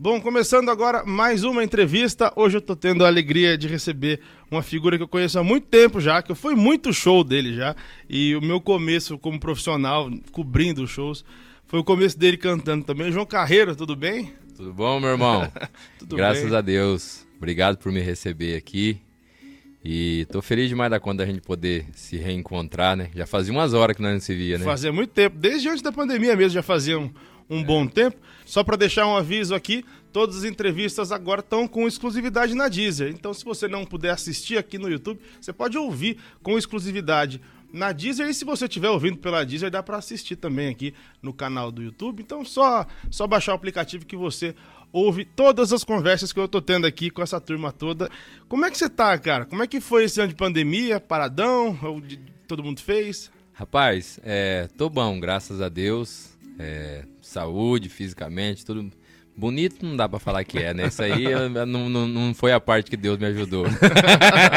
Bom, começando agora mais uma entrevista. Hoje eu tô tendo a alegria de receber uma figura que eu conheço há muito tempo já, que eu fui muito show dele já. E o meu começo como profissional, cobrindo os shows, foi o começo dele cantando também. João Carreiro, tudo bem? Tudo bom, meu irmão? Graças bem. a Deus. Obrigado por me receber aqui. E tô feliz demais da conta da gente poder se reencontrar, né? Já fazia umas horas que nós não se via, né? Fazia muito tempo, desde antes da pandemia mesmo já fazia um, um bom tempo. Só para deixar um aviso aqui, todas as entrevistas agora estão com exclusividade na Deezer. Então, se você não puder assistir aqui no YouTube, você pode ouvir com exclusividade na Deezer e se você estiver ouvindo pela Deezer, dá para assistir também aqui no canal do YouTube. Então, só só baixar o aplicativo que você ouve todas as conversas que eu tô tendo aqui com essa turma toda. Como é que você tá, cara? Como é que foi esse ano de pandemia? Paradão? Todo mundo fez? Rapaz, é, tô bom, graças a Deus. É, saúde, fisicamente, tudo bonito não dá para falar que é, né? Isso aí não, não, não foi a parte que Deus me ajudou.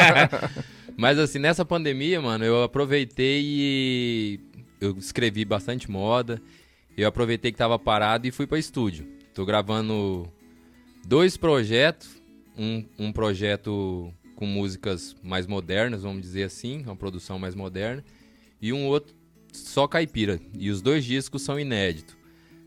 Mas assim, nessa pandemia, mano, eu aproveitei e eu escrevi bastante moda. Eu aproveitei que tava parado e fui para estúdio. Tô gravando dois projetos, um, um projeto com músicas mais modernas, vamos dizer assim, uma produção mais moderna, e um outro só caipira. E os dois discos são inéditos.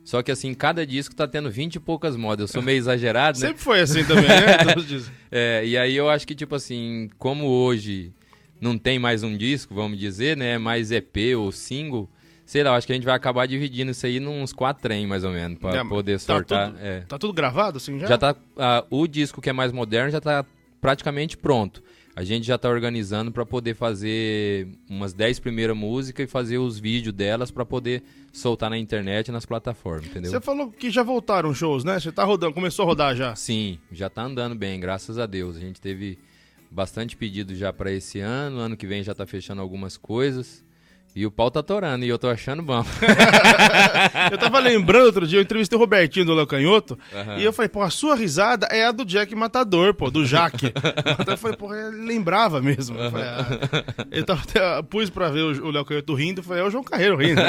Só que assim, cada disco tá tendo 20 e poucas modas. Eu sou meio exagerado, né? Sempre foi assim também, né? é, e aí eu acho que, tipo assim, como hoje não tem mais um disco, vamos dizer, né? Mais EP ou single, sei lá, acho que a gente vai acabar dividindo isso aí nos quatro trem, mais ou menos, pra é, poder tá sortar. Tudo, é. Tá tudo gravado, assim, já? Já tá. Uh, o disco que é mais moderno já tá praticamente pronto. A gente já está organizando para poder fazer umas 10 primeiras músicas e fazer os vídeos delas para poder soltar na internet e nas plataformas, entendeu? Você falou que já voltaram shows, né? Você tá rodando, começou a rodar já? Sim, já tá andando bem, graças a Deus. A gente teve bastante pedido já para esse ano, ano que vem já tá fechando algumas coisas. E o pau tá torando e eu tô achando bom. eu tava lembrando outro dia, eu entrevistei o Robertinho do Léo Canhoto, uhum. e eu falei, pô, a sua risada é a do Jack Matador, pô, do Jaque. então eu falei, pô, ele lembrava mesmo. Uhum. Falei, ah. Eu tava, até, pus pra ver o Léo Canhoto rindo, falei, é o João Carreiro rindo.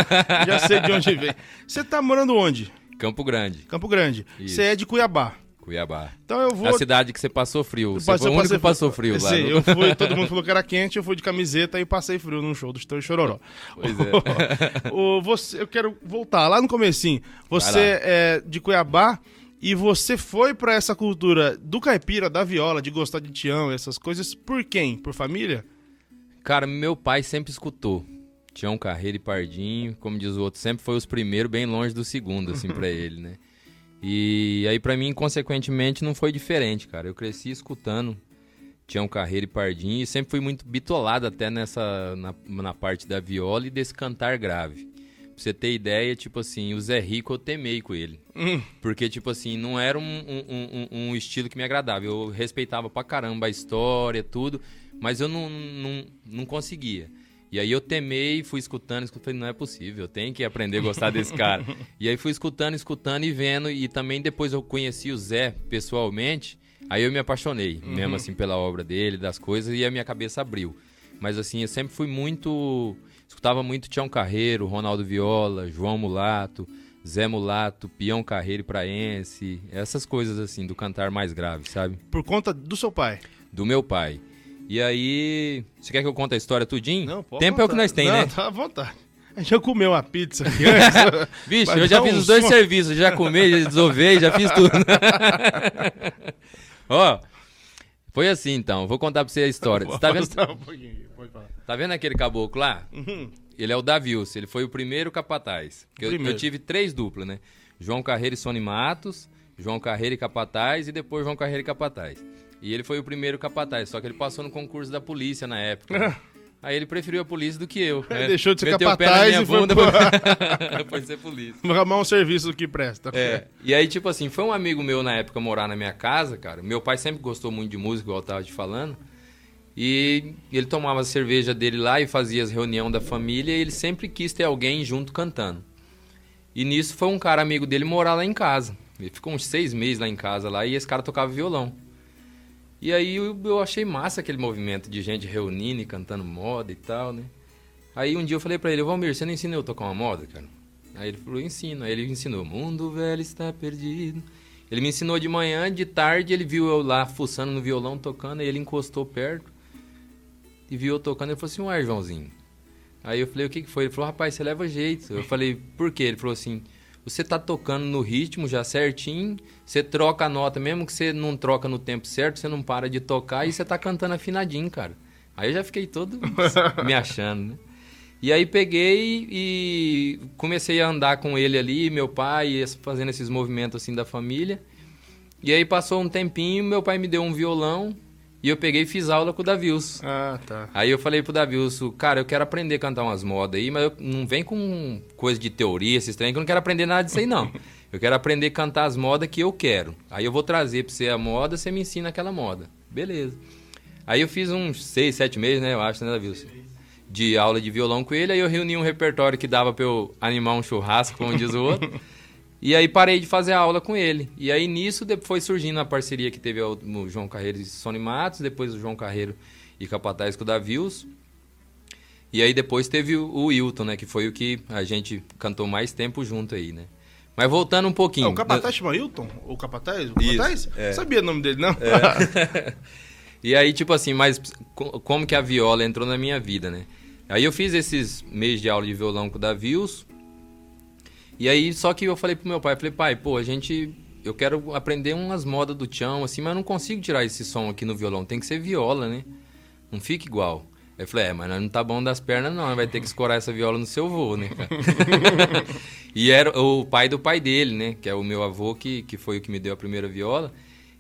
Já sei de onde vem. Você tá morando onde? Campo Grande. Campo Grande. Você é de Cuiabá. Cuiabá. Então eu vou. A cidade que você passou frio. Você passei, foi o único que passou frio lá. Sim, no... eu fui, todo mundo falou que era quente, eu fui de camiseta e passei frio num show do Estouro Chororó. Pois é. o, você, eu quero voltar lá no comecinho. Você é de Cuiabá e você foi para essa cultura do caipira, da viola, de gostar de Tião, essas coisas, por quem? Por família? Cara, meu pai sempre escutou. Tião Carreiro e Pardinho, como diz o outro, sempre foi os primeiros, bem longe do segundo, assim, para ele, né? E aí para mim, consequentemente, não foi diferente, cara. Eu cresci escutando Tião Carreiro e Pardinho e sempre fui muito bitolado até nessa na, na parte da viola e desse cantar grave. Pra você ter ideia, tipo assim, o Zé Rico eu temei com ele. Hum. Porque, tipo assim, não era um, um, um, um, estilo que me agradava. Eu respeitava pra caramba a história, tudo, mas eu não, não, não conseguia. E aí eu temei, fui escutando, escutando, não é possível, eu tenho que aprender a gostar desse cara. e aí fui escutando, escutando e vendo, e também depois eu conheci o Zé pessoalmente, aí eu me apaixonei, uhum. mesmo assim, pela obra dele, das coisas, e a minha cabeça abriu. Mas assim, eu sempre fui muito. Escutava muito Tião Carreiro, Ronaldo Viola, João Mulato, Zé Mulato, Pião Carreiro Praense, essas coisas assim, do cantar mais grave, sabe? Por conta do seu pai? Do meu pai. E aí, você quer que eu conte a história tudinho? Não, pode Tempo contar. é o que nós tem, Não, né? tá à vontade. A gente já comeu uma pizza aqui antes. Vixe, eu já fiz um os dois som. serviços. Já comi, já desovei, já fiz tudo. Ó, foi assim então. Vou contar pra você a história. Você tá vendo... Um Pode falar. Tá vendo aquele caboclo lá? Uhum. Ele é o Davilson. Ele foi o primeiro capataz. Eu, eu, tive três duplas, né? João Carreiro e Sony Matos, João Carreiro e Capataz e depois João Carreiro e Capataz. E ele foi o primeiro capataz, só que ele passou no concurso da polícia na época. Aí ele preferiu a polícia do que eu. Né? Deixou de ser Meteu capataz e foi pra... ser polícia. Arrumar um serviço que presta. É. E aí, tipo assim, foi um amigo meu na época morar na minha casa, cara. Meu pai sempre gostou muito de música, igual eu tava te falando. E ele tomava a cerveja dele lá e fazia as reuniões da família e ele sempre quis ter alguém junto cantando. E nisso foi um cara amigo dele morar lá em casa. Ele ficou uns seis meses lá em casa lá e esse cara tocava violão. E aí eu, eu achei massa aquele movimento de gente reunindo e cantando moda e tal, né? Aí um dia eu falei pra ele, Valmir, você não ensina eu tocar uma moda, cara? Aí ele falou, ensino. Aí ele ensinou, mundo velho está perdido. Ele me ensinou de manhã, de tarde ele viu eu lá fuçando no violão, tocando, aí ele encostou perto e viu eu tocando. Ele falou assim: Ué, Joãozinho. Aí eu falei: O que, que foi? Ele falou: Rapaz, você leva jeito. Eu falei: Por quê? Ele falou assim: Você tá tocando no ritmo já certinho, você troca a nota, mesmo que você não troca no tempo certo, você não para de tocar e você tá cantando afinadinho, cara. Aí eu já fiquei todo me achando, né? E aí peguei e comecei a andar com ele ali, meu pai, fazendo esses movimentos assim da família. E aí passou um tempinho, meu pai me deu um violão e eu peguei e fiz aula com o Davilson. Ah, tá. Aí eu falei pro Davilson, cara, eu quero aprender a cantar umas modas aí, mas eu, não vem com coisa de teoria, esses trem, que eu não quero aprender nada disso aí, não. Eu quero aprender a cantar as modas que eu quero. Aí eu vou trazer pra você a moda, você me ensina aquela moda. Beleza. Aí eu fiz uns seis, sete meses, né, eu acho, né, Davilson? de aula de violão com ele, aí eu reuni um repertório que dava para eu animar um churrasco, como diz o outro. e aí parei de fazer aula com ele. E aí nisso foi surgindo a parceria que teve o João Carreiro e Sony Matos, depois o João Carreiro e Capataz com o Davius. E aí depois teve o Wilton, né, que foi o que a gente cantou mais tempo junto aí, né. Mas voltando um pouquinho. Ah, o Capataz chama Wilton? O Capataz? O Capataz? Isso, é. Sabia o nome dele, não? É. e aí, tipo assim, mas como que a viola entrou na minha vida, né? Aí eu fiz esses meses de aula de violão com o Davius. E aí, só que eu falei pro meu pai, falei, pai, pô, a gente. Eu quero aprender umas modas do chão, assim, mas eu não consigo tirar esse som aqui no violão. Tem que ser viola, né? Não fica igual. Aí eu falei, é, mas não tá bom das pernas, não. Vai ter que escorar essa viola no seu avô, né, e era o pai do pai dele, né? Que é o meu avô, que, que foi o que me deu a primeira viola.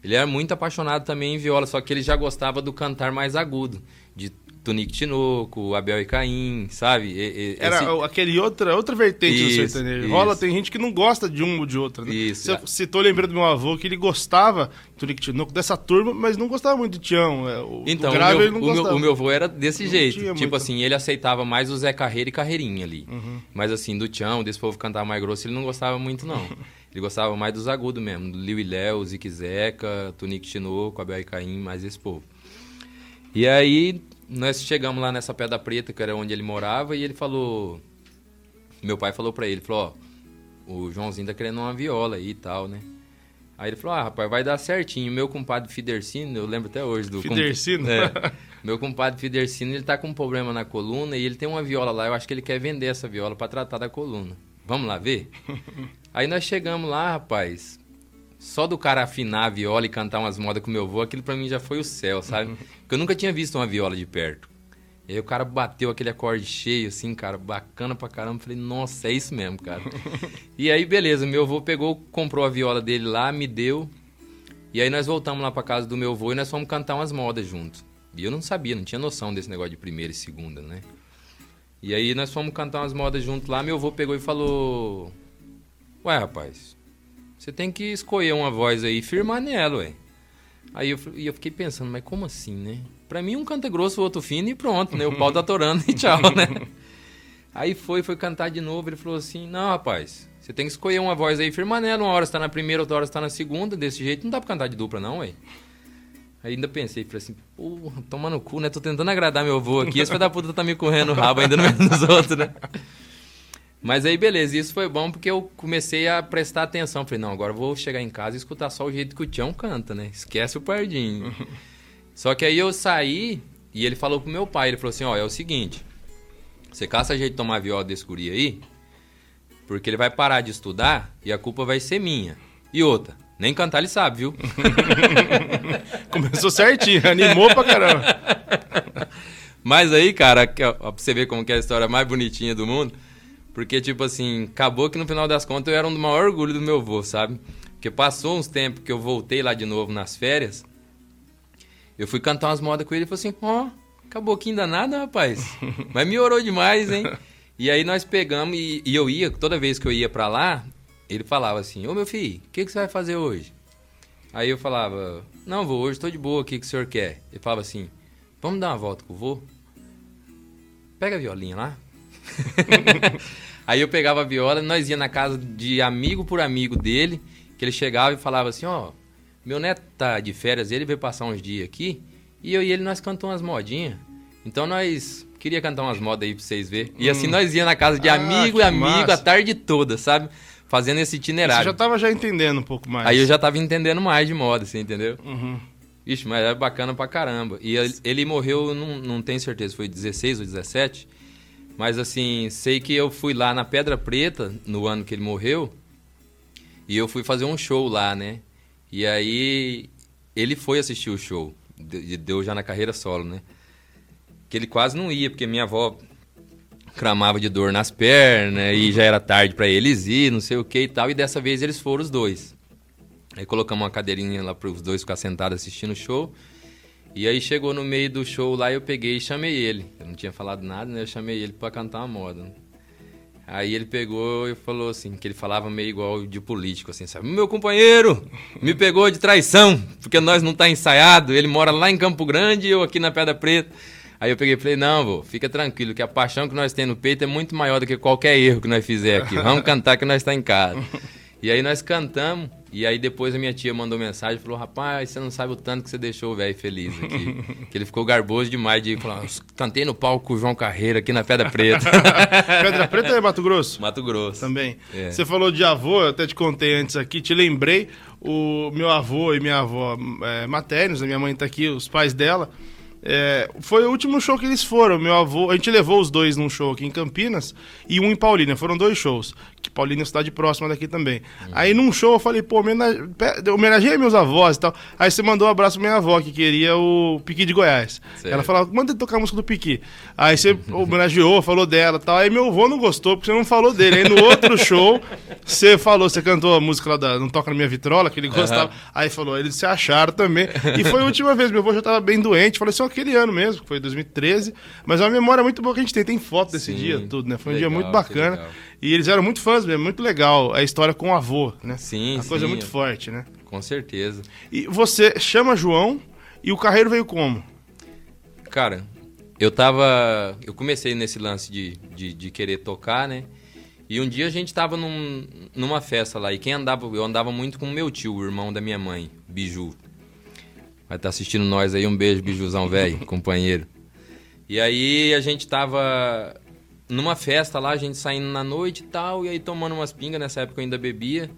Ele era muito apaixonado também em viola, só que ele já gostava do cantar mais agudo. De Tonico Tinoco, Abel e Caim, sabe? E, e, Era esse... aquele outra, outra vertente isso, do sertanejo. Rola, tem gente que não gosta de um ou de outro, né? Isso. Você citou, lembrando do meu avô, que ele gostava, Tonico Tinoco, dessa turma, mas não gostava muito de Tião. É, o, então, grave, o, meu, ele não o, gostava. Meu, o meu avô era desse jeito. Tipo muito... assim, ele aceitava mais o Zé Carreira e Carreirinha ali. Uhum. Mas assim, do Tião, desse povo cantar mais grosso, ele não gostava muito, não. ele gostava mais dos agudos mesmo, do Liu e Léo, Zique Zeca, Tonico Tinoco, Abel e Caim, mais esse povo. E aí, nós chegamos lá nessa Pedra Preta, que era onde ele morava, e ele falou. Meu pai falou pra ele, falou, ó, o Joãozinho tá querendo uma viola aí e tal, né? Aí ele falou, ah, rapaz, vai dar certinho. Meu compadre Fidercino, eu lembro até hoje do... Fidercino? É, meu compadre Fidercino, ele tá com um problema na coluna e ele tem uma viola lá. Eu acho que ele quer vender essa viola para tratar da coluna. Vamos lá ver? Aí nós chegamos lá, rapaz. Só do cara afinar a viola e cantar umas modas com meu avô, aquilo pra mim já foi o céu, sabe? Porque eu nunca tinha visto uma viola de perto. E aí o cara bateu aquele acorde cheio, assim, cara, bacana pra caramba. Falei, nossa, é isso mesmo, cara. e aí, beleza, meu avô pegou, comprou a viola dele lá, me deu. E aí nós voltamos lá pra casa do meu avô e nós fomos cantar umas modas juntos. E eu não sabia, não tinha noção desse negócio de primeira e segunda, né? E aí nós fomos cantar umas modas juntos lá, meu avô pegou e falou... Ué, rapaz, você tem que escolher uma voz aí e firmar nela, ué. Aí eu, eu fiquei pensando, mas como assim, né? Pra mim, um canta grosso, o outro fino e pronto, né? O pau tá atorando e tchau, né? Aí foi, foi cantar de novo, ele falou assim, não, rapaz, você tem que escolher uma voz aí, firmar nela, uma hora você tá na primeira, outra hora você tá na segunda, desse jeito não dá pra cantar de dupla não, ué. Aí ainda pensei, falei assim, porra, toma no cu, né? Tô tentando agradar meu avô aqui, esse filho da puta tá me correndo o rabo ainda no meio dos outros, né? Mas aí, beleza, isso foi bom porque eu comecei a prestar atenção. Falei, não, agora eu vou chegar em casa e escutar só o jeito que o Tião canta, né? Esquece o pardinho. só que aí eu saí e ele falou pro meu pai, ele falou assim, ó, é o seguinte, você caça jeito de tomar viola desse guri aí, porque ele vai parar de estudar e a culpa vai ser minha. E outra, nem cantar ele sabe, viu? Começou certinho, animou pra caramba. Mas aí, cara, pra você ver como que é a história mais bonitinha do mundo, porque, tipo assim, acabou que no final das contas eu era um do maior orgulho do meu avô, sabe? Porque passou uns tempos que eu voltei lá de novo nas férias, eu fui cantar umas modas com ele e falei assim, ó, oh, ainda nada, rapaz. Mas me orou demais, hein? E aí nós pegamos e, e, eu ia, toda vez que eu ia pra lá, ele falava assim, ô meu filho, o que, que você vai fazer hoje? Aí eu falava, não, vou, hoje tô de boa, o que, que o senhor quer? Ele falava assim, vamos dar uma volta com o vô? Pega a violinha lá. Aí eu pegava a viola, nós ia na casa de amigo por amigo dele, que ele chegava e falava assim, ó, meu neto tá de férias, ele veio passar uns dias aqui, e eu e ele nós cantamos umas modinhas. Então nós queria cantar umas modas aí pra vocês verem. E assim hum. nós ia na casa de ah, amigo e amigo massa. a tarde toda, sabe? fazendo esse itinerário. Você já tava já entendendo um pouco mais. Aí eu já tava entendendo mais de moda, assim, entendeu? Uhum. Ixi, mas é bacana pra caramba. E ele, ele morreu, não, não tenho certeza, foi 16 ou 17. Mas assim, sei que eu fui lá na Pedra Preta, no ano que ele morreu, e eu fui fazer um show lá, né? E aí ele foi assistir o show, de- deu já na carreira solo, né? Que ele quase não ia, porque minha avó cramava de dor nas pernas e já era tarde pra eles ir, não sei o que e tal. E dessa vez eles foram os dois. Aí colocamos uma cadeirinha lá para os dois ficar sentados assistindo o show. E aí chegou no meio do show lá, eu peguei e chamei ele. Eu não tinha falado nada, né? Eu chamei ele pra cantar uma moda. Aí ele pegou e falou assim, que ele falava meio igual de político, assim, sabe? Meu companheiro me pegou de traição, porque nós não tá ensaiado. Ele mora lá em Campo Grande e eu aqui na Pedra Preta. Aí eu peguei e falei, não, vô, fica tranquilo, que a paixão que nós temos no peito é muito maior do que qualquer erro que nós fizer aqui. Vamos cantar que nós está em casa. E aí nós cantamos, e aí depois a minha tia mandou mensagem e falou, rapaz, você não sabe o tanto que você deixou o velho feliz aqui. que ele ficou garboso demais de falar, cantei no palco com o João Carreiro aqui na Pedra Preta. Pedra Preta é Mato Grosso? Mato Grosso. Também. É. Você falou de avô, eu até te contei antes aqui, te lembrei, o meu avô e minha avó é, maternos, a minha mãe tá aqui, os pais dela. é, foi o último show que eles foram. Meu avô, a gente levou os dois num show aqui em Campinas e um em Paulínia. Foram dois shows. Que Paulínia é uma cidade próxima daqui também. Aí num show eu falei, pô, homenage... homenageei meus avós e tal. Aí você mandou um abraço pra minha avó, que queria o Piqui de Goiás. Certo. Ela falava, manda ele tocar a música do Piqui. Aí você homenageou, falou dela e tal. Aí meu avô não gostou, porque você não falou dele. Aí no outro show, você falou, você cantou a música lá da Não Toca na Minha Vitrola, que ele gostava. Aí falou, eles se acharam também. E foi a última vez, meu avô já tava bem doente. Falei, é aquele ano mesmo, que foi 2013. Mas é uma memória muito boa que a gente tem. Tem foto desse Sim, dia, tudo, né? Foi um legal, dia muito bacana. E eles eram muito fãs mesmo, muito legal a história com o avô, né? Sim, A coisa sim. muito forte, né? Com certeza. E você chama João e o Carreiro veio como? Cara, eu tava. Eu comecei nesse lance de, de, de querer tocar, né? E um dia a gente tava num- numa festa lá. E quem andava. Eu andava muito com o meu tio, o irmão da minha mãe, Biju. Vai estar assistindo nós aí. Um beijo, Bijuzão velho, companheiro. E aí a gente tava numa festa lá, a gente saindo na noite e tal. E aí tomando umas pingas. Nessa época eu ainda bebia.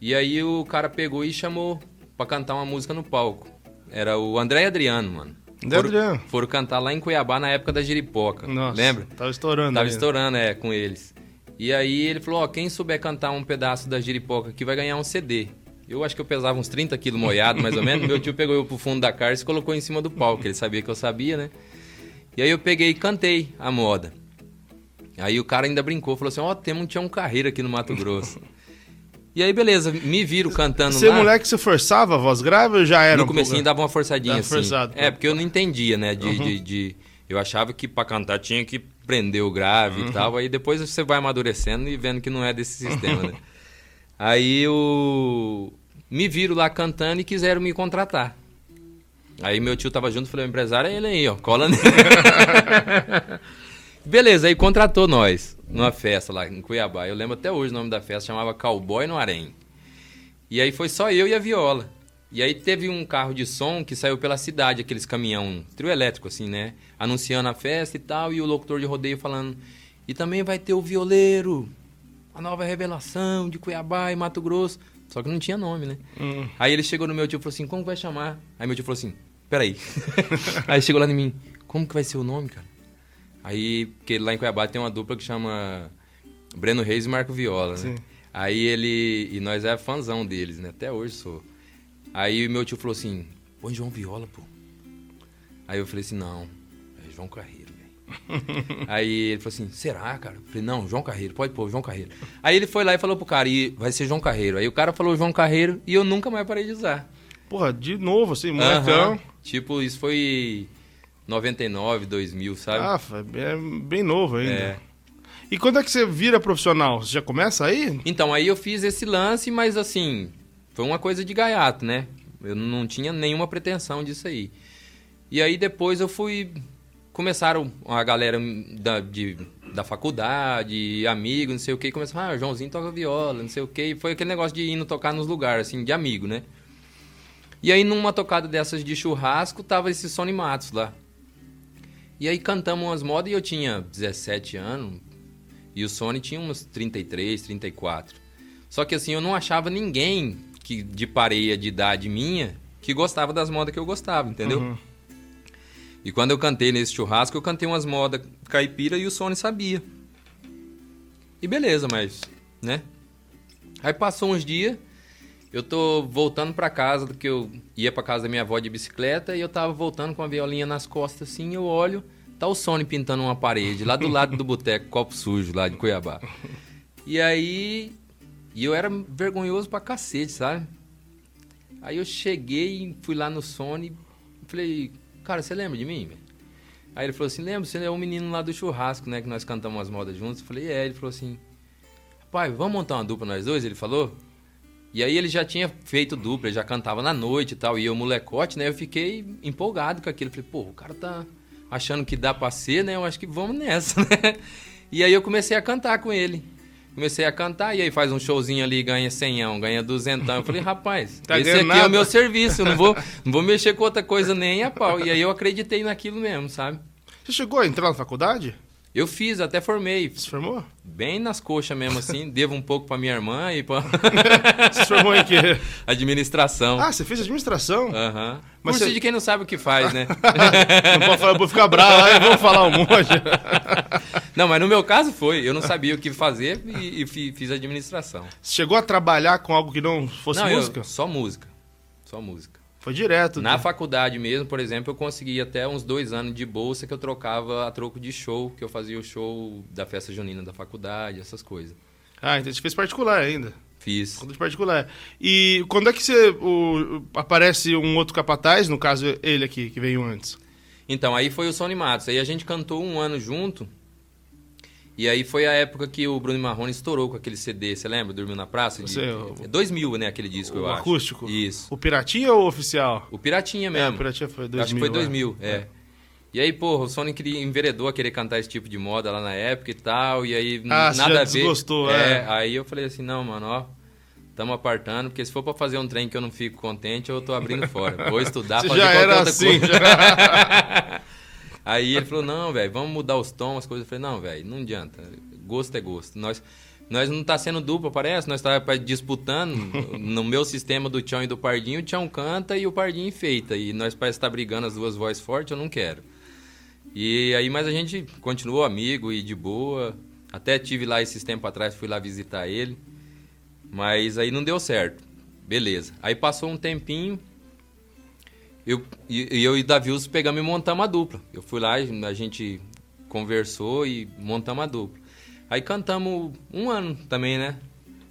E aí o cara pegou e chamou pra cantar uma música no palco. Era o André Adriano, mano. André Foram- Adriano. Foram cantar lá em Cuiabá na época da Giripoca. Nossa, Lembra? Tava estourando. Tava estourando, é, com eles. E aí ele falou, ó, quem souber cantar um pedaço da Giripoca aqui vai ganhar um CD. Eu acho que eu pesava uns 30 quilos moiado, mais ou menos. Meu tio pegou eu pro fundo da cárcere e colocou em cima do palco, ele sabia que eu sabia, né? E aí eu peguei e cantei a moda. Aí o cara ainda brincou, falou assim, ó, temos um Tião Carreira aqui no Mato Grosso. E aí, beleza, me viram cantando Você, lá. moleque, você forçava a voz grave ou já era No um comecinho pouco- dava uma forçadinha Dava assim. forçado, é, pô. porque eu não entendia, né? De, de, de- Eu achava que pra cantar tinha que prender o grave e tal. Aí depois você vai amadurecendo e vendo que não é desse sistema, né? Aí o... me viram lá cantando e quiseram me contratar. Aí meu tio tava junto, falei, o empresário é ele aí, ó, cola nele. Beleza, aí contratou nós numa festa lá em Cuiabá. Eu lembro até hoje o nome da festa, chamava Cowboy no Arém. E aí foi só eu e a viola. E aí teve um carro de som que saiu pela cidade, aqueles caminhão, trio elétrico assim, né? Anunciando a festa e tal, e o locutor de rodeio falando: "E também vai ter o violeiro, a nova revelação de Cuiabá e Mato Grosso". Só que não tinha nome, né? Hum. Aí ele chegou no meu tio e falou assim: "Como vai chamar?". Aí meu tio falou assim: "Peraí". aí chegou lá em mim: "Como que vai ser o nome, cara?". Aí, porque lá em Cuiabá tem uma dupla que chama Breno Reis e Marco Viola, né? Sim. Aí ele. E nós é fãzão deles, né? Até hoje sou. Aí meu tio falou assim: põe João Viola, pô. Aí eu falei assim: não, é João Carreiro, velho. Aí ele falou assim: será, cara? Eu falei: não, João Carreiro, pode pôr, João Carreiro. Aí ele foi lá e falou pro cara: e vai ser João Carreiro. Aí o cara falou João Carreiro e eu nunca mais parei de usar. Porra, de novo, assim, molecão. Aham. Tipo, isso foi 99, 2000, sabe? Ah, é bem novo ainda. É. E quando é que você vira profissional? Você já começa aí? Então, aí eu fiz esse lance, mas assim, foi uma coisa de gaiato, né? Eu não tinha nenhuma pretensão disso aí. E aí depois eu fui. Começaram a galera da, de, da faculdade, amigo, não sei o que, começaram, ah, Joãozinho toca viola, não sei o que. Foi aquele negócio de indo tocar nos lugares, assim, de amigo, né? E aí numa tocada dessas de churrasco, tava esse Sony Matos lá. E aí cantamos umas modas e eu tinha 17 anos, e o Sony tinha uns 33, 34. Só que assim, eu não achava ninguém que de pareia de idade minha que gostava das modas que eu gostava, entendeu? Uhum. E quando eu cantei nesse churrasco, eu cantei umas modas caipira e o Sony sabia. E beleza, mas, né? Aí passou uns dias, eu tô voltando pra casa, que eu ia pra casa da minha avó de bicicleta, e eu tava voltando com a violinha nas costas assim, eu olho, tá o Sony pintando uma parede, lá do lado do boteco, copo sujo, lá de Cuiabá. E aí, e eu era vergonhoso pra cacete, sabe? Aí eu cheguei, fui lá no Sony, falei, cara, você lembra de mim? Aí ele falou assim, lembra, você é o menino lá do churrasco, né, que nós cantamos as modas juntos. Eu falei, é, ele falou assim, pai, vamos montar uma dupla nós dois? Ele falou. E aí ele já tinha feito dupla, ele já cantava na noite e tal, e eu molecote, né, eu fiquei empolgado com aquilo. Falei, pô, o cara tá achando que dá pra ser, né, eu acho que vamos nessa, né? E aí eu comecei a cantar com ele. Comecei a cantar e aí faz um showzinho ali, ganha senhão, ganha duzentão. Eu falei, rapaz, Tá esse aqui é nada. o meu serviço, eu não vou, não vou mexer com outra coisa nem a pau. E aí eu acreditei naquilo mesmo, sabe? Você chegou a entrar na faculdade? Eu fiz, até formei, Se formou? bem nas coxas mesmo assim, devo um pouco pra minha irmã e pra Você se formou em quê? administração. Ah, você fez administração? Aham. Mas Curso você- de quem não sabe o que faz, né? Não pode falar, eu vou ficar bravo, aí vamos falar um monte. não, mas no meu caso foi, eu não sabia o que fazer e, e fi- fiz administração. Você chegou a trabalhar com algo que não fosse não, eu- música? só música. Só música. Foi direto. Na né? faculdade mesmo, por exemplo, eu consegui até uns dois anos de bolsa que eu trocava a troco de show, que eu fazia o show da festa junina da faculdade, essas coisas. Ah, então você fez particular ainda. Fiz. Conta de particular. E quando é que você o- aparece um outro capataz, no caso ele aqui, que veio antes? Então, aí foi o Sony Matos. Aí a gente cantou um ano junto. E aí foi a época que o Bruno Marrone estourou com aquele CD, você lembra? Dormiu na Praça? De, Sei, o- é 2000, né, aquele disco, o eu acho. acústico? Isso. O Piratinha ou o oficial? O Piratinha É, mesmo. o Piratinha foi 2000. Eu Acho que foi é. 2000, é. E aí, porra, o Sony queria, enveredou a querer cantar esse tipo de moda lá na época e tal, e aí Ah, nada já a ver. desgostou, é. é. Aí eu falei assim, não, mano, ó, tamo apartando, porque se for pra fazer um trem que eu não fico contente, eu tô abrindo fora. Vou estudar, Você fazer já qualquer era outra assim. coisa. já. Aí ele falou, não, velho, vamos mudar os tons, as coisas. Eu falei, não, velho, não adianta. Gosto é gosto. Nós, nós não tá sendo dupla, parece. Nós tá pa- disputando. no meu sistema do Tchão e do Pardinho, o Tchão canta e o Pardinho enfeita. E nós parece estar brigando as duas vozes fortes, eu não quero. E aí, mas a gente continuou amigo e de boa. Até tive lá esses tempos atrás, fui lá visitar ele. Mas aí não deu certo. Beleza. Aí passou um tempinho, eu, e, eu e Davius pegamos e montamos a dupla. Eu fui lá, a gente conversou e montamos a dupla. Aí cantamos um ano também, né?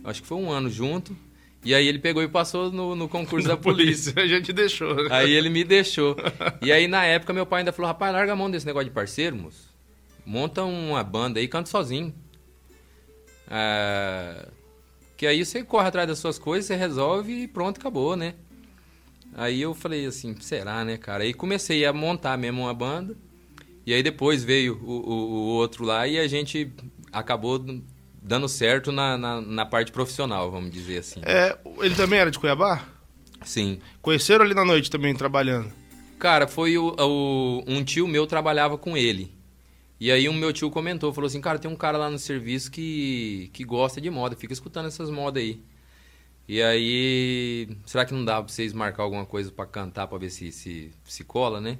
Acho que foi um ano junto. E aí ele pegou e passou no, no concurso da polícia. A gente deixou. né? Aí ele me deixou. E aí na época meu pai ainda falou, rapaz, larga a mão desse negócio de parceiro, moço. Monta uma banda aí e canta sozinho. Ah, que aí você corre atrás das suas coisas, você resolve e pronto, acabou, né? Aí eu falei assim, será, né, cara? Aí comecei a montar mesmo uma banda. E aí depois veio o, o- o outro lá e a gente acabou dando certo na, na, na parte profissional, vamos dizer assim. É, ele também era de Cuiabá? Sim. Conheceram ali na noite também, trabalhando. Cara, foi o, o- um tio meu trabalhava com ele. E aí um meu tio comentou, falou assim, cara, tem um cara lá no serviço que, que gosta de moda, fica escutando essas modas aí. E aí, será que não dá pra vocês marcar alguma coisa pra cantar, pra ver se, se, se cola, né?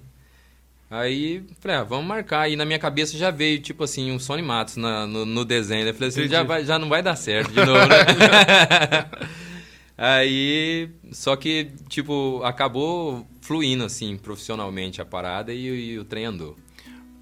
Aí, falei, ah, vamos marcar. E na minha cabeça já veio, tipo assim, um Sony Matos na- no, no desenho. Eu falei assim, Entendi. já, vai, já não vai dar certo de novo, né? Aí, só que, tipo, acabou fluindo, assim, profissionalmente a parada e, e o trem andou.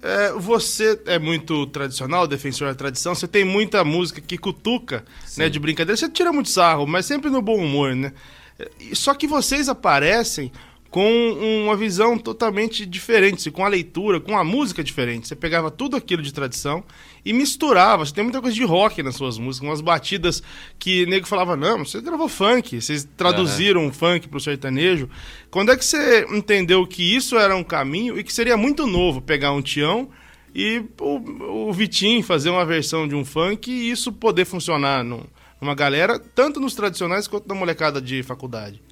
É, você é muito tradicional, defensor da tradição. Você tem muita música que cutuca, Sim. né, de brincadeira. Você tira muito sarro, mas sempre no bom humor, né? É, Só que vocês aparecem com uma visão totalmente diferente, com a leitura, com a música diferente. Você pegava tudo aquilo de tradição e misturava. Você tem muita coisa de rock nas suas músicas, umas batidas que o nego falava, não, você gravou funk, vocês traduziram o funk pro sertanejo. Quando é que você entendeu que isso era um caminho e que seria muito novo pegar um Tião e o, o Vitinho fazer uma versão de um funk e isso poder funcionar num- numa galera, tanto nos tradicionais quanto na molecada de faculdade?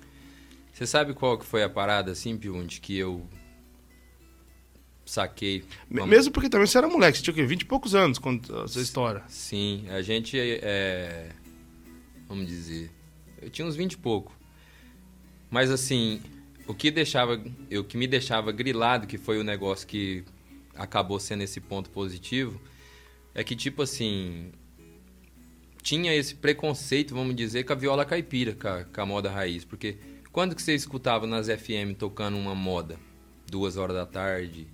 Você sabe qual que foi a parada, assim, Piundi, que eu saquei? Vamos- Mesmo porque também você era moleque, você tinha o quê? 20 e poucos anos quando essa história. Sim, a gente é... vamos dizer. Eu tinha uns 20 e pouco. Mas assim, o que deixava, o que me deixava grilado, que foi o negócio que acabou sendo esse ponto positivo, é que tipo assim, tinha esse preconceito, vamos dizer, com a viola caipira, com a, com a moda raiz, porque quando que você escutava nas FM tocando uma moda? Duas horas da tarde,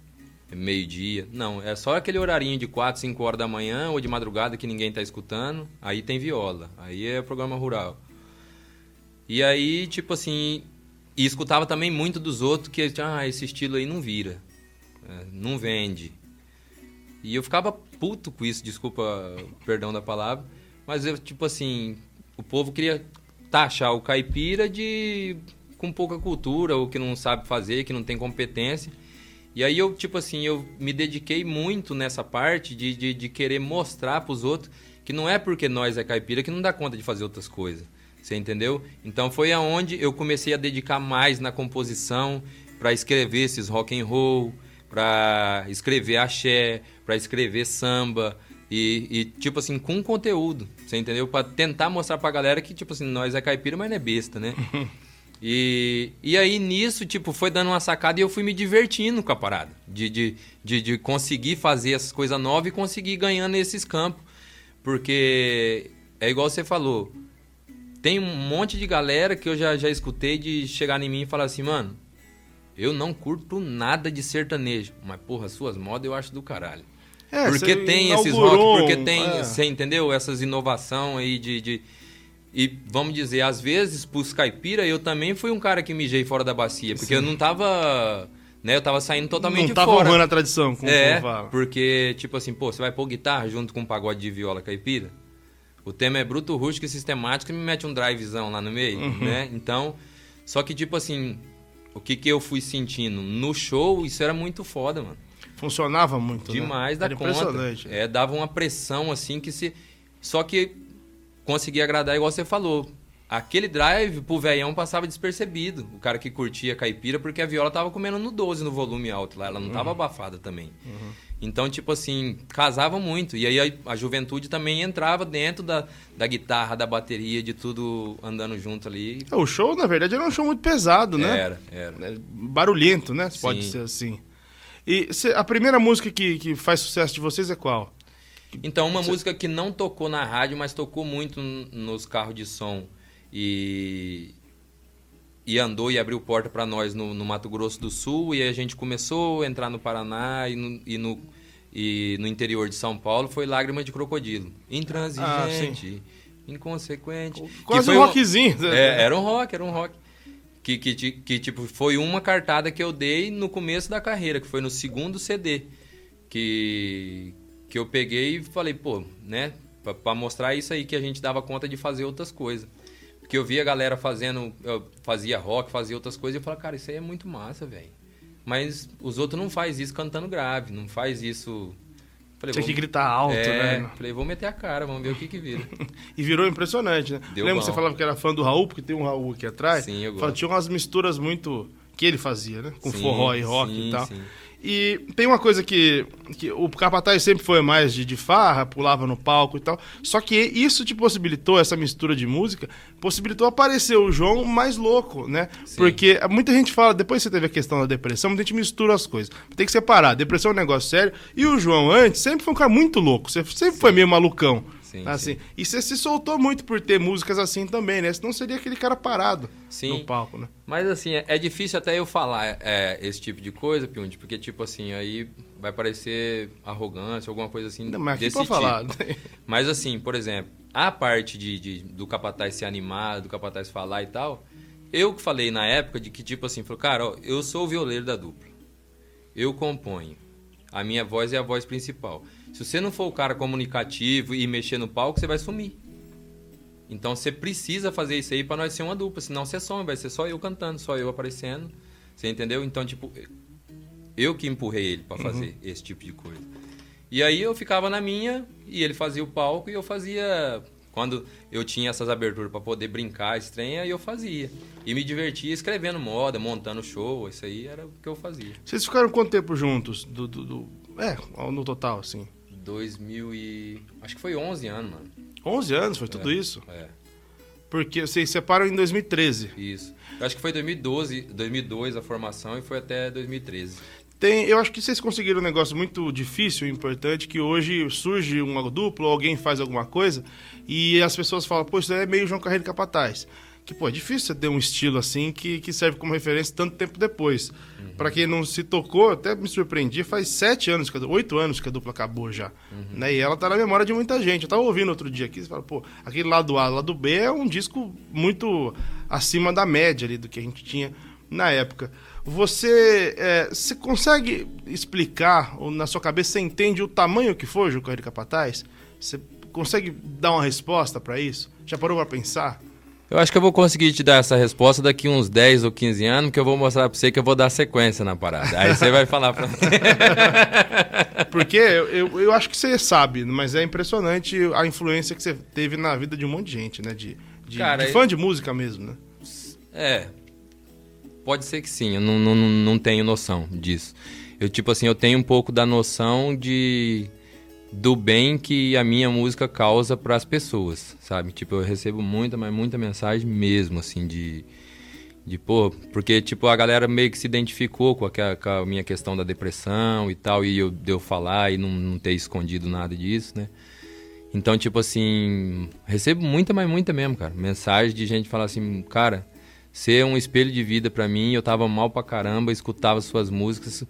meio-dia. Não, é só aquele horarinho de 4, 5 horas da manhã ou de madrugada que ninguém está escutando. Aí tem viola. Aí é programa rural. E aí, tipo assim, e escutava também muito dos outros que ah, esse estilo aí não vira. É, não vende. E eu ficava puto com isso, desculpa, perdão da palavra. Mas eu, tipo assim, o povo queria taxar o caipira de com pouca cultura, ou que não sabe fazer, que não tem competência. E aí eu, tipo assim, eu me dediquei muito nessa parte de, de, de querer mostrar para os outros que não é porque nós é caipira que não dá conta de fazer outras coisas. Você entendeu? Então foi aonde eu comecei a dedicar mais na composição para escrever esses rock and roll, para escrever axé, para escrever samba e, e, tipo assim com conteúdo, você entendeu? Para tentar mostrar para a galera que tipo assim nós é caipira, mas não é besta, né? E, e aí nisso, tipo, foi dando uma sacada e eu fui me divertindo com a parada. De, de, de, de conseguir fazer essas coisas novas e conseguir ganhando esses campos. Porque é igual você falou, tem um monte de galera que eu já, já escutei de chegar em mim e falar assim, mano, eu não curto nada de sertanejo, mas porra, suas modas eu acho do caralho. É, porque tem esses rock, porque tem, é. você entendeu? Essas inovação aí de, de, E vamos dizer, às vezes, pros caipira, eu também fui um cara que mijei fora da bacia, porque Sim. eu não tava. Né, eu tava saindo totalmente não tava fora. a tradição, como É, porque, tipo assim, pô, você vai pôr guitarra junto com um pagode de viola caipira? O tema é bruto, rústico e sistemático e me mete um drivezão lá no meio, uhum. né? Então, só que tipo assim, o que que eu fui sentindo? No show, isso era muito foda, mano. Funcionava muito, né? Demais né? da conta. É, dava uma pressão assim que se... Só que conseguia agradar igual você falou. Aquele drive pro velhão passava despercebido. O cara que curtia caipira, porque a viola tava comendo no 12 no volume alto lá. Ela não tava uhum. abafada também. Uhum. Então, tipo assim, casava muito. E aí a, a, juventude também entrava dentro da, da guitarra, da bateria, de tudo andando junto ali. É, o show, na verdade, era um show muito pesado, né? Era, era. É, barulhento, né? Sim. Pode ser assim. E cê, a primeira música que, que faz sucesso de vocês é qual? Então, uma música que não tocou na rádio, mas tocou muito nos carros de som e, e andou e abriu porta para nós no, no, Mato Grosso do Sul e a gente começou a entrar no Paraná e no, e no, e no interior de São Paulo foi Lágrima de Crocodilo. Intransigente, ah, inconsequente. Quase um rockzinho. Um, é, era um rock, era um rock. Que, que, que, tipo, foi uma cartada que eu dei no começo da carreira, que foi no segundo CD. Que, que eu peguei e falei, pô, né? para mostrar isso aí que a gente dava conta de fazer outras coisas. Porque eu via a galera fazendo, fazia rock, fazia outras coisas, e eu falava, cara, isso aí é muito massa, velho. Mas os outros não faz isso cantando grave, não faz isso. Falei, Tinha que gritar alto, é, né? Falei, vou meter a cara, vamos ver o que que vira. e virou impressionante, né? Deu Lembra que você falava que era fã do Raul, porque tem um Raul aqui atrás? Sim, eu gosto. Tinha umas misturas muito que ele fazia, né? Com sim, forró e rock sim, e tal. Sim. E tem uma coisa que, que o Capataz sempre foi mais de, de farra, pulava no palco e tal. Só que isso te possibilitou, essa mistura de música, possibilitou aparecer o João mais louco, né? Sim. Porque muita gente fala, depois você teve a questão da depressão, muita gente mistura as coisas. Tem que separar. Depressão é um negócio sério. E o João antes sempre foi um cara muito louco. Você sempre Sim. foi meio malucão. Sim, assim. Sim. E você se soltou muito por ter músicas assim também, né? Senão seria aquele cara parado sim. no palco, né? Mas assim, é, é difícil até eu falar é, esse tipo de coisa, Piundi, porque tipo assim, aí vai parecer arrogância, alguma coisa assim Não, mas desse tipo. Falar. Mas assim, por exemplo, a parte de, de, do capataz ser animado, do capataz falar e tal, eu que falei na época de que tipo assim, falou, cara, ó, eu sou o violeiro da dupla. Eu componho. A minha voz é a voz principal. Se você não for o cara comunicativo e mexer no palco, você vai sumir. Então você precisa fazer isso aí para nós ser uma dupla, senão você some, vai ser só eu cantando, só eu aparecendo. Você entendeu? Então, tipo, eu que empurrei ele para fazer uhum. esse tipo de coisa. E aí eu ficava na minha e ele fazia o palco e eu fazia quando eu tinha essas aberturas para poder brincar, estranha, eu fazia. E me divertia escrevendo moda, montando show, isso aí era o que eu fazia. Vocês ficaram quanto tempo juntos? Do, do, do... É, no total, assim. 2000 e... Acho que foi 11 anos, mano. 11 anos? Foi tudo é, isso? É. Porque vocês separam em 2013. Isso. Eu acho que foi 2012, 2002 a formação e foi até 2013. Tem, eu acho que vocês conseguiram um negócio muito difícil e importante, que hoje surge uma dupla, alguém faz alguma coisa, e as pessoas falam, pô, isso é meio João Carreiro Capataz. Que, pô, é difícil você ter um estilo assim que, que serve como referência tanto tempo depois. Uhum. Para quem não se tocou, até me surpreendi, faz sete anos, oito anos que a dupla acabou já. Uhum. Né? E ela tá na memória de muita gente. Eu tava ouvindo outro dia aqui, você fala, pô, aquele lado A, lado B é um disco muito acima da média ali do que a gente tinha na época. Você, é, você consegue explicar, ou na sua cabeça você entende o tamanho que foi o Jucaí Capataz? Você consegue dar uma resposta para isso? Já parou para pensar? Eu acho que eu vou conseguir te dar essa resposta daqui uns 10 ou 15 anos, que eu vou mostrar para você que eu vou dar sequência na parada. Aí você vai falar para mim. Porque eu, eu, eu, acho que você sabe, mas é impressionante a influência que você teve na vida de um monte de gente, né? De, de, Cara, de fã de música mesmo, né? É, Pode ser que sim, eu não, não, não tenho noção disso. Eu, tipo assim, eu tenho um pouco da noção de do bem que a minha música causa para as pessoas, sabe? Tipo, eu recebo muita, mas muita mensagem mesmo, assim, de, de pô, porque, tipo, a galera meio que se identificou com a, com a minha questão da depressão e tal, e eu, de eu falar e não, não ter escondido nada disso, né? Então, tipo assim, recebo muita, mas muita mesmo, cara. Mensagem de gente falar assim, cara, ser um espelho de vida para mim. Eu tava mal pra caramba, escutava suas músicas,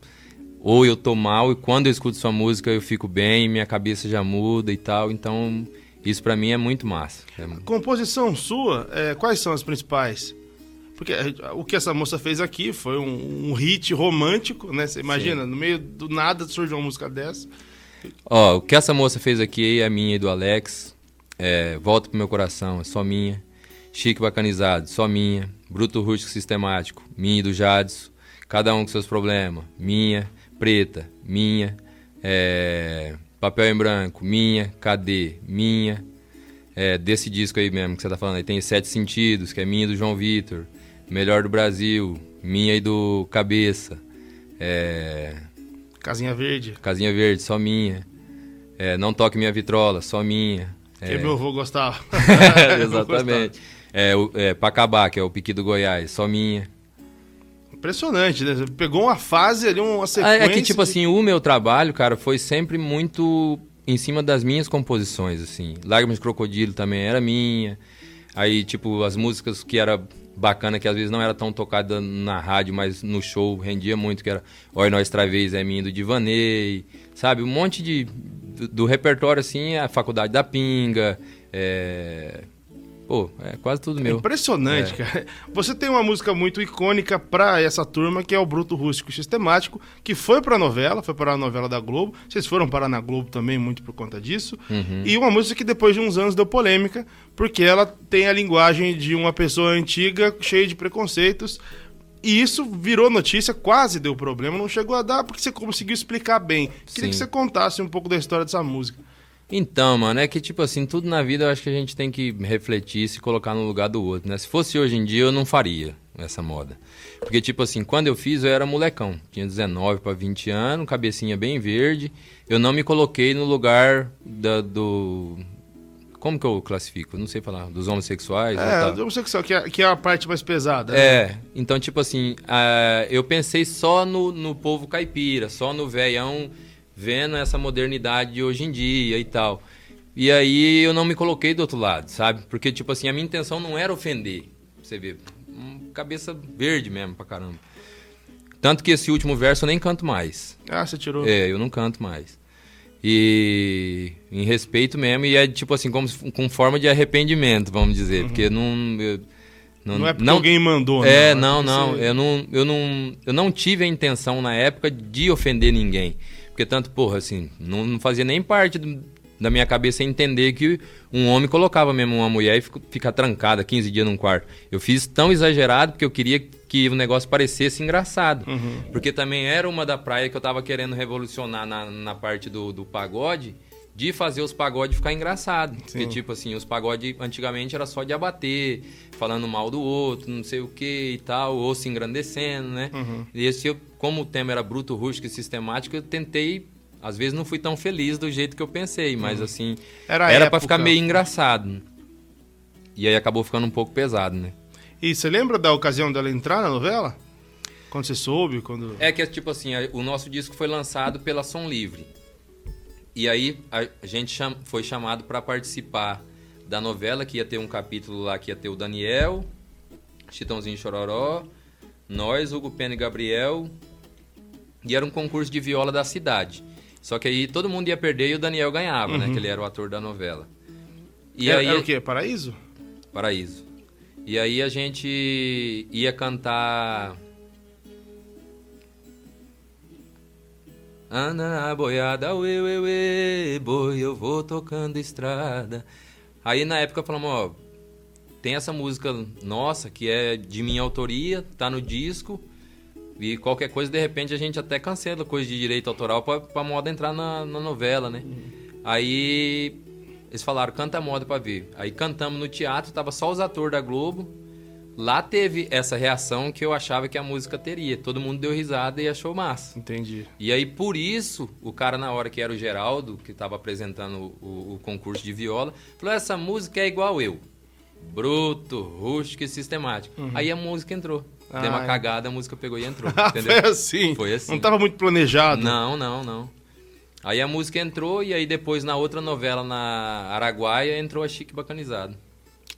ou eu tô mal e quando eu escuto sua música eu fico bem, minha cabeça já muda e tal. Então, isso para mim é muito massa. É... Composição sua, é, quais são as principais? Porque é, o que essa moça fez aqui foi um, um hit romântico, né? Você imagina, Sim. no meio do nada surge uma música dessa. Ó, o que essa moça fez aqui é minha e do Alex. É, Volta pro meu coração, é só minha. Chique Bacanizado, só minha. Bruto Rústico Sistemático, minha e do Jadson, cada um com seus problemas, minha, preta, minha, é, papel em branco, minha, cadê, minha, é, desse disco aí mesmo que você tá falando, aí tem Sete Sentidos, que é minha e do João Vitor, Melhor do Brasil, minha e do Cabeça, é, Casinha Verde. Casinha Verde, só minha. É, não toque minha vitrola, só minha. Que é, meu avô gostava. Exatamente. É, é, pra acabar, que é o Piqui do Goiás, só minha. Impressionante, né? Pegou uma fase ali, uma sequência. É, é que, tipo de... assim, o meu trabalho, cara, foi sempre muito em cima das minhas composições, assim. Lágrimas de Crocodilo também era minha. Aí, tipo, as músicas que era bacana, que às vezes não era tão tocada na rádio, mas no show rendia muito, que era Oi Nós Travês é minha do Divanei, sabe? Um monte de... Do, do repertório, assim, a Faculdade da Pinga, é, Pô, é quase tudo meu. É impressionante, é. cara. Você tem uma música muito icônica pra essa turma, que é o Bruto Rústico Sistemático, que foi pra novela, foi para a novela da Globo. Vocês foram parar na Globo também, muito por conta disso. Uhum. E uma música que depois de uns anos deu polêmica, porque ela tem a linguagem de uma pessoa antiga, cheia de preconceitos. E isso virou notícia, quase deu problema, não chegou a dar, porque você conseguiu explicar bem. Queria Sim. que você contasse um pouco da história dessa música. Então, mano, é que tipo assim, tudo na vida eu acho que a gente tem que refletir e se colocar no lugar do outro, né? Se fosse hoje em dia, eu não faria essa moda. Porque, tipo assim, quando eu fiz, eu era molecão. Tinha 19 para 20 anos, cabecinha bem verde. Eu não me coloquei no lugar da, do. Como que eu classifico? Não sei falar. Dos homossexuais? É, do homossexual, que é, que é a parte mais pesada. Né? É, então, tipo assim, uh, eu pensei só no, no povo caipira, só no velhão vendo essa modernidade de hoje em dia e tal. E aí eu não me coloquei do outro lado, sabe? Porque, tipo assim, a minha intenção não era ofender. Você vê, cabeça verde mesmo pra caramba. Tanto que esse último verso eu nem canto mais. Ah, você tirou? É, eu não canto mais. E em respeito mesmo, e é tipo assim, como com forma de arrependimento, vamos dizer. Uhum. Porque não. Eu, não, não é porque não, alguém mandou, É, não, não. Você... Eu não, eu não. Eu não tive a intenção na época de ofender ninguém. Porque tanto, porra, assim, não, não fazia nem parte do, da minha cabeça entender que um homem colocava mesmo uma mulher e ficar trancada 15 dias num quarto. Eu fiz tão exagerado porque eu queria que o negócio parecesse engraçado. Uhum. Porque também era uma da praia que eu tava querendo revolucionar na, na parte do, do pagode de fazer os pagodes ficar engraçado. Sim. Porque, tipo assim, os pagodes antigamente era só de abater, falando mal do outro, não sei o que e tal, ou se engrandecendo, né? Uhum. E esse, eu, como o tema era bruto, rústico e sistemático, eu tentei. Às vezes não fui tão feliz do jeito que eu pensei, mas uhum. assim. Era, era para ficar meio engraçado. E aí acabou ficando um pouco pesado, né? E você lembra da ocasião dela entrar na novela? Quando você soube? Quando... É que, tipo assim, o nosso disco foi lançado pela Som Livre. E aí a, gente cham- foi chamado para participar da novela, que ia ter um capítulo lá que ia ter o Daniel, Chitãozinho Chororó, nós, Hugo Pena e Gabriel. E era um concurso de viola da cidade. Só que aí todo mundo ia perder e o Daniel ganhava, né? Que ele era o ator da novela. E era, aí, era o quê? Paraíso? Paraíso. E aí a gente ia cantar. Ana boiada, uê, uê, uê, boi, eu vou tocando estrada. Aí na época falamos, ó, tem essa música nossa que é de minha autoria, tá no disco. E qualquer coisa, de repente, a gente até cancela coisa de direito autoral pra, pra moda entrar na, na novela, né? Aí eles falaram, canta moda pra ver. Aí cantamos no teatro, tava só os atores da Globo. Lá teve essa reação que eu achava que a música teria. Todo mundo deu risada e achou massa. Entendi. E aí, por isso, o cara, na hora que era o Geraldo, que estava apresentando o, o concurso de viola, falou: essa música é igual eu. Bruto, rústico e sistemático. Aí a música entrou. Deu uma Ah, é. cagada, a música pegou e entrou. Entendeu? foi assim. Foi assim. Não tava muito planejado. Não, não, não. Aí a música entrou e aí depois na outra novela na Araguaia entrou a Chique Bacanizado.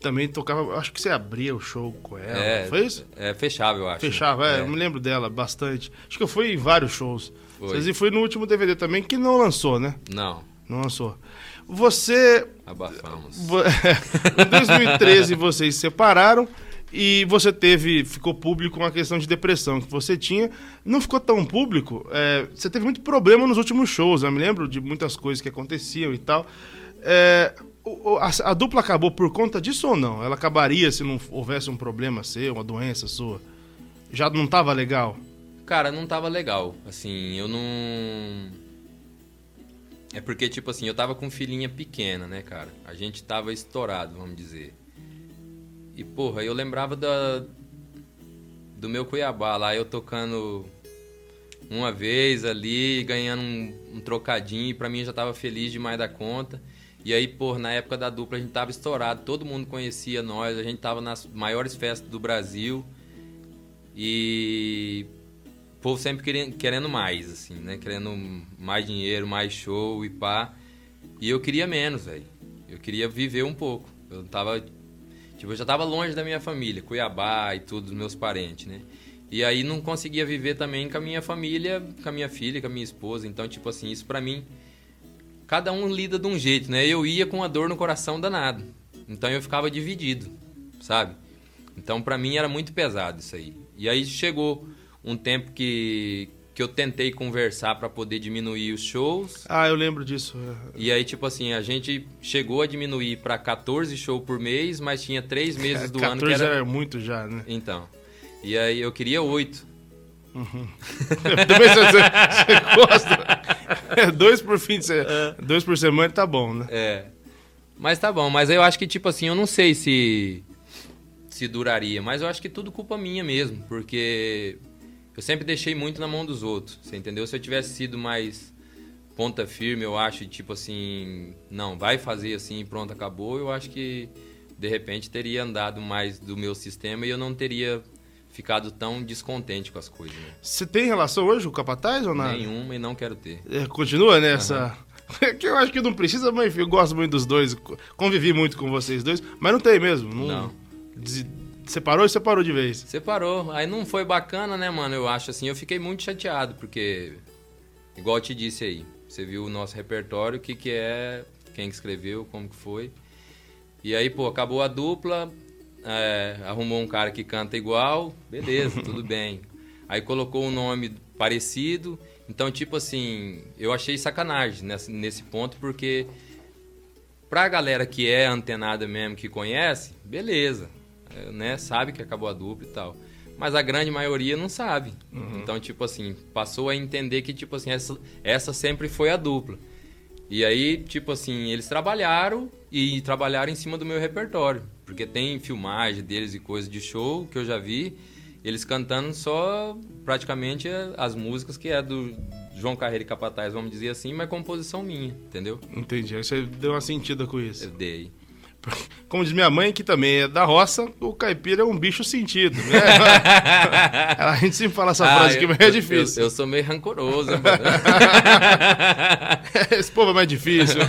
Também tocava. Acho que você abria o show com ela. É, Foi isso? É, fechava, eu acho. Fechava, é, É. eu me lembro dela bastante. Acho que eu fui em vários shows. Foi. E foi no último DVD também, que não lançou, né? Não, Não lançou. Você. abafamos. em 2013 vocês se separaram e você teve. Ficou público uma questão de depressão que você tinha. Não ficou tão público. é, você teve muito problema nos últimos shows. Eu me lembro de muitas coisas que aconteciam e tal. É, a, a dupla acabou por conta disso ou não? Ela acabaria se não houvesse um problema seu, uma doença sua? Já não tava legal? Cara, não tava legal. Assim, eu não. É porque, tipo assim, eu tava com filhinha pequena, né, cara? A gente tava estourado, vamos dizer. E, porra, eu lembrava da. Do meu Cuiabá lá, eu tocando uma vez ali, ganhando um, um trocadinho, e pra mim já tava feliz demais da conta. E aí, porra, na época da dupla a gente tava estourado, todo mundo conhecia nós, a gente tava nas maiores festas do Brasil. E o povo sempre querendo, querendo mais, assim, né? Querendo mais dinheiro, mais show e pá. E eu queria menos, velho. Eu queria viver um pouco. Eu tava. Tipo, eu já tava longe da minha família, Cuiabá e tudo, dos meus parentes, né? E aí não conseguia viver também com a minha família, com a minha filha, com a minha esposa. Então, tipo assim, isso pra mim. Cada um lida de um jeito, né? Eu ia com a dor no coração danado. Então eu ficava dividido, sabe? Então pra mim era muito pesado isso aí. E aí chegou um tempo que, que eu tentei conversar pra poder diminuir os shows. Ah, eu lembro disso. E aí, tipo assim, a gente chegou a diminuir pra 14 shows por mês, mas tinha três meses do ano que 14 era. era muito já, né? Então. E aí eu queria oito. Também você, você gosta. É, dois por fim de semana. Dois por semana tá bom, né? É. Mas tá bom, mas eu acho que, tipo assim, eu não sei se. se duraria, mas eu acho que tudo culpa minha mesmo, porque eu sempre deixei muito na mão dos outros, você entendeu? Se eu tivesse sido mais ponta firme, eu acho, tipo assim, não, vai fazer assim, pronto, acabou, eu acho que de repente teria andado mais do meu sistema e eu não teria ficado tão descontente com as coisas. Né? Você tem relação hoje com o Capataz ou nada? Nenhuma e não quero ter. É, continua nessa. que eu acho que não precisa, mas eu gosto muito dos dois. Convivi muito com vocês dois, mas não tem mesmo. Não. Não. Des- Separou e separou de vez. Separou. Aí não foi bacana, né, mano? Eu acho assim, eu fiquei muito chateado, porque, igual eu te disse aí, você viu o nosso repertório, o que, que é, quem que escreveu, como que foi. E aí, pô, acabou a dupla, é, arrumou um cara que canta igual, beleza, tudo bem. Aí colocou um nome parecido, então, tipo assim, eu achei sacanagem nesse, nesse ponto, porque pra galera que é antenada mesmo, que conhece, beleza, é, né, sabe que acabou a dupla e tal. Mas a grande maioria não sabe. Então, tipo assim, passou a entender que, tipo assim, essa, essa sempre foi a dupla. E aí, tipo assim, eles trabalharam e trabalharam em cima do meu repertório. Porque tem filmagem deles e coisa de show que eu já vi. Eles cantando só praticamente as músicas que é do João Carreira e Capataz, vamos dizer assim, mas composição minha, entendeu? Entendi. Aí você deu uma sentida com isso. Eu dei. Como diz minha mãe, que também é da roça, o caipira é um bicho sentido, né? a gente sempre fala essa ah, frase que é difícil. Eu, eu, sou meio rancoroso. Esse povo é mais difícil.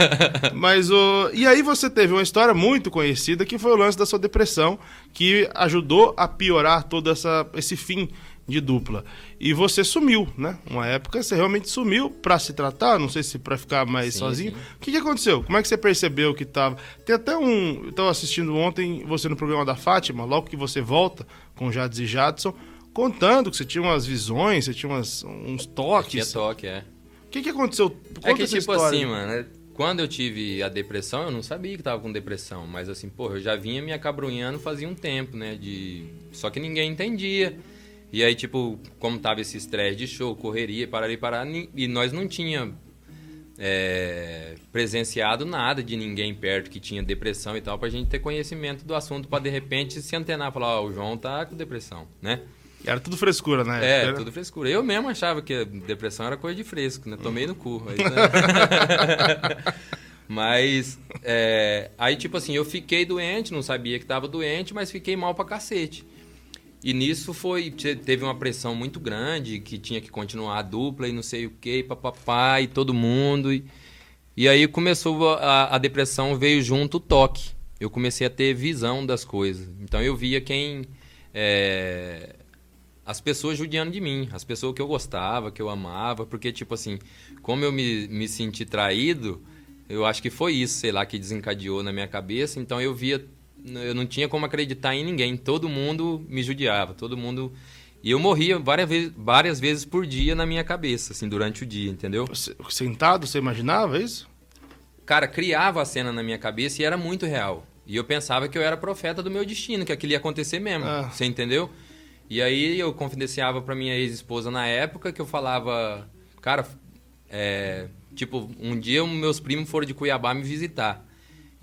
Mas o... E aí você teve uma história muito conhecida que foi o lance da sua depressão, que ajudou a piorar todo essa, esse fim de dupla. E você sumiu, né? Uma época você realmente sumiu para se tratar, não sei se para ficar mais sim, sozinho. Sim. O que, que aconteceu? Como é que você percebeu que tava? Tem até um, eu tava assistindo ontem você no programa da Fátima, logo que você volta com Jades e Jadson, contando que você tinha umas visões, você tinha umas, uns toques. Tinha toque, é. O que, que aconteceu? Conta é que tipo história. assim, mano, é, quando eu tive a depressão, eu não sabia que tava com depressão, mas assim, porra, eu já vinha me acabrunhando fazia um tempo, né, de só que ninguém entendia. E aí, tipo, como tava esse estresse de show, correria, parar e parar, e nós não tinha é, presenciado nada de ninguém perto que tinha depressão e tal, pra gente ter conhecimento do assunto, pra de repente se antenar, falar, ó, oh, o João tá com depressão, né? Era tudo frescura, né? É, era... tudo frescura. Eu mesmo achava que depressão era coisa de fresco, né? Tomei no cu. Aí, né? mas, é, aí, tipo assim, eu fiquei doente, não sabia que tava doente, mas fiquei mal pra cacete. E nisso foi teve uma pressão muito grande, que tinha que continuar a dupla e não sei o que, papapá, e todo mundo. E, e aí começou a, a depressão, veio junto o toque. Eu comecei a ter visão das coisas. Então eu via quem. É, as pessoas judiando de mim, as pessoas que eu gostava, que eu amava, porque, tipo assim, como eu me, me senti traído, eu acho que foi isso, sei lá, que desencadeou na minha cabeça. Então eu via eu não tinha como acreditar em ninguém. Todo mundo me judiava, todo mundo. E eu morria várias vezes, várias vezes por dia na minha cabeça, assim, durante o dia, entendeu? Sentado, você imaginava isso? Cara, criava a cena na minha cabeça e era muito real. E eu pensava que eu era profeta do meu destino, que aquilo ia acontecer mesmo. Ah. Você entendeu? E aí eu confidenciava pra minha ex-esposa na época que eu falava, cara, é, tipo, um dia meus primos foram de Cuiabá me visitar.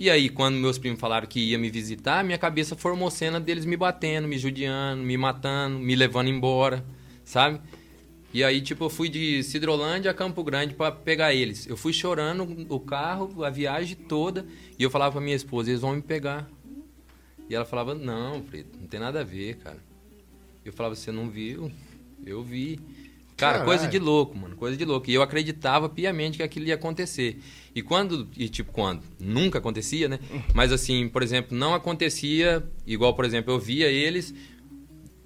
E aí, quando meus primos falaram que ia me visitar, minha cabeça formou cena deles me batendo, me judiando, me matando, me levando embora, sabe? E aí, tipo, eu fui de Cidrolândia a Campo Grande para pegar eles. Eu fui chorando o carro, a viagem toda, e eu falava pra minha esposa, eles vão me pegar. E ela falava, não, Preto, não tem nada a ver, cara. Eu falava, você não viu? Eu vi. Cara, Caralho. coisa de louco, mano, coisa de louco. E eu acreditava piamente que aquilo ia acontecer. E quando, e tipo, quando? Nunca acontecia, né? Mas assim, por exemplo, não acontecia, igual, por exemplo, eu via eles,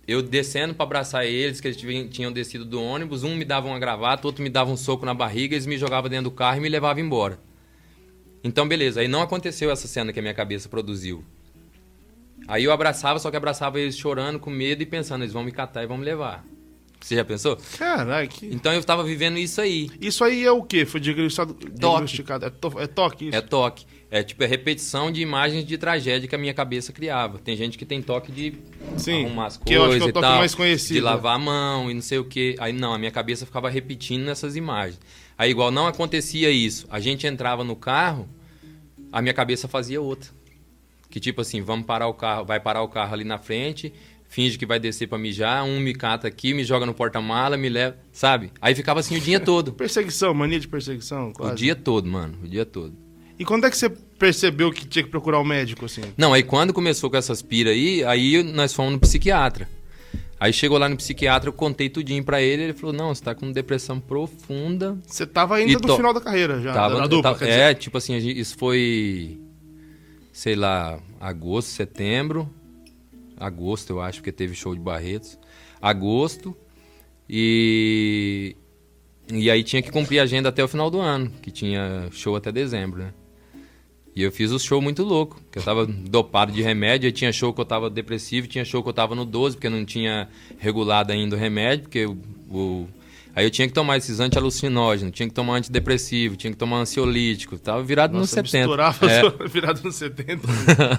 eu descendo para abraçar eles, que eles tinham descido do ônibus, um me dava uma gravata, outro me dava um soco na barriga, eles me jogavam dentro do carro e me levavam embora. Então, beleza, aí não aconteceu essa cena que a minha cabeça produziu. Aí eu abraçava, só que abraçava eles chorando, com medo e pensando, eles vão me catar e vão me levar. Você já pensou? Caralho, que... Então eu tava vivendo isso aí. Isso aí é o quê? Foi diagnosticado? diagnosticado. É, to... é toque isso? É toque. É tipo é repetição de imagens de tragédia que a minha cabeça criava. Tem gente que tem toque de Sim, arrumar as coisas que eu acho que é o toque tal, mais conhecido. de lavar a mão e não sei o quê. Aí não, a minha cabeça ficava repetindo essas imagens. Aí igual não acontecia isso. A gente entrava no carro, a minha cabeça fazia outra. Que tipo assim, vamos parar o carro, vai parar o carro ali na frente, finge que vai descer para mijar, um me cata aqui, me joga no porta-mala, me leva, sabe? Aí ficava assim o dia todo. perseguição, mania de perseguição, quase. O dia todo, mano, o dia todo. E quando é que você percebeu que tinha que procurar um médico, assim? Não, aí quando começou com essas pira aí, aí nós fomos no psiquiatra. Aí chegou lá no psiquiatra, eu contei tudinho pra ele, ele falou, não, você tá com depressão profunda. Você tava ainda no final da carreira já, tava, na dupla, tava, É, tipo assim, isso foi, sei lá, agosto, setembro agosto, eu acho, porque teve show de Barretos. Agosto. E. E aí tinha que cumprir a agenda até o final do ano, que tinha show até dezembro, né? E eu fiz o show muito louco, que eu tava dopado de remédio, aí tinha show que eu tava depressivo, tinha show que eu tava no 12, porque não tinha regulado ainda o remédio, porque o, o Aí eu tinha que tomar esses anti-alucinógenos, tinha que tomar antidepressivo, tinha que tomar ansiolítico. Tava virado nos 70. Misturava é. virado nos 70.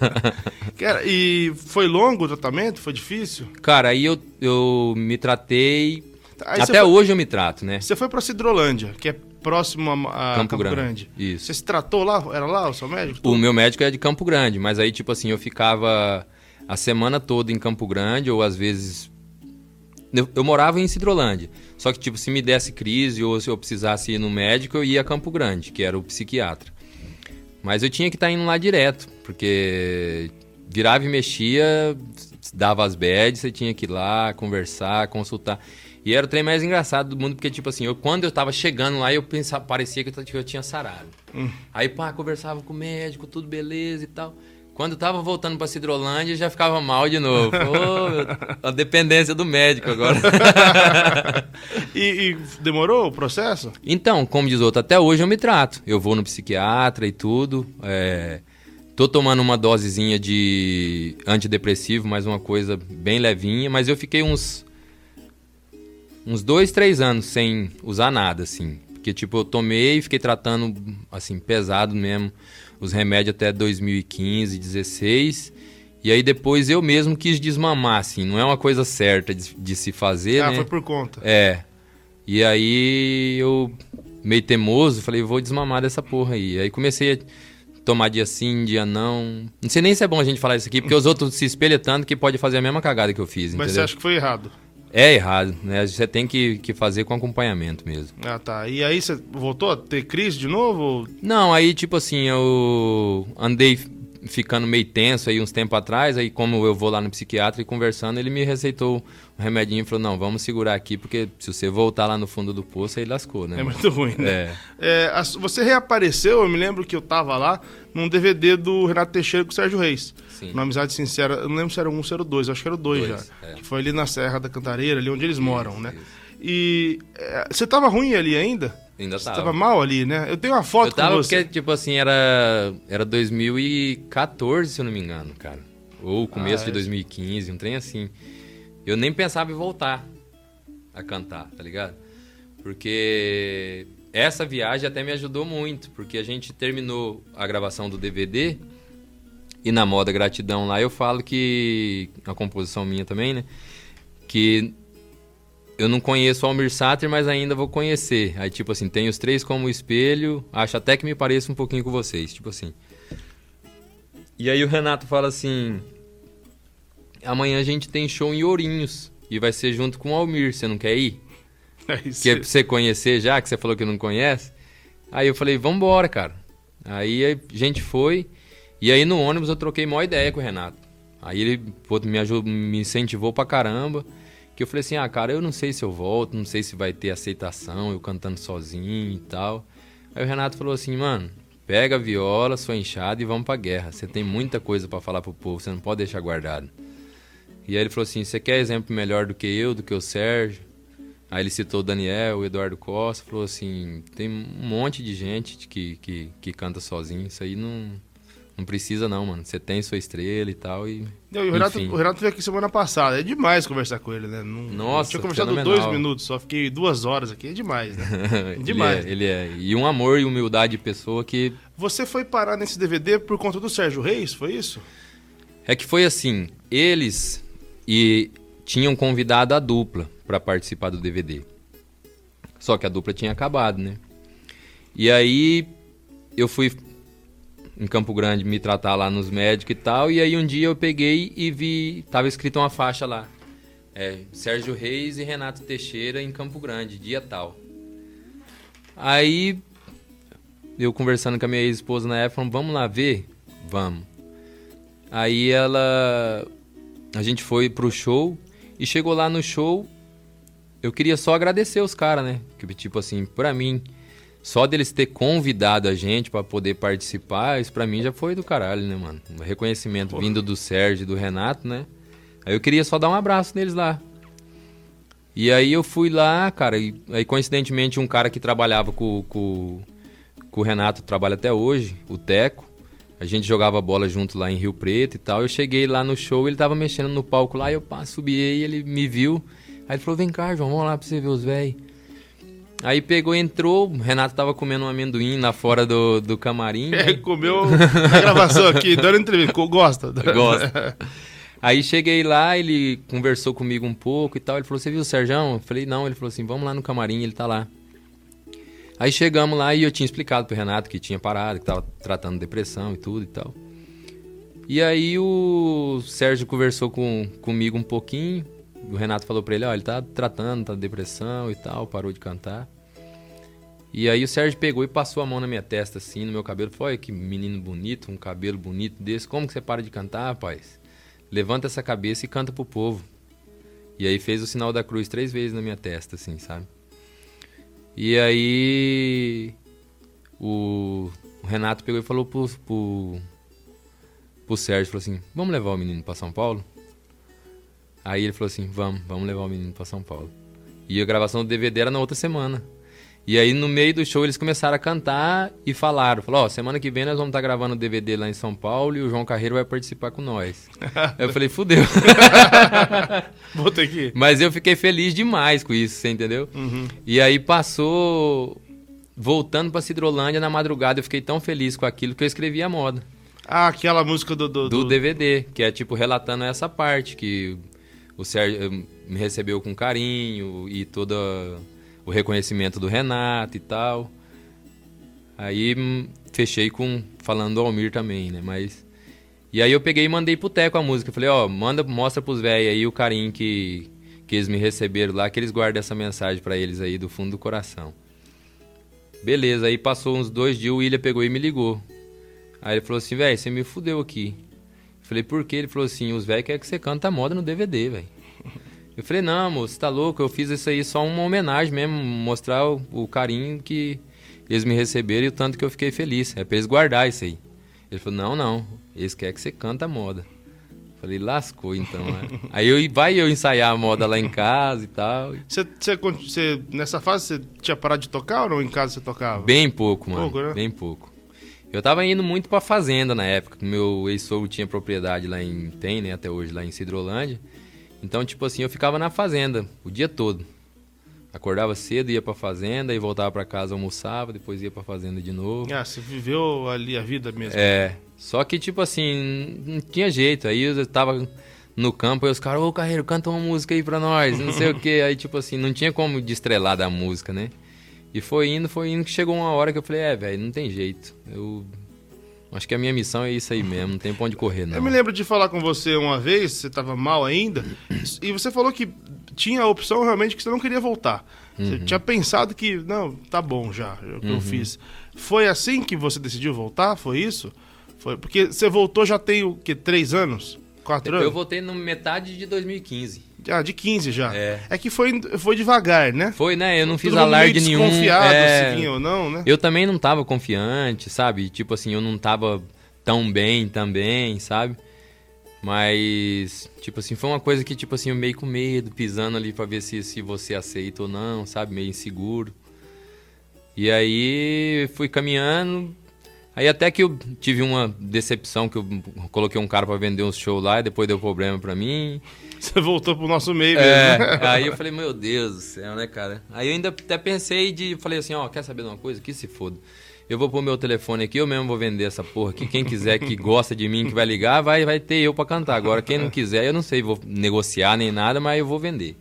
Cara, e foi longo o tratamento? Foi difícil? Cara, aí eu, eu me tratei. Aí Até foi... hoje eu me trato, né? Você foi pra Cidrolândia, que é próximo a, a Campo, Campo Grande. Grande. Isso. Você se tratou lá? Era lá o seu médico? O meu médico é de Campo Grande, mas aí, tipo assim, eu ficava a semana toda em Campo Grande, ou às vezes. Eu, eu morava em Cidrolândia. Só que, tipo, se me desse crise ou se eu precisasse ir no médico, eu ia a Campo Grande, que era o psiquiatra. Mas eu tinha que estar tá indo lá direto, porque virava e mexia, dava as bads, você tinha que ir lá, conversar, consultar. E era o trem mais engraçado do mundo, porque, tipo assim, eu, quando eu tava chegando lá, eu pensava, parecia que eu, eu tinha sarado. Hum. Aí, pá, conversava com o médico, tudo beleza e tal. Quando eu tava voltando pra Cidrolândia, já ficava mal de novo. Pô, a dependência do médico agora. e, e, demorou o processo? Então, como diz outro, até hoje eu me trato. Eu vou no psiquiatra e tudo. É, tô tomando uma dosezinha de antidepressivo, mais uma coisa bem levinha, mas eu fiquei uns. uns dois, três anos sem usar nada, assim. Porque, tipo, eu tomei e fiquei tratando, assim, pesado mesmo os remédios até 2015, 16. E aí depois eu mesmo quis desmamar, assim. Não é uma coisa certa de, de se fazer, ah, né? foi por conta. É. E aí eu, meio teimoso, falei, vou desmamar dessa porra aí. Aí comecei a tomar dia sim, dia não. Não sei nem se é bom a gente falar isso aqui, porque os outros se espelham tanto que pode fazer a mesma cagada que eu fiz, Mas entendeu? você acha que foi errado? É errado, né? Você tem que, que fazer com acompanhamento mesmo. Ah, tá. E aí você voltou a ter crise de novo? Não, aí tipo assim, eu andei ficando meio tenso aí uns tempos atrás, aí como eu vou lá no psiquiatra e conversando, ele me receitou um remedinho e falou, não, vamos segurar aqui, porque se você voltar lá no fundo do poço, aí lascou, né? É muito ruim, né? É. é você reapareceu, eu me lembro que eu tava lá, num DVD do Renato Teixeira com o Sérgio Reis. Sim. Uma amizade sincera, eu não lembro se era um ou se era dois, acho que era o dois, dois já. É. Que foi ali na Serra da Cantareira, ali onde eles isso, moram, né? Isso. E é, você tava ruim ali ainda? Ainda tava. Você tava mal ali, né? Eu tenho uma foto eu tava com você. porque, tipo assim, era, era 2014, se eu não me engano, cara. Ou começo ah, de 2015, um trem assim. Eu nem pensava em voltar a cantar, tá ligado? Porque essa viagem até me ajudou muito, porque a gente terminou a gravação do DVD e na moda gratidão lá eu falo que a composição minha também, né? Que eu não conheço o Almir Sater, mas ainda vou conhecer. Aí, tipo assim, tem os três como espelho. Acho até que me pareça um pouquinho com vocês, tipo assim. E aí o Renato fala assim: amanhã a gente tem show em Ourinhos e vai ser junto com o Almir. Você não quer ir? É isso. Que é pra você conhecer já, que você falou que não conhece. Aí eu falei: vambora, cara. Aí a gente foi. E aí no ônibus eu troquei maior ideia com o Renato. Aí ele me, ajudou, me incentivou pra caramba. Que eu falei assim, ah, cara, eu não sei se eu volto, não sei se vai ter aceitação, eu cantando sozinho e tal. Aí o Renato falou assim, mano, pega a viola, sua enxada e vamos pra guerra. Você tem muita coisa para falar pro povo, você não pode deixar guardado. E aí ele falou assim, você quer exemplo melhor do que eu, do que o Sérgio? Aí ele citou o Daniel, o Eduardo Costa, falou assim, tem um monte de gente que, que, que canta sozinho, isso aí não não precisa não, mano. Você tem sua estrela e tal e... Não, e o, Renato, o Renato veio aqui semana passada. É demais conversar com ele, né? Não, Nossa, tinha conversado fenomenal. dois minutos, só fiquei duas horas aqui. É demais, né? demais. ele, é, ele é. E um amor e humildade de pessoa que... Você foi parar nesse DVD por conta do Sérgio Reis, foi isso? É que foi assim, eles e tinham convidado a dupla para participar do DVD. Só que a dupla tinha acabado, né? E aí eu fui em Campo Grande me tratar lá nos médicos e tal. E aí um dia eu peguei e vi, tava escrito uma faixa lá. É, Sérgio Reis e Renato Teixeira em Campo Grande, dia tal. Aí eu conversando com a minha ex-esposa na época, falando, vamos lá ver? Vamos. Aí ela. A gente foi pro show e chegou lá no show. Eu queria só agradecer os caras, né? Que, tipo assim, pra mim, só deles ter convidado a gente para poder participar, isso para mim já foi do caralho, né, mano? Um reconhecimento Porra. vindo do Sérgio e do Renato, né? Aí eu queria só dar um abraço neles lá. E aí eu fui lá, cara, e aí coincidentemente um cara que trabalhava com, com, com o Renato, trabalha até hoje, o Teco, a gente jogava bola junto lá em Rio Preto e tal. Eu cheguei lá no show, ele tava mexendo no palco lá, eu pá, subi e ele me viu. Aí ele falou: Vem cá, João, vamos lá pra você ver os velhos. Aí pegou, entrou, o Renato tava comendo um amendoim lá fora do, do camarim. É, aí... comeu na gravação aqui, dando entrevista, gosta. Gosta. Aí cheguei lá, ele conversou comigo um pouco e tal. Ele falou: Você viu o Serjão? Eu falei: Não. Ele falou assim: Vamos lá no camarim, ele tá lá. Aí chegamos lá e eu tinha explicado pro Renato que tinha parado, que tava tratando depressão e tudo e tal. E aí o Sérgio conversou com, comigo um pouquinho o Renato falou pra ele, ó, ele tá tratando, tá depressão e tal, parou de cantar. E aí o Sérgio pegou e passou a mão na minha testa, assim, no meu cabelo. Falou, olha que menino bonito, um cabelo bonito desse. Como que você para de cantar, rapaz? Levanta essa cabeça e canta pro povo. E aí fez o sinal da cruz três vezes na minha testa, assim, sabe? E aí o, o Renato pegou e falou pro, pro, pro Sérgio, falou assim, vamos levar o menino para São Paulo? Aí ele falou assim, vamos, vamos levar o menino para São Paulo. E a gravação do DVD era na outra semana. E aí, no meio do show, eles começaram a cantar e falaram. Falou, ó, oh, semana que vem nós vamos estar tá gravando o DVD lá em São Paulo e o João Carreiro vai participar com nós. eu falei, fudeu. Vou ter que ir. Mas eu fiquei feliz demais com isso, você entendeu? Uhum. E aí passou... Voltando pra Cidrolândia na madrugada, eu fiquei tão feliz com aquilo que eu escrevi a moda. Ah, aquela música do... Do, do... do DVD, que é tipo relatando essa parte, que o Sérgio eh, me recebeu com carinho e toda o reconhecimento do Renato e tal. Aí hum, fechei com falando do Almir também, né? Mas e aí eu peguei e mandei pro Teco a música. Falei, ó, manda, mostra pros velhos aí o carinho que que eles me receberam lá, que eles guardem essa mensagem para eles aí do fundo do coração. Beleza, aí passou uns dois dias, o William pegou e me ligou. Aí ele falou assim, velho, você me fudeu aqui. Falei, por quê? Ele falou assim, os velhos querem que você canta a moda no DVD, velho. Eu falei, não, moço, você tá louco? Eu fiz isso aí só uma homenagem mesmo, mostrar o, o, carinho que eles me receberam e o tanto que eu fiquei feliz. É pra eles guardar isso aí. Ele falou, não, não, eles querem que você canta a moda. Falei, lascou então, né? Aí eu, vai eu ensaiar a moda lá em casa e tal. Você, nessa fase você tinha parado de tocar ou não em casa você tocava? Bem pouco, mano. Pouco, né? Bem pouco. Eu tava indo muito pra fazenda na época. Meu ex-sogro tinha propriedade lá em. Tem, né? Até hoje, lá em Cidrolândia. Então, tipo assim, eu ficava na fazenda o dia todo. Acordava cedo, ia pra fazenda e voltava para casa, almoçava, depois ia pra fazenda de novo. Ah, você viveu ali a vida mesmo. É. Só que, tipo assim, não tinha jeito. Aí eu tava no campo e os caras, ô Carreiro, canta uma música aí pra nós, não sei o que. Aí, tipo assim, não tinha como destrelar da música, né? E foi indo, foi indo que chegou uma hora que eu falei, é, velho, não tem jeito. Eu acho que a minha missão é isso aí mesmo, não tem pra onde correr, não. Eu me lembro de falar com você uma vez, você tava mal ainda, e você falou que tinha a opção realmente que você não queria voltar. Você uhum. tinha pensado que, não, tá bom já, é o que uhum. eu fiz. Foi assim que você decidiu voltar? Foi isso? Foi porque você voltou já tem o que três anos, quatro eu anos? Eu voltei no metade de 2015. Ah, de 15 já. É. é que foi, foi devagar, né? Foi, né? Eu não fiz alarde nenhum. Desconfiado é... se vinha ou não, né? Eu também não tava confiante, sabe? Tipo assim, eu não tava tão bem também, sabe? Mas, tipo assim, foi uma coisa que, tipo assim, eu meio com medo, pisando ali pra ver se, se você aceita ou não, sabe? Meio inseguro. E aí fui caminhando. Aí até que eu tive uma decepção que eu coloquei um cara para vender uns shows lá e depois deu problema para mim. Você voltou pro nosso meio é, mesmo. Aí eu falei, meu Deus do céu, né, cara? Aí eu ainda até pensei de. Falei assim, ó, quer saber de uma coisa? Que se foda. Eu vou pôr meu telefone aqui, eu mesmo vou vender essa porra aqui. Quem quiser que gosta de mim, que vai ligar, vai, vai ter eu para cantar. Agora, quem não quiser, eu não sei, vou negociar nem nada, mas eu vou vender.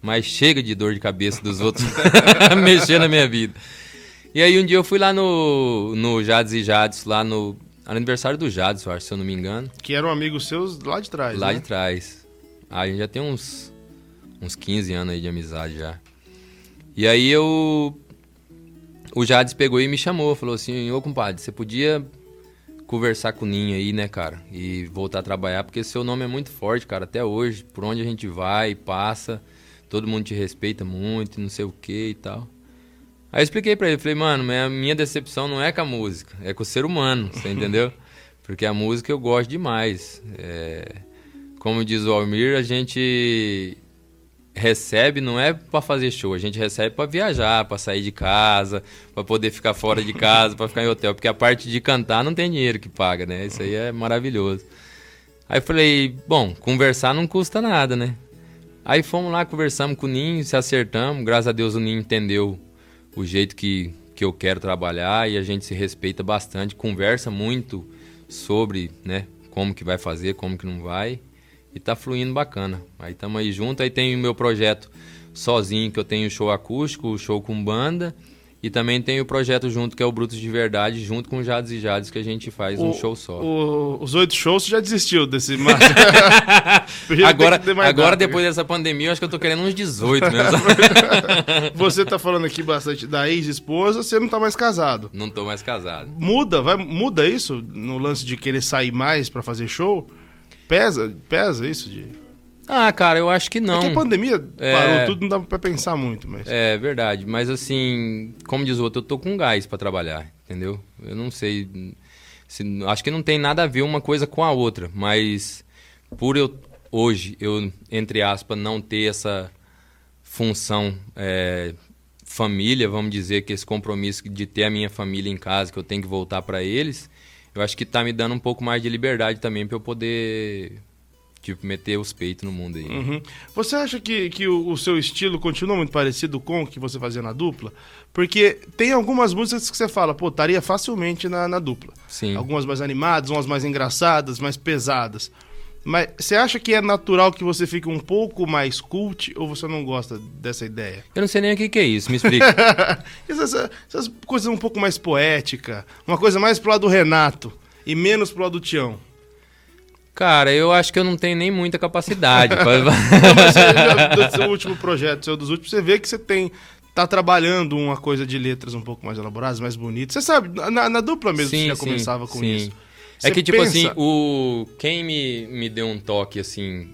Mas chega de dor de cabeça dos outros mexer na minha vida. E aí um dia eu fui lá no, no Jades e Jades, lá no aniversário do Jades, eu acho, se eu não me engano. Que eram amigos seus lá de trás, Lá né? de trás. Ah, a gente já tem uns, uns 15 anos aí de amizade já. E aí eu. O Jades pegou e me chamou, falou assim: Ô compadre, você podia conversar com o Ninho aí, né, cara? E voltar a trabalhar, porque seu nome é muito forte, cara, até hoje. Por onde a gente vai, passa, todo mundo te respeita muito, não sei o que e tal. Aí eu expliquei pra ele, falei, mano, a minha decepção não é com a música, é com o ser humano, você entendeu? Porque a música eu gosto demais. É como diz o Almir, a gente recebe não é para fazer show, a gente recebe para viajar, para sair de casa, para poder ficar fora de casa, para ficar em hotel, porque a parte de cantar não tem dinheiro que paga, né? Isso aí é maravilhoso. Aí falei, bom, conversar não custa nada, né? Aí fomos lá, conversamos com o Ninho, se acertamos, graças a Deus o Ninho entendeu o jeito que, que eu quero trabalhar e a gente se respeita bastante, conversa muito sobre, né, como que vai fazer, como que não vai. E tá fluindo bacana. Aí estamos aí junto. Aí tem o meu projeto sozinho, que eu tenho show acústico, show com banda. E também tem o projeto junto, que é o Brutos de Verdade, junto com Jades e Jades, que a gente faz um O- show só. o- os oito shows você já desistiu desse agora, agora depois dessa pandemia, eu acho que eu tô querendo uns 18 mesmo. Você tá falando aqui bastante da ex-esposa, você não tá mais casado. Não tô mais casado. Muda, vai, muda isso no lance de querer sair mais pra fazer show? Pesa, pesa isso de. Ah, cara, eu acho que não. É que a pandemia É. parou tudo, não dá pra pensar muito, mas. É verdade, mas assim, como diz o outro, eu tô com gás pra trabalhar, entendeu? Eu não sei, se- acho que não tem nada a ver uma coisa com a outra, mas por eu hoje eu entre aspas não ter essa função é, família, vamos dizer que esse compromisso de ter a minha família em casa, que eu tenho que voltar pra eles, eu acho que tá me dando um pouco mais de liberdade também pra eu poder tipo meter os peitos no mundo aí. Uhum. Você acha que, que o, o seu estilo continua muito parecido com o que você fazia na dupla? Porque tem algumas músicas que você fala, pô, estaria facilmente na, na dupla. Sim. Algumas mais animadas, umas mais engraçadas, mais pesadas. Mas você acha que é natural que você fique um pouco mais cult ou você não gosta dessa ideia? Eu não sei nem o que, que é isso, me explica. essas, essas coisas um pouco mais poética, uma coisa mais pro lado do Renato e menos pro lado do Tião. Cara, eu acho que eu não tenho nem muita capacidade. pra- Não, mas você já- do seu último projeto, seu dos últimos, você vê que você tem tá trabalhando uma coisa de letras um pouco mais elaboradas, mais bonitas. Você sabe, na, na dupla mesmo você já começava com sim. isso. É Você que, tipo pensa- assim, o... quem me, me deu um toque, assim,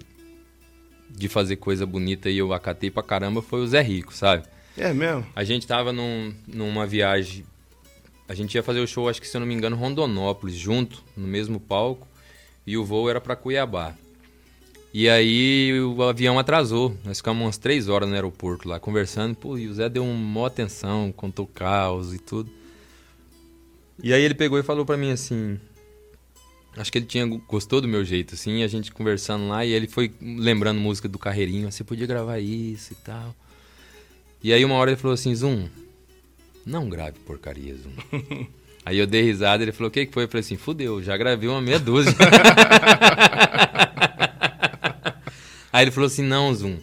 de fazer coisa bonita e eu acatei pra caramba foi o Zé Rico, sabe? É mesmo? A gente tava num, numa viagem. A gente ia fazer o show, acho que se eu não me engano, Rondonópolis, junto, no mesmo palco. E o voo era pra Cuiabá. E aí o avião atrasou. Nós ficamos umas três horas no aeroporto lá conversando. Pô, e o Zé deu uma atenção, contou caos e tudo. E aí ele pegou e falou pra mim assim. Acho que ele tinha gostou do meu jeito, assim, a gente conversando lá, e ele foi lembrando música do Carreirinho, você podia gravar isso e tal. E aí uma hora ele falou assim, Zoom, não grave porcaria, Zoom. aí eu dei risada, ele falou, o que que foi? Eu falei assim, fudeu, já gravei uma meia dúzia. aí ele falou assim, não, Zoom,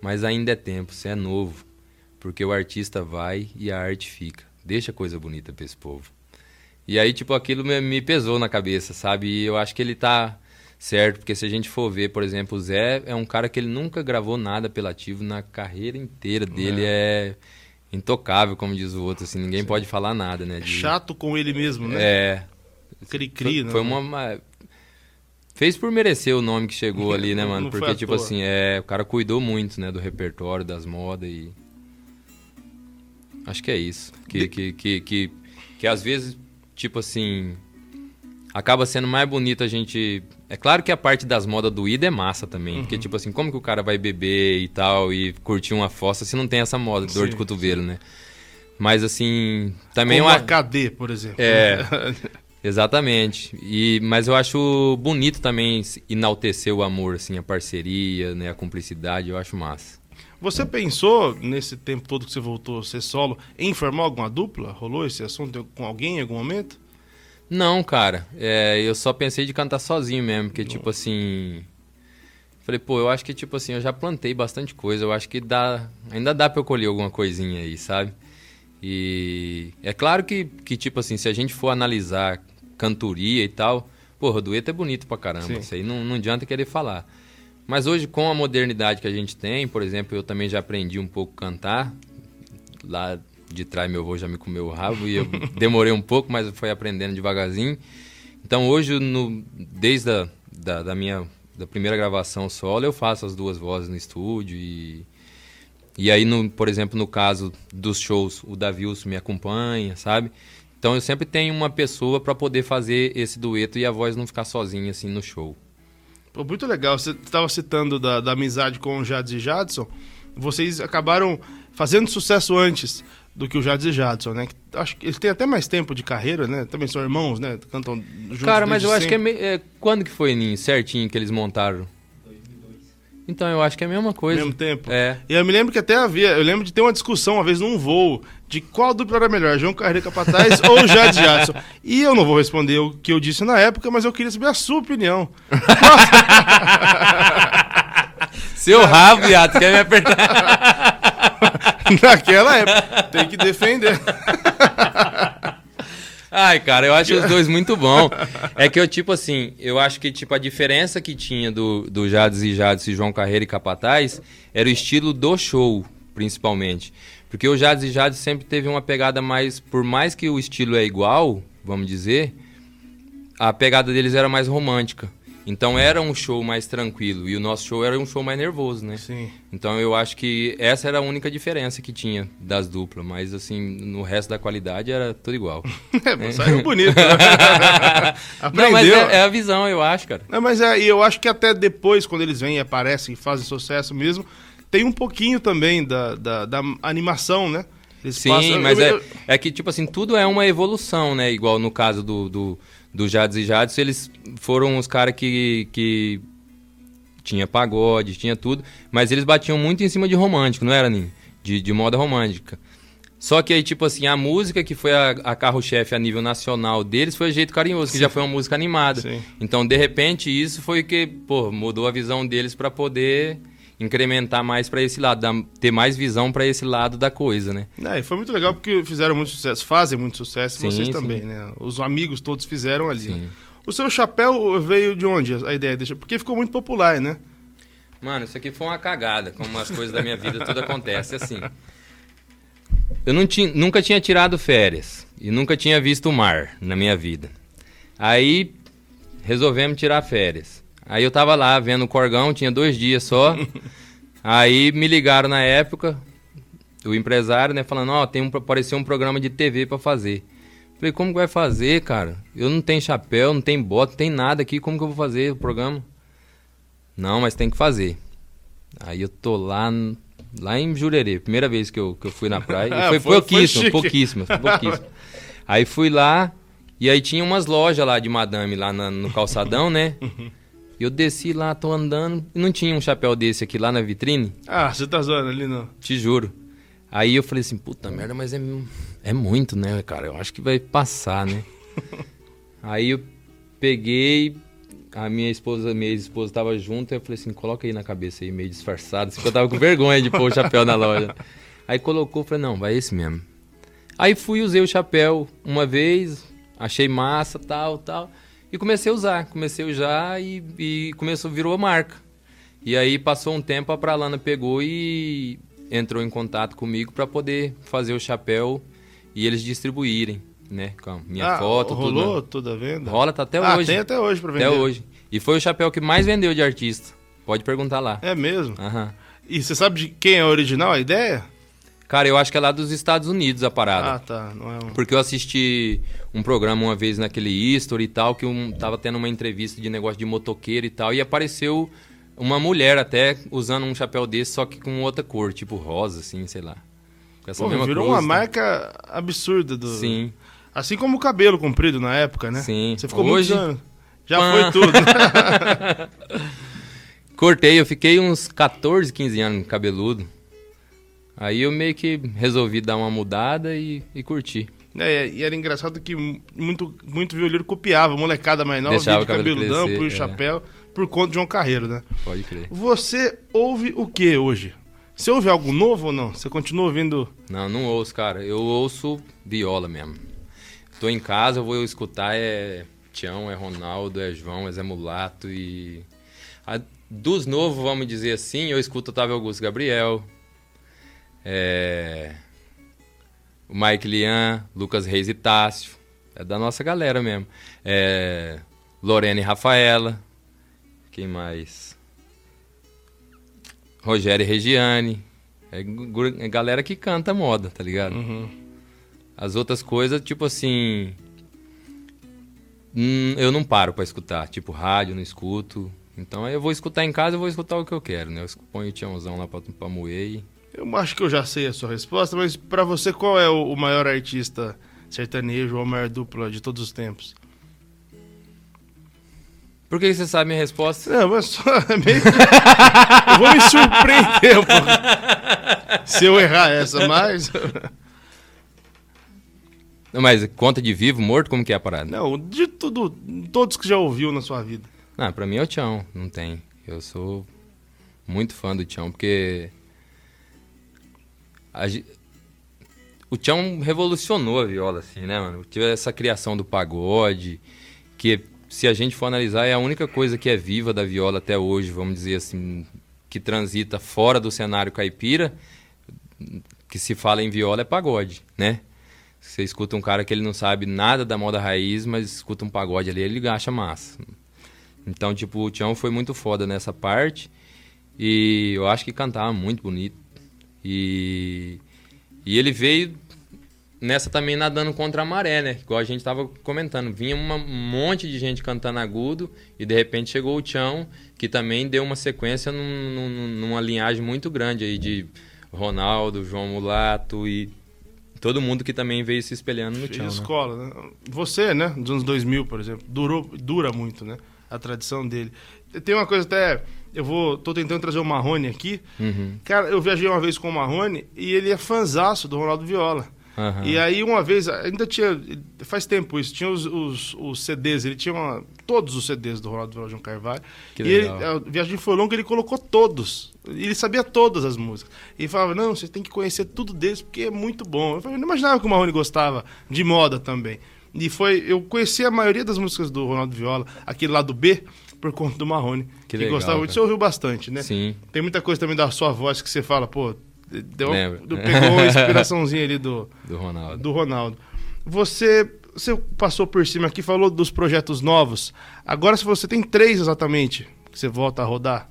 mas ainda é tempo, você é novo, porque o artista vai e a arte fica. Deixa coisa bonita pra esse povo. E aí, tipo, aquilo me, me pesou na cabeça, sabe? E eu acho que ele tá certo, porque se a gente for ver, por exemplo, o Zé é um cara que ele nunca gravou nada apelativo na carreira inteira dele, é, intocável, como diz o outro, assim, ninguém pode falar nada, né? de- Chato com ele mesmo, né? É, Cri-cri, foi, né? foi uma, uma- Fez por merecer o nome que chegou ali, né, mano? foi Porque, tipo toa. assim, é, o cara cuidou muito, né, do repertório, das modas e. Acho que é isso. Que, que, que, que, que às vezes, tipo assim. Acaba sendo mais bonito a gente. É claro que a parte das modas do ida é massa também. Uhum. Porque, tipo assim, como que o cara vai beber e tal e curtir uma fossa se não tem essa moda, dor de Sim, cotovelo, né? Mas assim. Também Como eu a a- KD, por exemplo. É. Exatamente. E, mas eu acho bonito também enaltecer o amor, assim, a parceria, né, a cumplicidade, eu acho massa. Você pensou, nesse tempo todo que você voltou a ser solo, em formar alguma dupla? Rolou esse assunto com alguém em algum momento? Não, cara, é, eu só pensei de cantar sozinho mesmo, porque, tipo assim... Falei, pô, eu acho que, tipo assim, eu já plantei bastante coisa, eu acho que dá, ainda dá pra eu colher alguma coisinha aí, sabe? E é claro que, que, tipo assim, se a gente for analisar cantoria e tal, porra, o dueto é bonito pra caramba, Sim. isso aí não, não adianta querer falar. Mas hoje, com a modernidade que a gente tem, por exemplo, eu também já aprendi um pouco a cantar. Lá de trás meu avô já me comeu o rabo e eu demorei um pouco, mas foi aprendendo devagarzinho. Então hoje, no, desde a da, da minha da primeira gravação solo, eu faço as duas vozes no estúdio e e aí, no, por exemplo, no caso dos shows, o Davi Wilson me acompanha, sabe? Então eu sempre tenho uma pessoa para poder fazer esse dueto e a voz não ficar sozinha assim no show. Pô, muito legal. Você estava citando da, da amizade com o Jades e Jadson. Vocês acabaram fazendo sucesso antes do que o Jades e Jadson, né? Acho que eles têm até mais tempo de carreira, né? Também são irmãos, né? Cantam juntos Cara, mas eu acho que é, sempre. me- é quando que foi Ninho, certinho que eles montaram? Então eu acho que é a mesma coisa. mesmo tempo. É. E eu me lembro que até havia, eu lembro de ter uma discussão uma vez num voo de qual dupla era melhor, João Carreira Capataz ou Jades Jadson. E eu não vou responder o que eu disse na época, mas eu queria saber a sua opinião. Seu rabo, viado, quer me apertar? Naquela época. Tem que defender. Ai, cara, eu acho os dois muito bom. É que eu, tipo assim, eu acho que, tipo, a diferença que tinha do, do Jades e Jades e João Carreira e Capataz era o estilo do show, principalmente. Porque o Jades e Jades sempre teve uma pegada mais. Por mais que o estilo é igual, vamos dizer, a pegada deles era mais romântica. Então era um show mais tranquilo e o nosso show era um show mais nervoso, né? Sim. Então eu acho que essa era a única diferença que tinha das duplas, mas assim, no resto da qualidade era tudo igual. É, saiu bonito. né? Não, mas Aprendeu. é, é a visão, eu acho, cara. Não, mas é, e eu acho que até depois, quando eles vêm e aparecem e fazem sucesso mesmo, tem um pouquinho também da, da, da animação, né? Eles Sim, passam- mas eu- é, eu- é que, tipo assim, tudo é uma evolução, né? Igual no caso do, do, do Jades e Jades, eles foram os caras que, que tinha pagode, tinha tudo, mas eles batiam muito em cima de romântico, não era, Ninho? De, de moda romântica. Só que aí, tipo assim, a música que foi a, a carro-chefe a nível nacional deles foi o Jeito Carinhoso, que já foi uma música animada. Sim. Então, de repente, isso foi que, pô, mudou a visão deles pra poder incrementar mais pra esse lado, dar- ter mais visão pra esse lado da coisa, né? É, e foi muito legal porque fizeram muito sucesso, fazem muito sucesso, Sim, vocês sim. também, né? Os amigos todos fizeram ali. Sim. O seu chapéu veio de onde a ideia? Porque ficou muito popular, né? Mano, isso aqui foi uma cagada, como as coisas da minha vida tudo acontece assim. Eu tinha, nunca tinha tirado férias e nunca tinha visto o mar na minha vida. Aí resolvemos tirar férias. Aí eu tava lá vendo o Corgão, tinha dois dias só. Aí me ligaram na época, o empresário, né, falando, ó, tem um, apareceu um programa de TV pra fazer. Falei, como que vai fazer, cara? Eu não tenho chapéu, não tenho bota, não tem nada aqui, como que eu vou fazer o programa? Não, mas tem que fazer. Aí eu tô lá, lá em Jurerê, primeira vez que eu, que eu fui na praia. Ah, foi, foi- foi pouquíssimo, chique. pouquíssimo, foi pouquíssimo. Aí fui lá, e aí tinha umas lojas lá de madame lá na- no calçadão, né? Eu desci lá, tô andando, e não tinha um chapéu desse aqui lá na vitrine, Ah, você tá zoando ali, não. te juro. Aí eu falei assim, puta merda, mas é, é muito, né, cara? Eu acho que vai passar, né? aí eu peguei, a minha esposa, minha ex-esposa tava junto, eu falei assim, coloca aí na cabeça aí, meio disfarçado, assim, porque eu tava com vergonha de pôr o chapéu na loja. Aí colocou, falei, não, vai esse mesmo. Aí fui, usei o chapéu uma vez, achei massa, tal, tal, e comecei a usar, comecei a usar e, e começou, virou a marca. E aí passou um tempo, a Pralana pegou e entrou em contato comigo para poder fazer o chapéu e eles distribuírem, né? Com a minha Ah, foto, rolou tudo. toda a venda? Rola, tá até ah, hoje. tem até hoje pra vender. Até hoje. E foi o chapéu que mais vendeu de artista. Pode perguntar lá. É mesmo? Aham. E você sabe de quem é o original, a ideia? Cara, eu acho que é lá dos Estados Unidos a parada. Ah, tá. Não é um... Porque eu assisti um programa uma vez naquele History e tal, que um, tava tendo uma entrevista de negócio de motoqueiro e tal, e apareceu uma mulher até usando um chapéu desse, só que com outra cor, tipo rosa, assim, sei lá. Com essa Pô, mesma virou cruz, uma tá? marca absurda do. Sim. Assim como o cabelo comprido na época, né? Sim. Você ficou Hoje- muitos anos. Já Pã. foi tudo. Cortei, eu fiquei uns 14, 15 anos cabeludo. Aí eu meio que resolvi dar uma mudada e, e curti. É, e era engraçado que muito, muito violeiro copiava, molecada mais nova, Deixava via de o cabelo cabeludão, põe o é. chapéu, por conta de João Carreiro, né? Pode crer. Você ouve o que hoje? Você ouve algo novo ou não? Você continua ouvindo. Não, não ouço, cara. Eu ouço viola mesmo. Tô em casa, eu vou escutar é Tião, é Ronaldo, é João, é Zé Mulato e... A- dos novos, vamos dizer assim, eu escuto Otávio Augusto Gabriel, é... o Mike Lian, Lucas Reis e Tássio. É da nossa galera mesmo. É... Lorena e Rafaela. Quem mais? Rogério e Regiane. É, é galera que canta moda, tá ligado? Uhum. As outras coisas, tipo assim. hum, eu não paro pra escutar. Tipo, rádio, não escuto. Então aí eu vou escutar em casa, eu vou escutar o que eu quero, né? Eu ponho o tiãozão lá pra, pra moer e. Eu acho que eu já sei a sua resposta, mas pra você, qual é o, maior artista sertanejo ou a maior dupla de todos os tempos? Por que você sabe minha resposta? Não, mas só é meio... Eu vou me surpreender. Se eu errar essa, mas... Não, mas conta de vivo, morto, como que é a parada? Não, de tudo, todos que já ouviu na sua vida. Não, pra mim é o Tião, não tem. Eu sou muito fã do Tião, porque a, o Tião revolucionou a viola, assim, né, mano? Tive essa criação do pagode, que se a gente for analisar, é a única coisa que é viva da viola até hoje, vamos dizer assim, que transita fora do cenário caipira, que se fala em viola é pagode, né? Você escuta um cara que ele não sabe nada da moda raiz, mas escuta um pagode ali, ele acha massa. Então, tipo, o Tião foi muito foda nessa parte. E eu acho que cantava muito bonito. E, e ele veio nessa também nadando contra a maré, né? Igual a gente tava comentando. Vinha uma, um monte de gente cantando agudo e de repente chegou o Tião, que também deu uma sequência num, num, numa linhagem muito grande aí de Ronaldo, João Mulato e todo mundo que também veio se espelhando no Tião. Né? escola, né? Você, né? Dos anos 2000, por exemplo, durou, dura muito, né? A tradição dele. Tem uma coisa até eu vou. tô tentando trazer o Marrone aqui. Uhum. Cara, eu viajei uma vez com o Marrone e ele é fanzaço do Ronaldo Viola. Uhum. E aí, uma vez, ainda tinha. Faz tempo isso, tinha os, os, os CDs, ele tinha uma, todos os CDs do Ronaldo Viola João Carvalho. Que e ele, a viagem foi longa, ele colocou todos. Ele sabia todas as músicas. E falava: Não, você tem que conhecer tudo deles, porque é muito bom. Eu, falei, eu não imaginava que o Marrone gostava de moda também. E foi. Eu conheci a maioria das músicas do Ronaldo Viola, aquele lado B por conta do Marrone. Que, que legal, gostava muito. Você ouviu bastante, né? Sim. Tem muita coisa também da sua voz que você fala, pô, deu, pegou uma inspiraçãozinha ali do, do Ronaldo. Do Ronaldo. Você, você passou por cima aqui, falou dos projetos novos. Agora, se você tem três exatamente, que você volta a rodar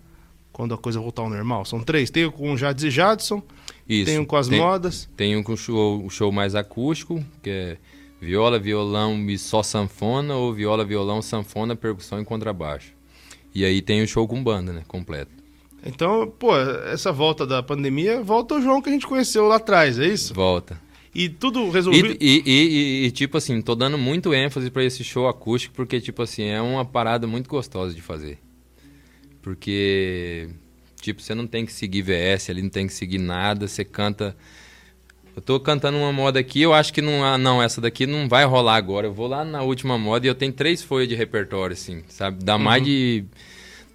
quando a coisa voltar ao normal, são três. Tem o com o Jades e Jadson, Isso. tem um com as tem, modas. Tem um com o show, o show mais acústico, que é viola, violão e só sanfona, ou viola, violão, sanfona, percussão e contrabaixo. E aí tem o show com banda, né? Completo. Então, pô, essa volta da pandemia, volta o João que a gente conheceu lá atrás, é isso? Volta. E tudo resolvido. E, e, e, e, tipo assim, tô dando muito ênfase para esse show acústico, porque, tipo assim, é uma parada muito gostosa de fazer. Porque, tipo, você não tem que seguir VS ali, não tem que seguir nada, você canta eu tô cantando uma moda aqui, eu acho que não, ah, não, essa daqui não vai rolar agora. Eu vou lá na última moda e eu tenho três folhas de repertório, assim, sabe? Dá uhum. mais de.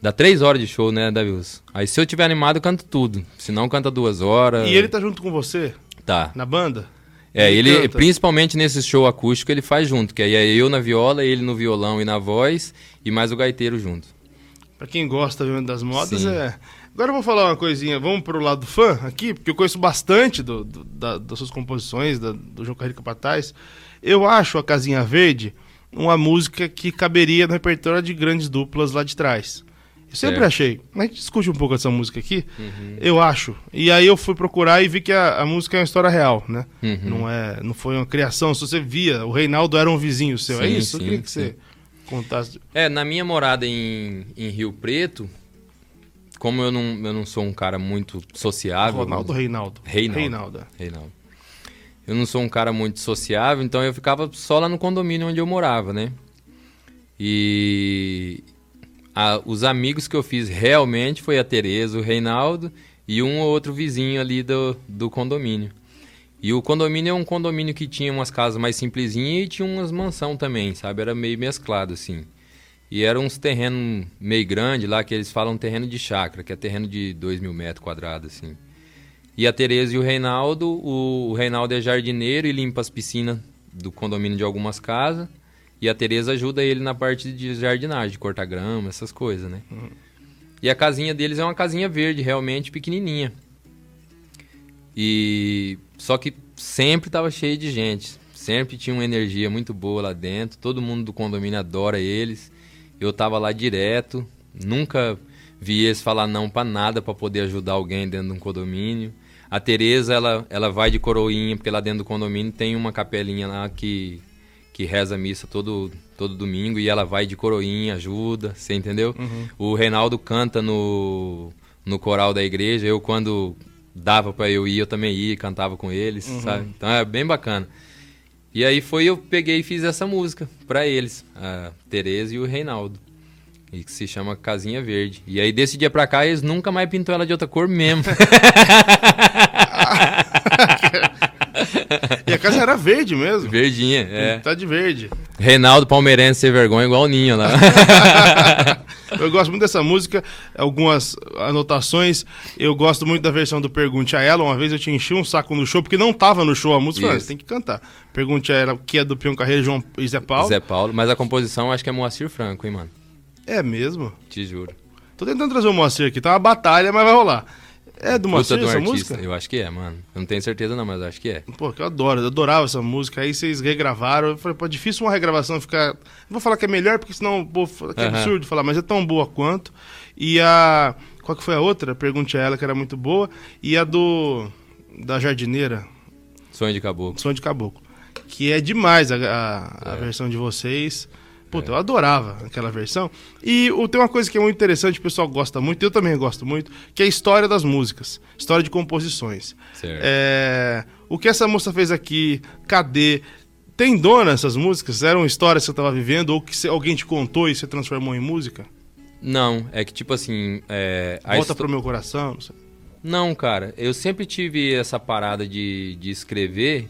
Dá três horas de show, né, Davius? Aí se eu tiver animado, eu canto tudo. Se não, canta duas horas. E ele tá junto com você? Tá. Na banda? É, ele, ele principalmente nesse show acústico, ele faz junto, que aí é eu na viola, ele no violão e na voz, e mais o gaiteiro junto. Pra quem gosta das modas, Sim. é Agora eu vou falar uma coisinha, vamos pro lado fã aqui, porque eu conheço bastante do, do, da, das suas composições, da, do João Carreiro Capataz. Eu acho a Casinha Verde uma música que caberia no repertório de grandes duplas lá de trás. Eu sempre achei. A gente discute um pouco essa música aqui. Uhum. Eu acho. E aí eu fui procurar e vi que a, a música é uma história real, né? Uhum. Não, é, não foi uma criação. Se você via, o Reinaldo era um vizinho seu. É sim, é isso? Sim, eu queria que sim. você contasse. É, na minha morada em, em Rio Preto, como eu não, eu não sou um cara muito sociável. Ronaldo Reinaldo? Reinaldo. Reinaldo. Reinaldo. Eu não sou um cara muito sociável, então eu ficava só lá no condomínio onde eu morava, né? E a, os amigos que eu fiz realmente foi a Tereza, o Reinaldo e um ou outro vizinho ali do, do condomínio. E o condomínio é um condomínio que tinha umas casas mais simplesinhas e tinha umas mansão também, sabe? Era meio mesclado assim. E eram uns terrenos meio grandes lá, que eles falam terreno de chácara, que é terreno de 2 mil metros quadrados, assim. E a Tereza e o Reinaldo, o, o Reinaldo é jardineiro e limpa as piscinas do condomínio de algumas casas. E a Tereza ajuda ele na parte de jardinagem, de cortar grama, essas coisas, né? Uhum. E a casinha deles é uma casinha verde, realmente pequenininha. E só que sempre estava cheio de gente, sempre tinha uma energia muito boa lá dentro. Todo mundo do condomínio adora eles. Eu tava lá direto, nunca vi eles falar não para nada para poder ajudar alguém dentro de um condomínio. A Tereza, ela, ela vai de coroinha, porque lá dentro do condomínio tem uma capelinha lá que, que reza a missa todo, todo domingo e ela vai de coroinha, ajuda, você entendeu? Uhum. O Reinaldo canta no, no coral da igreja, eu quando dava para eu ir, eu também ia, cantava com eles, uhum. sabe? Então é bem bacana. E aí foi eu peguei e fiz essa música para eles, a Tereza e o Reinaldo. E que se chama Casinha Verde. E aí desse dia pra cá eles nunca mais pintou ela de outra cor mesmo. e a casa era verde mesmo. Verdinha, é. Tá de verde. Reinaldo Palmeirense sem vergonha igual o Ninho lá. Eu gosto muito dessa música, algumas anotações. Eu gosto muito da versão do Pergunte a Ela. Uma vez eu te enchi um saco no show, porque não tava no show a música. Falei, Isso. "Ah, tem que cantar. Pergunte a Ela, que é do Pião Carreiro João e Zé Paulo. Zé Paulo, mas a composição acho que é Moacir Franco, hein, mano? É mesmo? Te juro. Tô tentando trazer o Moacir aqui. Tá uma batalha, mas vai rolar. É do Puta Moacir de um essa artista. música? Eu acho que é, mano. Eu não tenho certeza não, mas eu acho que é. Pô, que eu adoro, eu adorava essa música. Aí vocês regravaram. Eu falei, pô, é difícil uma regravação ficar. Não vou falar que é melhor, porque senão pô, que Aham. absurdo falar, mas é tão boa quanto. E a. Qual que foi a outra? Pergunte a ela, que era muito boa. E a do. Da jardineira, Sonho de caboclo. Som de Caboclo. Que é demais a, a- a É. versão de vocês. Puta, eu adorava aquela versão. E o- tem uma coisa que é muito interessante, o pessoal gosta muito, eu também gosto muito, que é a história das músicas. História de composições. Certo. É, o que essa moça fez aqui, cadê? Tem dona essas músicas? Eram histórias que você estava vivendo ou que alguém te contou e você transformou em música? Não, é que tipo assim. É, Volta pro meu coração, não sei. Não, cara, eu sempre tive essa parada de, de escrever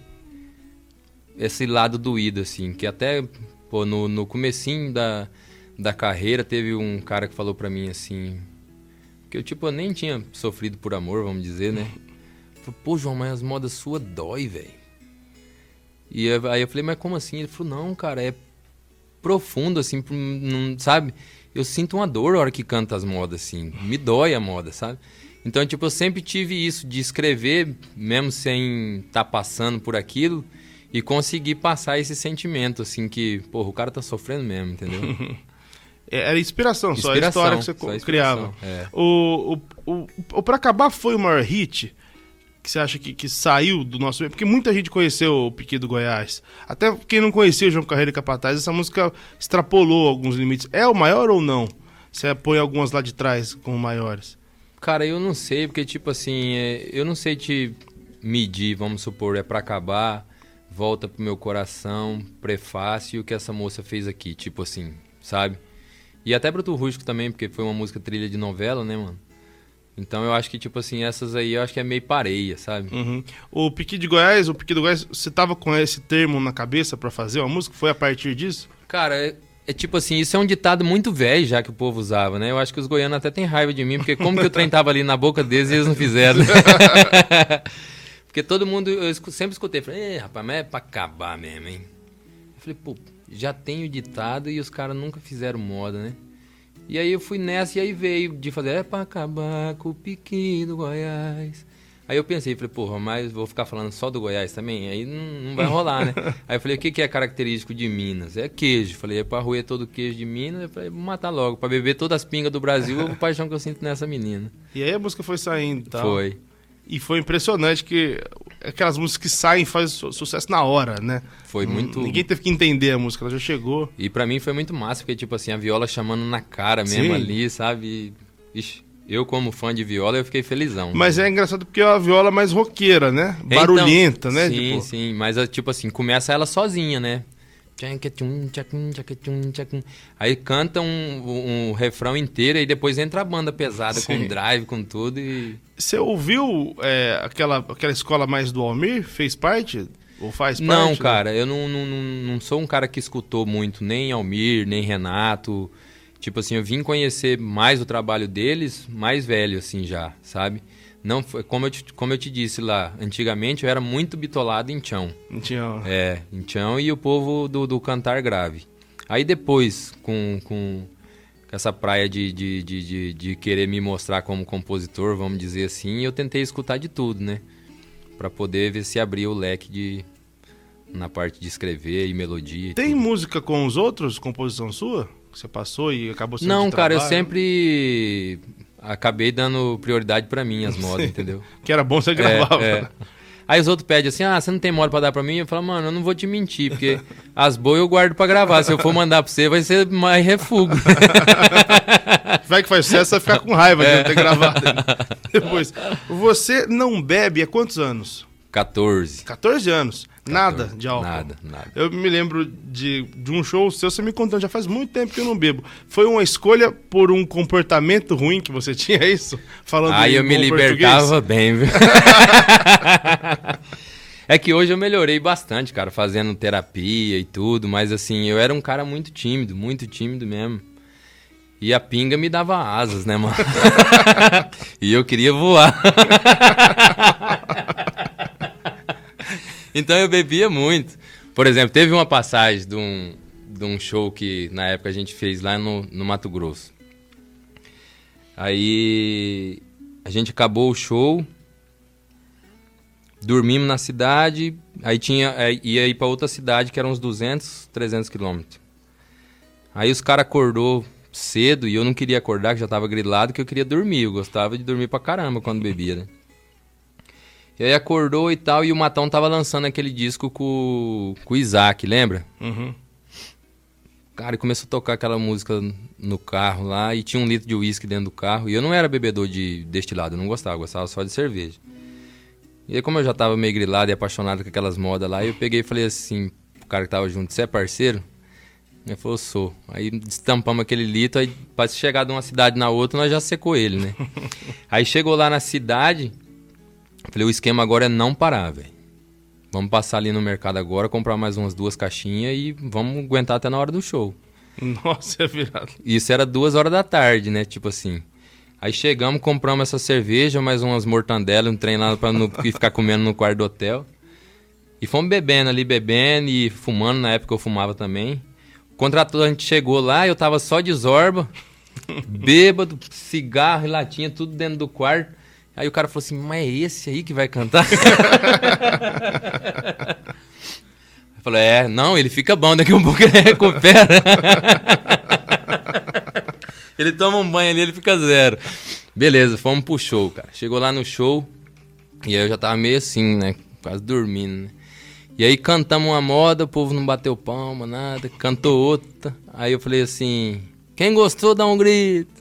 esse lado doído, assim, que até, pô, no, no comecinho da, da carreira teve um cara que falou pra mim assim, que eu, tipo, eu nem tinha sofrido por amor, vamos dizer, né? Falei, pô, João, mas as modas suas dói, velho. E eu- aí eu falei, mas como assim? Ele falou, não, cara, é profundo, assim, não, sabe? Eu sinto uma dor na hora que canta as modas, assim. Me dói a moda, sabe? Então, tipo, eu sempre tive isso de escrever, mesmo sem estar passando por aquilo, e conseguir passar esse sentimento, assim, que, porra, o cara tá sofrendo mesmo, entendeu? É, Era inspiração, só a história que você criava. é. O, o, o, o Pra Acabar foi o maior hit que você acha que, que saiu do nosso meio? Porque muita gente conheceu o Piqui do Goiás. Até quem não conhecia o João Carreira e Capataz, essa música extrapolou alguns limites. É o maior ou não? Você põe algumas lá de trás como maiores. Cara, eu não sei, porque, tipo assim, é, eu não sei te medir, vamos supor, é pra acabar, volta pro meu coração, prefácio, e o que essa moça fez aqui, tipo assim, sabe? E até Bruto Rústico também, porque foi uma música trilha de novela, né, mano? Então eu acho que, tipo assim, essas aí eu acho que é meio pareia, sabe? Uhum. O Piqui de Goiás, o Piqui do Goiás, você tava com esse termo na cabeça pra fazer uma música? Foi a partir disso? Cara, é, é tipo assim, isso é um ditado muito velho já que o povo usava, né? Eu acho que os goianos até têm raiva de mim, porque como que o trem tava ali na boca deles e eles não fizeram? porque todo mundo, eu sempre escutei, falei, "Ê, rapaz, mas é pra acabar mesmo, hein? Eu falei, pô, já tem o ditado e os caras nunca fizeram moda, né? E aí eu fui nessa e aí veio de fazer, é pra acabar com o piqui do Goiás. Aí eu pensei, falei, porra, mas vou ficar falando só do Goiás também? Aí não, não vai rolar, né? Aí eu falei, o que, que é característico de Minas? É queijo. Falei, é pra roer todo o queijo de Minas. Eu falei, vou matar logo. Pra beber todas as pingas do Brasil, a paixão que eu sinto nessa menina. E aí a música foi saindo tal. Foi. E foi impressionante que aquelas músicas que saem fazem su- sucesso na hora, né? Foi Hum, muito... Ninguém teve que entender a música, ela já chegou. E pra mim foi muito massa, porque, tipo assim, a viola chamando na cara mesmo Sim. ali, sabe? Ixi, eu, como fã de viola, eu fiquei felizão. Mas é engraçado porque é uma viola mais roqueira, né? Então, Barulhenta, né? Sim, Tipo, sim, mas tipo assim, começa ela sozinha, né? Aí canta um, um refrão inteiro e depois entra a banda pesada Sim. com drive, com tudo e. Você ouviu é, aquela, aquela escola mais do Almir? Fez parte? Ou faz parte? Não, né? cara, eu não, não, não, não sou um cara que escutou muito nem Almir, nem Renato. Tipo assim, eu vim conhecer mais o trabalho deles, mais velho, assim, já, sabe? Não foi, como eu, te, como eu te disse lá, antigamente eu era muito bitolado em chão. Não tinha... É, em chão e o povo do, do cantar grave. Aí depois, com, com essa praia de, de, de, de, de querer me mostrar como compositor, vamos dizer assim, eu tentei escutar de tudo, né? Pra poder ver se abria o leque de na parte de escrever e melodia. e Tem tudo. música com os outros, composição sua? Que você passou e acabou sendo Não, cara, eu trabalho? sempre acabei dando prioridade pra mim as modas, entendeu? Que era bom você gravava. É, é. Aí os outros pedem assim, ah, você não tem moda pra dar pra mim? Eu falo, mano, eu não vou te mentir, porque as boas eu guardo pra gravar. Se eu for mandar pra você, vai ser mais refugo. Vai que faz sucesso, você vai ficar com raiva É. de não ter gravado. Depois, você não bebe há quantos anos? 14. 14 anos. Nada de álcool. Nada, nada. Eu me lembro de, de um show seu, você me contando, já faz muito tempo que eu não bebo. Foi uma escolha por um comportamento ruim que você tinha, é isso? Falando Aí eu me libertava bem, viu? é que hoje eu melhorei bastante, cara, fazendo terapia e tudo, mas assim, eu era um cara muito tímido, muito tímido mesmo. E a pinga me dava asas, né, mano? e eu queria voar. Então eu bebia muito. Por exemplo, teve uma passagem de um, de um show que na época a gente fez lá no, no Mato Grosso. Aí a gente acabou o show, dormimos na cidade, aí tinha, ia ir para outra cidade que era uns 200, 300 quilômetros. Aí os caras acordou cedo e eu não queria acordar, que já tava grilado, que eu queria dormir. Eu gostava de dormir pra caramba quando bebia, né? E aí acordou e tal, e o Matão tava lançando aquele disco com, com o Isaac, lembra? Uhum. Cara, e começou a tocar aquela música no carro lá, e tinha um litro de uísque dentro do carro, e eu não era bebedor de destilado, eu não gostava, eu gostava só de cerveja. E aí, como eu já tava meio grilado e apaixonado com aquelas modas lá, eu peguei e falei assim, o cara que tava junto, você é parceiro? Ele falou, sou. Aí destampamos aquele litro, aí pra chegar de uma cidade na outra, nós já secou ele, né? aí chegou lá na cidade, falei, o esquema agora é não parar, velho. Vamos passar ali no mercado agora, comprar mais umas duas caixinhas e vamos aguentar até na hora do show. Nossa, é virado. Isso era duas horas da tarde, né? Tipo assim. Aí chegamos, compramos essa cerveja, mais umas mortandelas, um trem lá pra não ficar comendo no quarto do hotel. E fomos bebendo ali, bebendo e fumando. Na época eu fumava também contratou, a gente chegou lá, eu tava só de zorba, bêbado, cigarro e latinha, tudo dentro do quarto. Aí o cara falou assim, mas é esse aí que vai cantar? eu falei, é, não, ele fica bom, daqui a um pouco ele recupera. ele toma um banho ali, ele fica zero. Beleza, fomos pro show, cara. Chegou lá no show, e aí eu já tava meio assim, né, quase dormindo, né. E aí cantamos uma moda, o povo não bateu palma, nada. Cantou outra. Aí eu falei assim: quem gostou, dá um grito.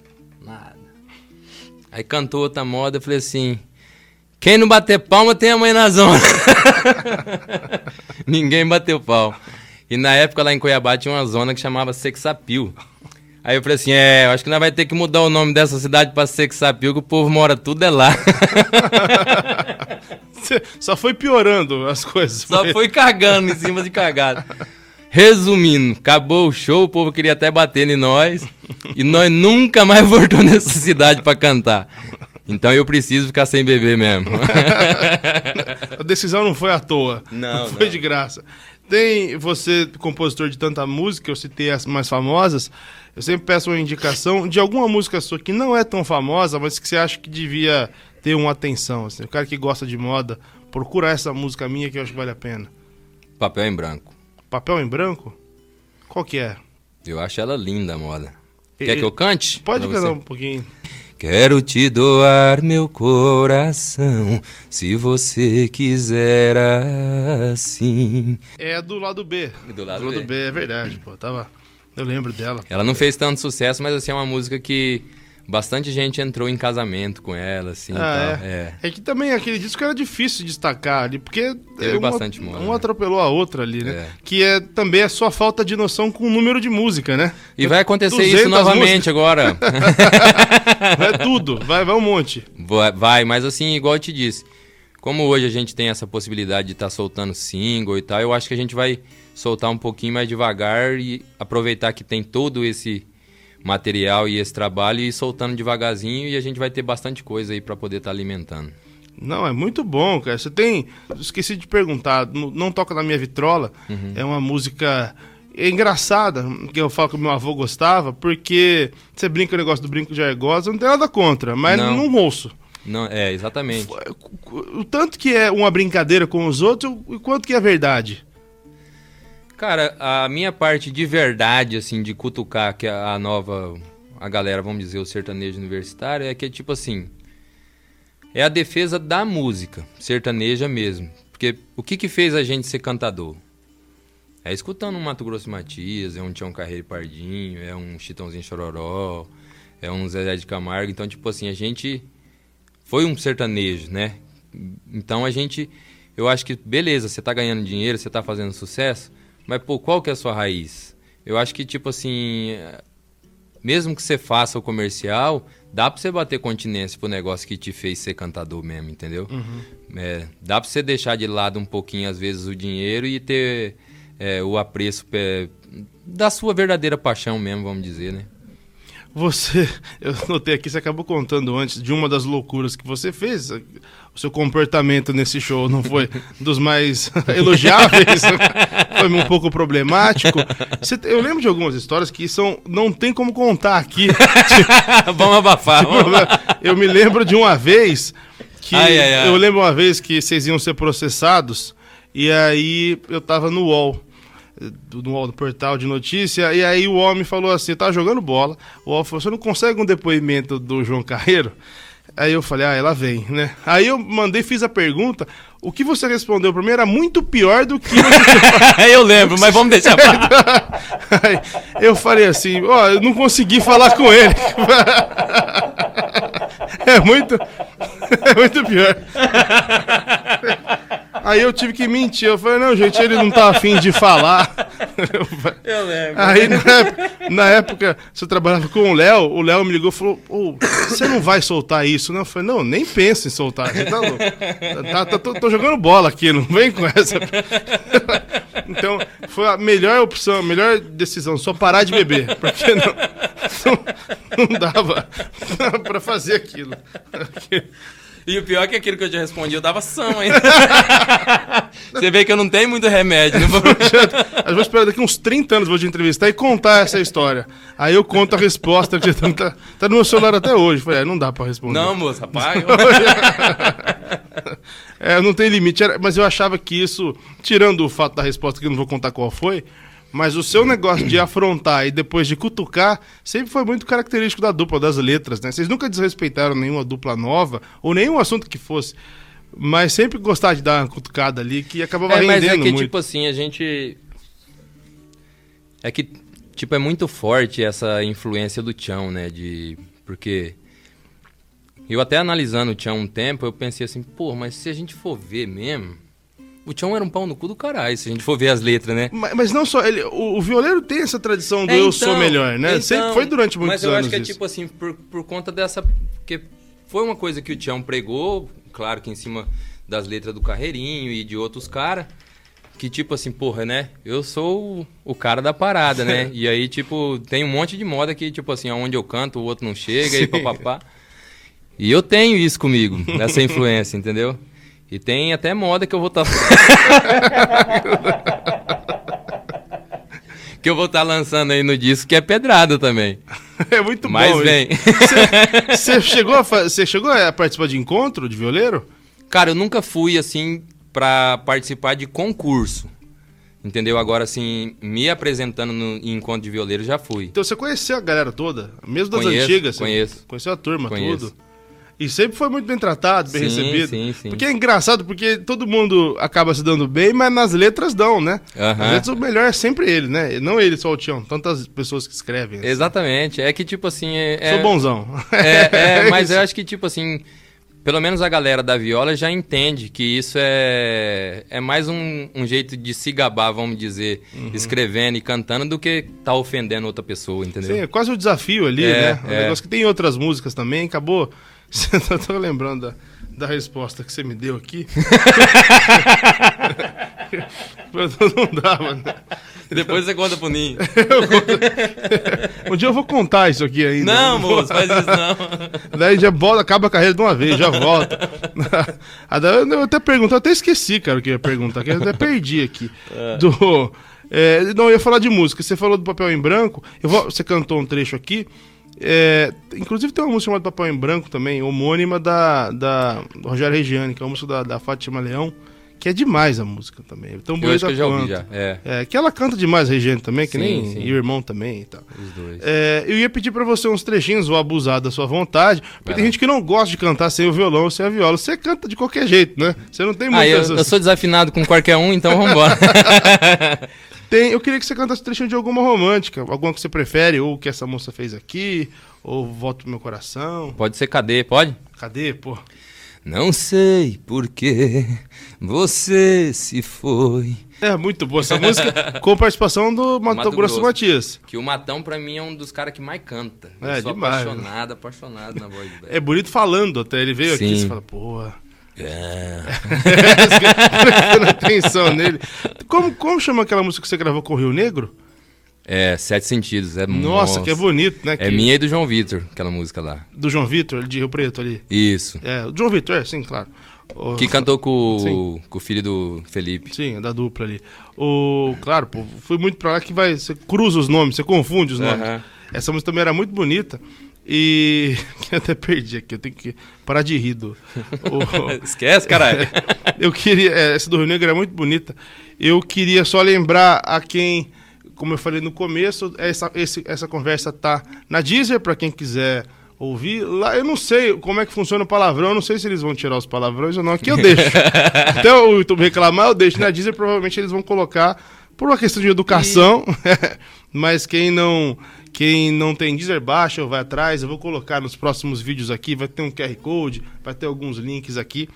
Aí cantou outra moda, eu falei assim: quem não bater palma tem a mãe na zona. Ninguém bateu palma. E na época lá em Cuiabá tinha uma zona que chamava Sexapil. Aí eu falei assim: é, eu acho que nós vai ter que mudar o nome dessa cidade pra Sexapil, que o povo mora tudo é lá. Só foi piorando as coisas. Só foi cagando em cima de cagada. Resumindo, acabou o show, o povo queria até bater em nós. E nós nunca mais voltou nessa cidade para cantar. Então eu preciso ficar sem beber mesmo. A decisão não foi à toa. Não, não foi não. de graça. Tem você, compositor de tanta música, eu citei as mais famosas. Eu sempre peço uma indicação de alguma música sua que não é tão famosa, mas que você acha que devia ter uma atenção. Assim. O cara que gosta de moda, procura essa música minha que eu acho que vale a pena. Papel em branco. Papel em branco? Qual que é? Eu acho ela linda, a moda. Quer que eu cante? Pode cantar um pouquinho. Quero te doar meu coração, se você quiser assim. É do lado B. Do lado, do lado B. B, é verdade, pô. Tava... Eu lembro dela. Ela não fez tanto sucesso, mas assim, é uma música que bastante gente entrou em casamento com ela, assim. Ah, tal. é. é. que também aquele disco era difícil de destacar ali, porque Teve um, bastante moda, um atropelou a outra ali, né? É. Que é também é só falta de noção com o número de música, né? E vai acontecer 200 isso novamente agora. Vai tudo, vai, vai um monte. Vai- Vai, mas assim, igual eu te disse, como hoje a gente tem essa possibilidade de estar soltando single e tal, eu acho que a gente vai soltar um pouquinho mais devagar e aproveitar que tem todo esse material e esse trabalho e soltando devagarzinho e a gente vai ter bastante coisa aí pra poder estar alimentando. Não, é muito bom, cara. Você tem. Esqueci de perguntar, não, toca na minha vitrola. Uhum. É uma música é engraçada, que eu falo que o meu avô gostava, porque você brinca o negócio do brinco de argosa, não tem nada contra, mas Não. não, ouço. Não, é, exatamente. O tanto que é uma brincadeira com os outros, e o quanto que é verdade. Cara, a minha parte de verdade, assim, de cutucar que a, a nova, a galera, vamos dizer, o sertanejo universitário, é que é tipo assim, é a defesa da música, sertaneja mesmo. Porque o que que fez a gente ser cantador? É escutando um Mato Grosso Matias, é um Tião Carreiro Pardinho, é um Chitãozinho Chororó, é um Zezé de Camargo. Então, tipo assim, a gente foi um sertanejo, né? Então a gente, eu acho que beleza, você tá ganhando dinheiro, você tá fazendo sucesso, mas pô, qual que é a sua raiz? Eu acho que tipo assim, mesmo que você faça o comercial, dá pra você bater continência pro negócio que te fez ser cantador mesmo, entendeu? É, dá pra você deixar de lado um pouquinho às vezes o dinheiro e ter é, o apreço é, da sua verdadeira paixão mesmo, vamos dizer, né? Você, eu notei aqui, você acabou contando antes de uma das loucuras que você fez. O seu comportamento nesse show não foi dos mais elogiáveis, foi um pouco problemático. Você, eu lembro de algumas histórias que são, não tem como contar aqui. vamos abafar. Tipo, eu me lembro de uma vez que ai, ai, ai. eu lembro uma vez que vocês iam ser processados e aí eu tava no UOL do portal de notícia, e aí o homem falou assim, tá jogando bola, o UOL falou, você não consegue um depoimento do João Carreiro? Aí eu falei, ah, ela vem, né? Aí eu mandei, fiz a pergunta, o que você respondeu para mim era muito pior do que... eu lembro, mas vamos deixar pra... Eu falei assim, ó, oh, eu não consegui falar com ele. é muito... é muito pior. Aí eu tive que mentir. Eu falei, não, gente, ele não tá afim de falar. Eu lembro. Aí na época, na época você trabalhava com o Léo, o Léo me ligou e falou: oh, você não vai soltar isso, não? Eu falei, não, nem pensa em soltar. Você tá louco. Tá, tá, tô, tô, jogando bola aqui, não vem com essa. Então, foi a melhor opção, a melhor decisão, só parar de beber. Porque não, não, não dava para fazer aquilo. E o pior é que aquilo que eu te respondi, eu dava são ainda. Você vê que eu não tenho muito remédio. Não vou... eu vou esperar daqui uns 30 anos, vou te entrevistar e contar essa história. Aí eu conto a resposta, que tá, tá no meu celular até hoje. Falei, é, não dá pra responder. Não, moço, rapaz. é, não tem limite. Mas eu achava que isso, tirando o fato da resposta, que eu não vou contar qual foi, mas o seu negócio de afrontar e depois de cutucar sempre foi muito característico da dupla, das letras, né? Vocês nunca desrespeitaram nenhuma dupla nova ou nenhum assunto que fosse. Mas sempre gostar de dar uma cutucada ali que acabava é, rendendo mas é que, muito. tipo assim, a gente... É que, tipo, é muito forte essa influência do Tião, né? De... Porque... Eu até analisando o Tião um tempo, eu pensei assim, pô, mas se a gente for ver mesmo o Tião era um pau no cu do caralho, se a gente for ver as letras, né? Mas, mas não só, ele, o, o, violeiro tem essa tradição do é, então, eu sou então, melhor, né? Então, Sempre foi durante muitos anos. Mas eu acho que é tipo assim, por, por conta dessa. Porque foi uma coisa que o Tião pregou, claro que em cima das letras do Carreirinho e de outros caras. Que tipo assim, porra, né? Eu sou o, o cara da parada, né? e aí, tipo, tem um monte de moda que, tipo assim, aonde eu canto, o outro não chega Sim. e papapá. E eu tenho isso comigo, essa influência, entendeu? E tem até moda que eu vou estar. Tá... que eu vou estar tá lançando aí no disco, que é pedrada também. É muito Mas bom. Mas vem. Você chegou, a chegou a participar de encontro de violeiro? Cara, eu nunca fui assim para participar de concurso. Entendeu? Agora, assim, me apresentando no, em encontro de violeiro, já fui. Então você conheceu a galera toda? Mesmo das conheço, antigas? Conheço. Conheceu a turma, conheço. tudo? E sempre foi muito bem tratado, bem sim, recebido. Sim, sim. Porque é engraçado, porque todo mundo acaba se dando bem, mas nas letras dão, né? Uhum. As letras o melhor é sempre ele, né? Não ele só o Tião, tantas pessoas que escrevem. Assim. Exatamente. É que, tipo assim. É, Sou bonzão. É, é mas eu acho que, tipo assim. Pelo menos a galera da viola já entende que isso é, é mais um, um jeito de se gabar, vamos dizer, uhum. escrevendo e cantando, do que tá ofendendo outra pessoa, entendeu? Sim, é quase o um desafio ali, é, né? Um é. negócio que tem outras músicas também, acabou você tá, tô lembrando da, da resposta que você me deu aqui. não dava, né? Depois você conta pro Ninho. um dia eu vou contar isso aqui ainda. Não, moço, faz isso não. Daí já volta, acaba a carreira de uma vez, já volta. eu até pergunto, eu até esqueci, cara, o que eu ia perguntar, que eu até perdi aqui. É. Do, é, não, eu ia falar de música. Você falou do papel em branco. Eu vou, você cantou um trecho aqui. É, inclusive tem uma música chamada Papel em Branco também, homônima da, da Rogério Regiane, que é uma música da, da Fátima Leão, que é demais a música também. Tão bonita eu já ouvi já. É. é. que ela canta demais, Regiane também, que sim, nem sim. e o irmão também e tal. Os dois. É, eu ia pedir para você uns trechinhos, vou abusar da sua vontade, porque tem gente que não gosta de cantar sem o violão ou sem a viola. Você canta de qualquer jeito, né? Você não tem muitas... Ah, eu, eu sou desafinado com qualquer um, então vambora. Tem, eu queria que você cantasse trechinho de alguma romântica, alguma que você prefere, ou que essa moça fez aqui, ou Volta pro meu coração. Pode ser cadê, pode? Cadê, pô? Não sei por que você se foi. É muito boa essa música, com participação do Mato, Mato Grosso, Grosso Matias. Que o Matão, pra mim, é um dos caras que mais canta. É, eu sou demais, apaixonado, apaixonado na voz dele. É bonito falando até. Ele veio Sim. aqui e você fala, porra. É. Prestando atenção nele. Como, como chama aquela música que você gravou com o Rio Negro? É, Sete Sentidos. É, Nossa, que é bonito, né? É que... minha e do João Vitor, aquela música lá. Do João Vitor, de Rio Preto ali. Isso. É, o João Vitor, é, sim, claro. O... Que cantou com, com o filho do Felipe. Sim, da dupla ali. O, claro, pô, fui muito pra lá que vai. Você cruza os nomes, você confunde os nomes. Uhum. Essa música também era muito bonita. E. Eu até perdi aqui, eu tenho que parar de rir do. O... Esquece, caralho. eu queria. É, essa do Rio Negro é muito bonita. Eu queria só lembrar a quem como eu falei no começo, essa, esse, essa conversa tá na Deezer, para quem quiser ouvir. Lá eu não sei como é que funciona o palavrão, eu não sei se eles vão tirar os palavrões ou não. Aqui eu deixo. Até o YouTube reclamar, eu deixo na Deezer, provavelmente eles vão colocar por uma questão de educação. E... Mas quem não quem não tem Deezer, baixa ou vai atrás. Eu vou colocar nos próximos vídeos aqui, vai ter um QR Code, vai ter alguns links aqui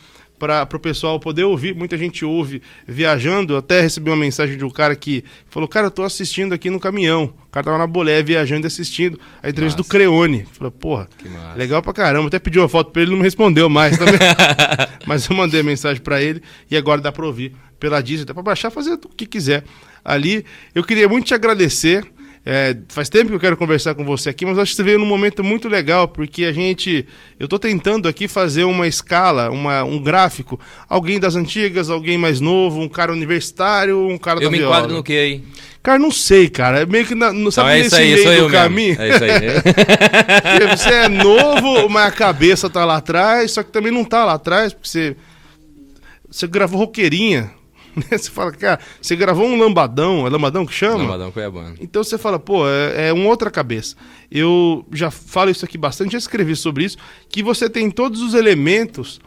para o pessoal poder ouvir. Muita gente ouve viajando. Até recebi uma mensagem de um cara que falou: Cara, eu tô assistindo aqui no caminhão. O cara tava na bolé viajando e assistindo a entrevista do Creone. Falei, porra, legal pra caramba. Até pedi uma foto pra ele, não me respondeu mais também. Mas eu mandei a mensagem para ele e agora dá pra ouvir pela Disney, dá pra baixar, fazer o que quiser ali. Eu queria muito te agradecer. É, faz tempo que eu quero conversar com você aqui, mas acho que você veio num momento muito legal, porque a gente. Eu estou tentando aqui fazer uma escala, uma, um gráfico. Alguém das antigas, alguém mais novo, um cara universitário, um cara eu da Eu me enquadro no que aí? Cara, não sei, cara. É meio que. Na, não, sabe não, é nesse aí, meio do caminho? É isso aí. você é novo, mas a cabeça tá lá atrás, só que também não tá lá atrás, porque você. Você gravou roqueirinha Você fala, cara, você gravou um lambadão, é lambadão que chama? Lambadão Cuiabano. Então você fala, pô, é, é uma outra cabeça. Eu já falo isso aqui bastante, já escrevi sobre isso, que você tem todos os elementos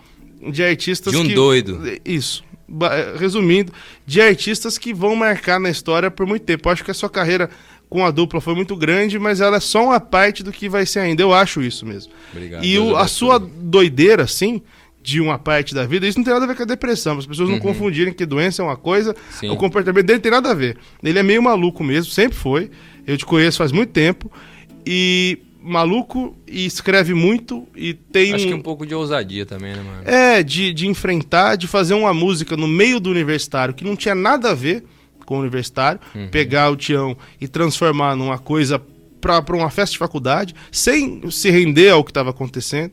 de artistas De um que... doido. Isso. É, resumindo, de artistas que vão marcar na história por muito tempo. Eu acho que a sua carreira com a dupla foi muito grande, mas ela é só uma parte do que vai ser ainda. Eu acho isso mesmo. Obrigado. E o, a sua doideira, sim, de uma parte da vida, isso não tem nada a ver com a depressão. As pessoas não uhum. confundirem que doença é uma coisa, Sim. o comportamento dele tem nada a ver. Ele é meio maluco mesmo, sempre foi. Eu te conheço faz muito tempo. E maluco e escreve muito e tem. Acho um... que um pouco de ousadia também, né, mano? É, de, de enfrentar, de fazer uma música no meio do universitário que não tinha nada a ver com o universitário, uhum. pegar o Tião e transformar numa coisa para uma festa de faculdade, sem se render ao que estava acontecendo.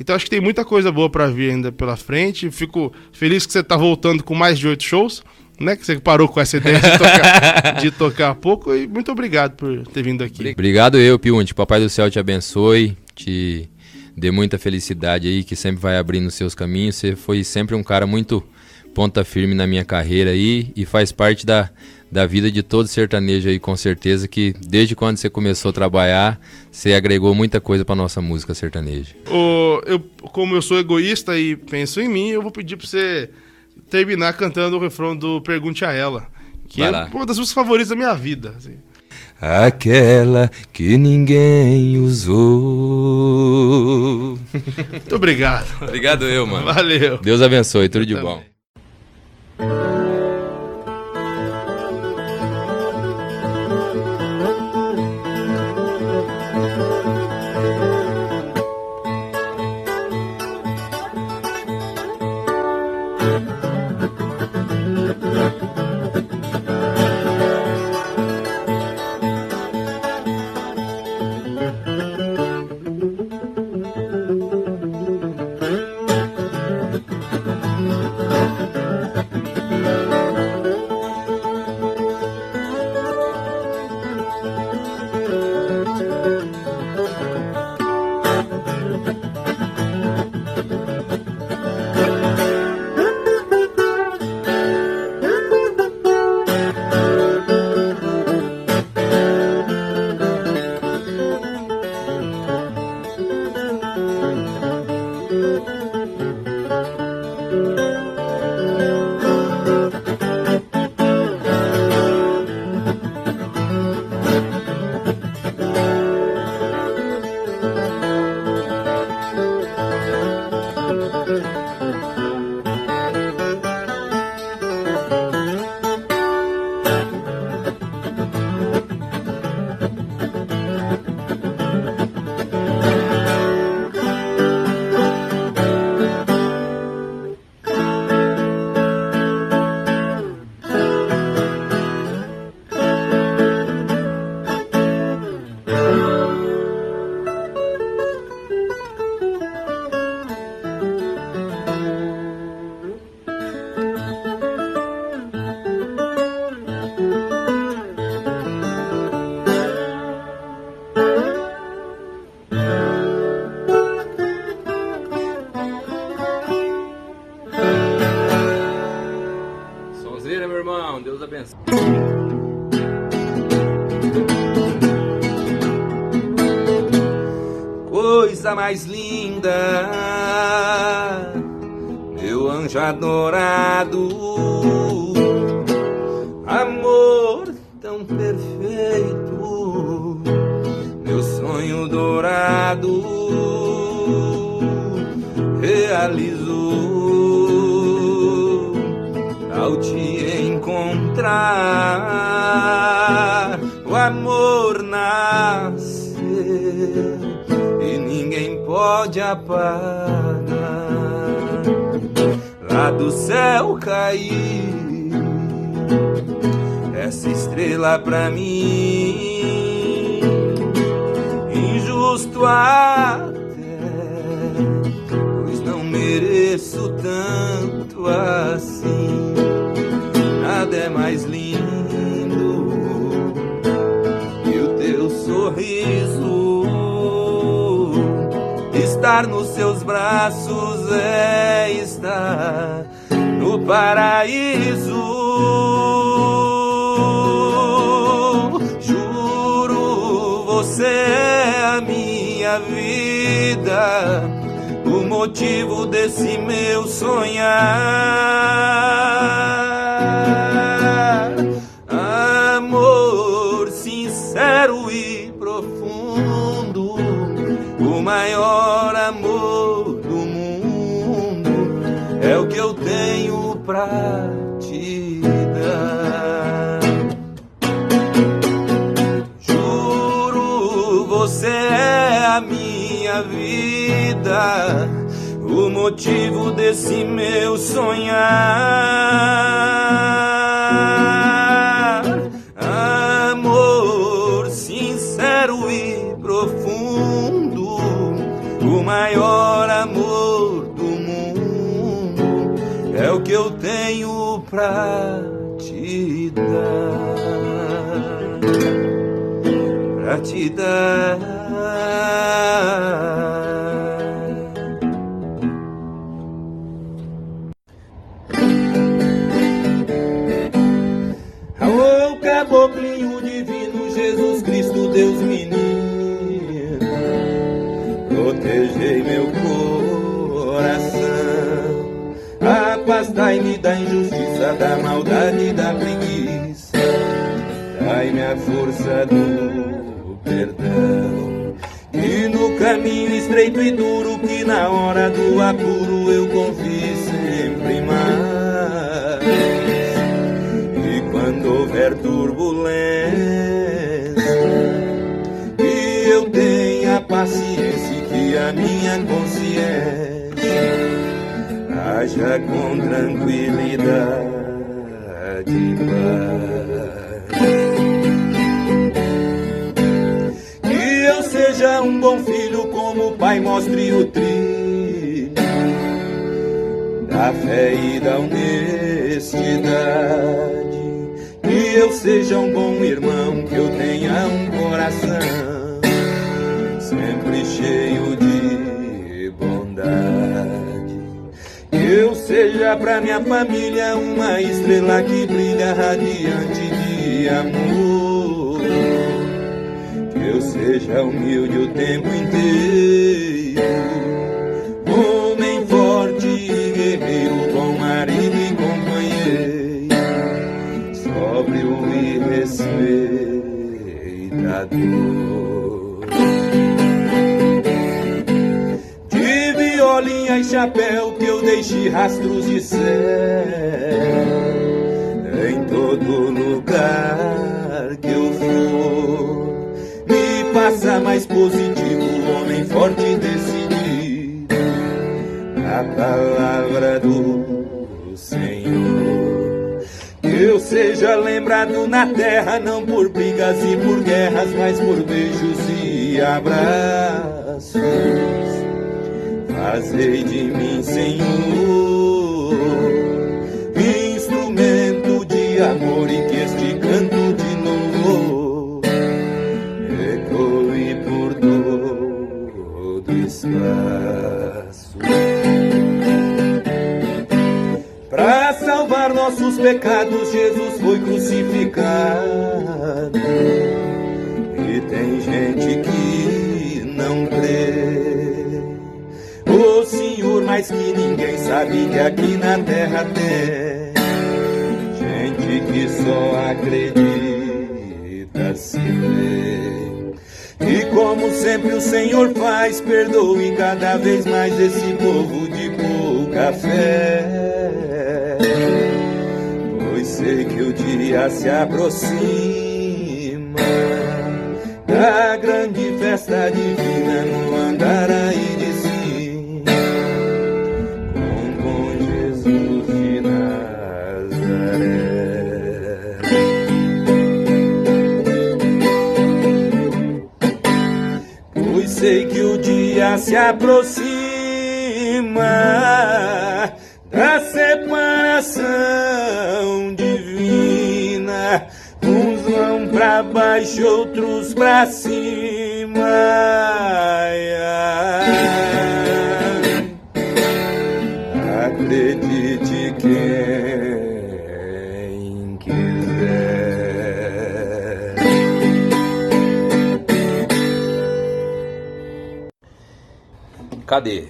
Então acho que tem muita coisa boa para vir ainda pela frente. Fico feliz que você está voltando com mais de oito shows, né? Que você parou com essa ideia de tocar, de tocar pouco. E muito obrigado por ter vindo aqui. Obrigado eu, Piunte. Papai do céu te abençoe, te dê muita felicidade aí, que sempre vai abrindo seus caminhos. Você foi sempre um cara muito ponta firme na minha carreira aí e faz parte da da vida de todo sertanejo aí, com certeza, que desde quando você começou a trabalhar, você agregou muita coisa para nossa música sertaneja. O, eu, como eu sou egoísta e penso em mim, eu vou pedir para você terminar cantando o refrão do Pergunte a Ela, que Vai é lá. uma das músicas favoritas da minha vida. Assim. Aquela que ninguém usou. Muito obrigado. Obrigado eu, mano. Valeu. Deus abençoe, tudo de bom. Força do perdão. E no caminho estreito e duro, que na hora do apuro eu confio sempre mais. E quando houver turbulência, que eu tenha paciência que a minha consciência haja com tranquilidade e paz. Seja um bom filho, como o pai mostre o trilho da fé e da honestidade. Que eu seja um bom irmão, que eu tenha um coração sempre cheio de bondade. Que eu seja pra minha família uma estrela que brilha radiante de amor. Eu seja humilde o tempo inteiro. Homem forte e guerreiro, bom marido e companheiro, sóbrio e respeitador. De violinha e chapéu que eu deixe rastros de céu em todo lugar que eu for. Faça mais positivo, homem forte e decidido. A palavra do Senhor. Que eu seja lembrado na terra, não por brigas e por guerras, mas por beijos e abraços. Fazei de mim, Senhor, instrumento de amor e espaço. Pra salvar nossos pecados Jesus foi crucificado. E tem gente que não crê. O Senhor, mais que ninguém sabe que aqui na terra tem gente que só acredita se vê. E como sempre o Senhor faz, perdoe cada vez mais esse povo de pouca fé. Pois sei que o dia se aproxima da grande festa divina no Andaraí sei que o dia se aproxima da separação divina. Uns vão pra baixo, outros pra cima. Acredite Cadê?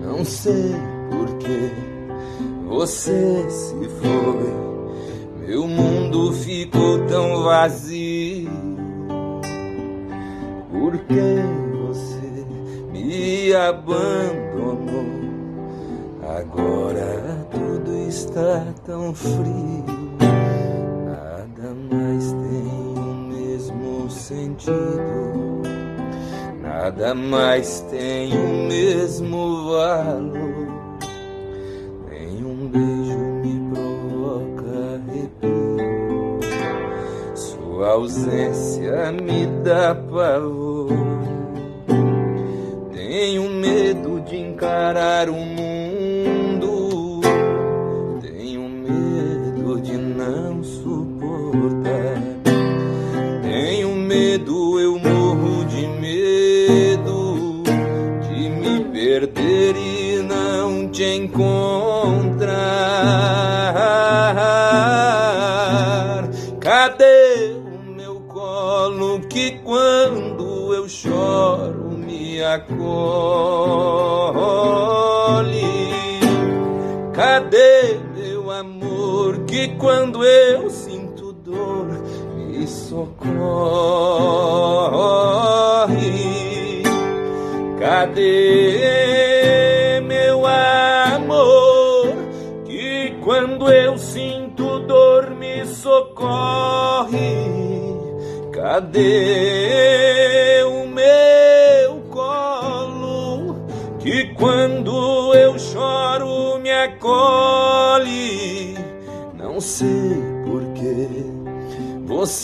Não sei por que você se foi. Meu mundo ficou tão vazio. Por que você me abandonou? Agora tudo está tão frio. Nada mais tem o mesmo sentido. Nada mais tem o mesmo valor. Nenhum beijo me provoca arrepio. Sua ausência me dá pavor. Tenho medo de encarar o mundo. Acolhe? Cadê meu amor que quando eu sinto dor me socorre? Cadê meu amor que quando eu sinto dor me socorre? Cadê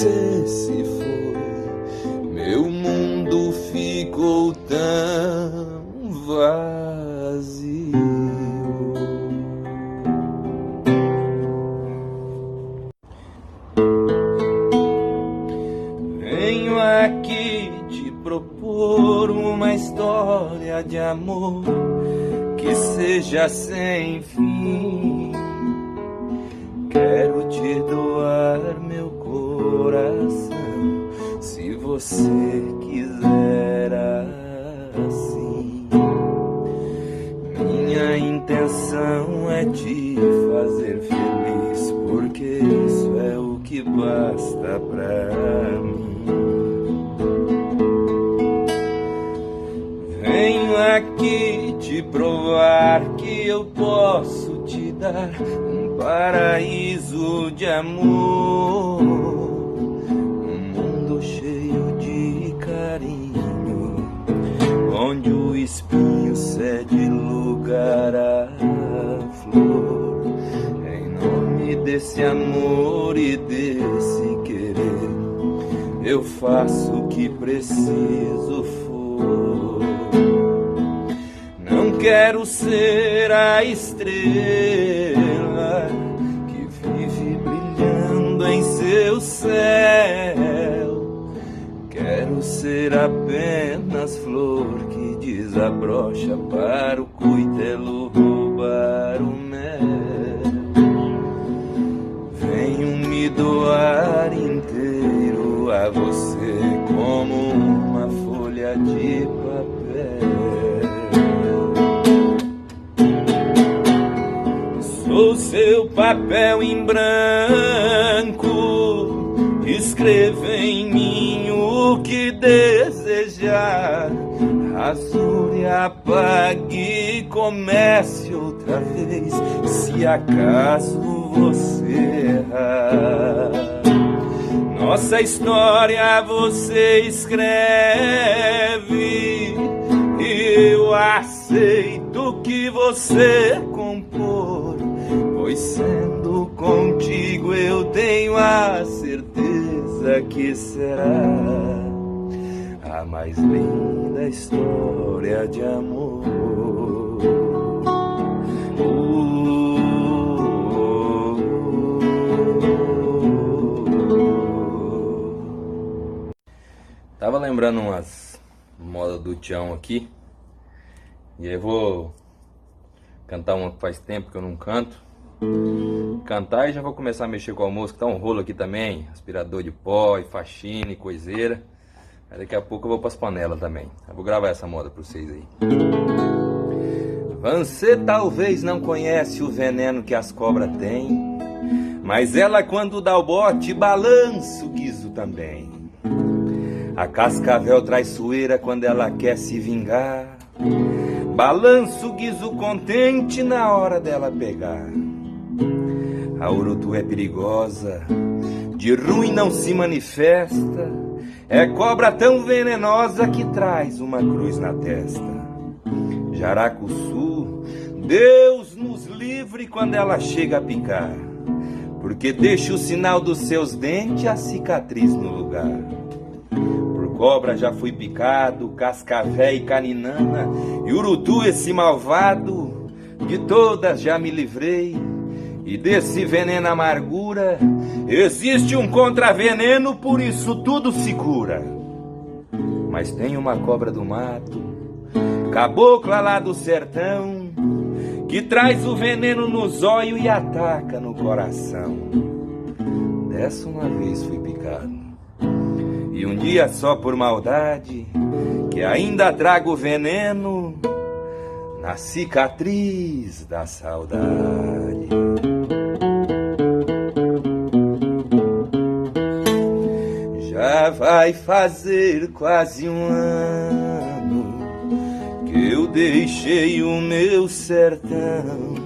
você se foi, meu mundo ficou tão vazio. Venho aqui te propor uma história de amor que seja sem história você aqui. E aí vou cantar uma que faz tempo que eu não canto. Cantar e já vou começar a mexer com o almoço, que tá um rolo aqui também. Aspirador de pó, e faxina e coiseira. Aí daqui a pouco eu vou pras panelas também. Eu vou gravar essa moda pra vocês aí. Você talvez não conhece o veneno que as cobras têm. Mas ela quando dá o bote, balança o guiso também. A cascavel traiçoeira quando ela quer se vingar. Balança o guiso contente na hora dela pegar. A urutu é perigosa, de ruim não se manifesta. É cobra tão venenosa que traz uma cruz na testa. Jaracuçu, Deus nos livre quando ela chega a picar. Porque deixa o sinal dos seus dentes a cicatriz no lugar cobra já fui picado, cascavé e caninana, e urutu esse malvado, de todas já me livrei. E desse veneno amargura, existe um contraveneno, por isso tudo se cura. Mas tem uma cobra do mato, cabocla lá do sertão, que traz o veneno nos olhos e ataca no coração. Dessa uma vez fui picado. E um dia só por maldade, que ainda trago veneno na cicatriz da saudade. Já vai fazer quase um ano que eu deixei o meu sertão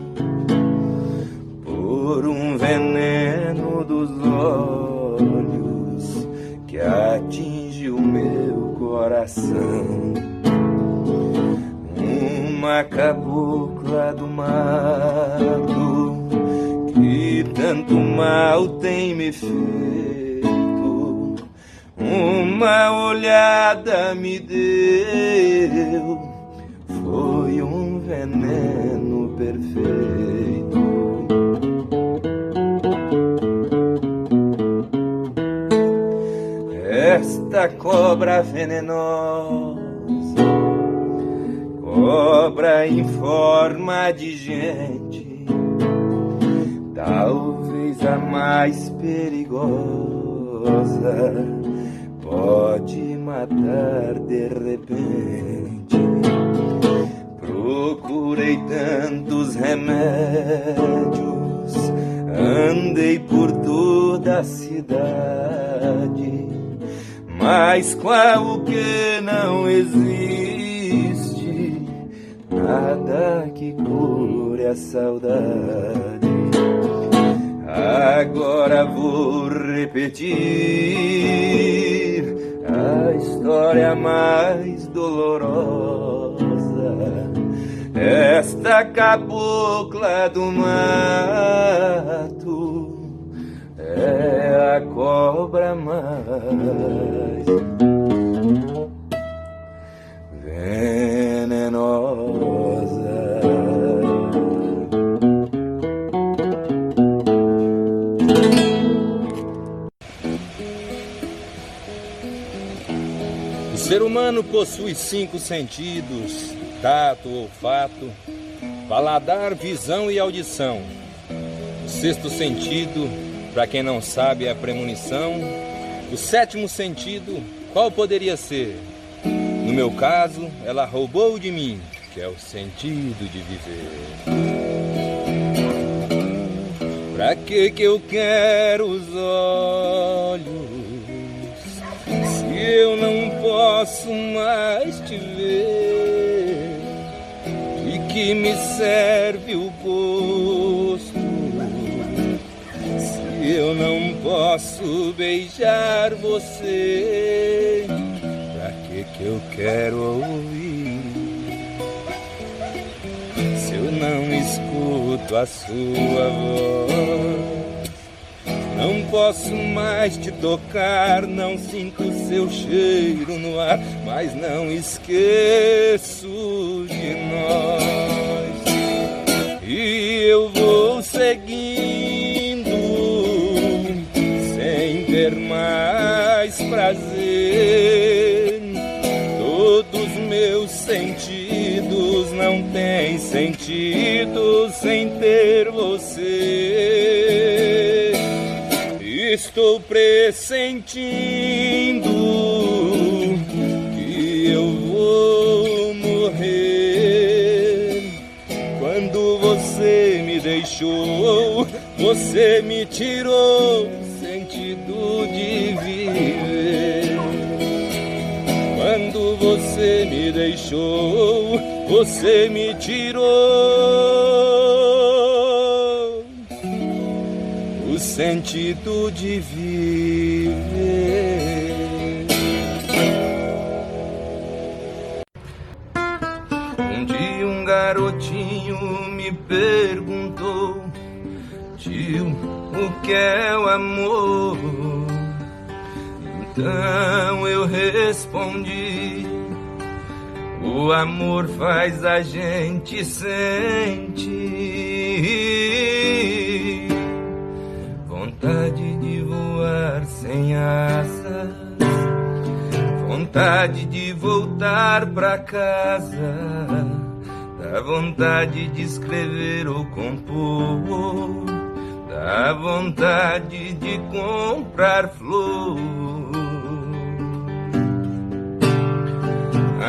por um veneno dos olhos que atinge o meu coração. Uma cabocla do mato que tanto mal tem me feito. Uma olhada me deu, foi um veneno perfeito. Esta cobra venenosa, cobra em forma de gente, talvez a mais perigosa, pode matar de repente. Procurei tantos remédios, andei por toda a cidade mas qual que não existe nada que cure a saudade. Agora vou repetir a história mais dolorosa. Esta cabocla do mato é a cobra mais venenosa. O ser humano possui cinco sentidos: tato, olfato, paladar, visão e audição. O sexto sentido para quem não sabe, é a premonição. O sétimo sentido, qual poderia ser? No meu caso, ela roubou de mim, que é o sentido de viver. Pra que que eu quero os olhos se eu não posso mais te ver? E que me serve o gosto eu não posso beijar você? Pra que que eu quero ouvir se eu não escuto a sua voz? Não posso mais te tocar, não sinto seu cheiro no ar, mas não esqueço de nós. E eu vou seguindo não têm sentido sem ter você. Estou pressentindo que eu vou morrer. Quando você me deixou, você me tirou o sentido de viver. Quando você me deixou, você me tirou o sentido de viver. Um dia um garotinho me perguntou, tio, o que é o amor? Então eu respondi: O amor faz a gente sentir vontade de voar sem asas, vontade de voltar pra casa, dá vontade de escrever ou compor, dá vontade de comprar flor.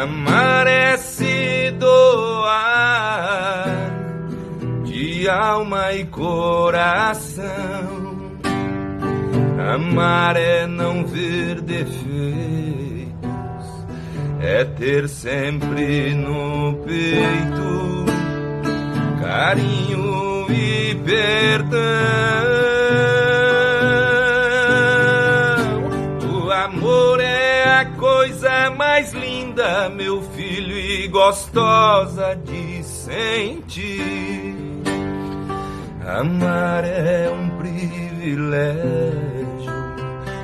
Amar é se doar de alma e coração. Amar é não ver defeitos, é ter sempre no peito carinho e perdão. O amor é a coisa mais linda, meu filho, e gostosa de sentir. Amar é um privilégio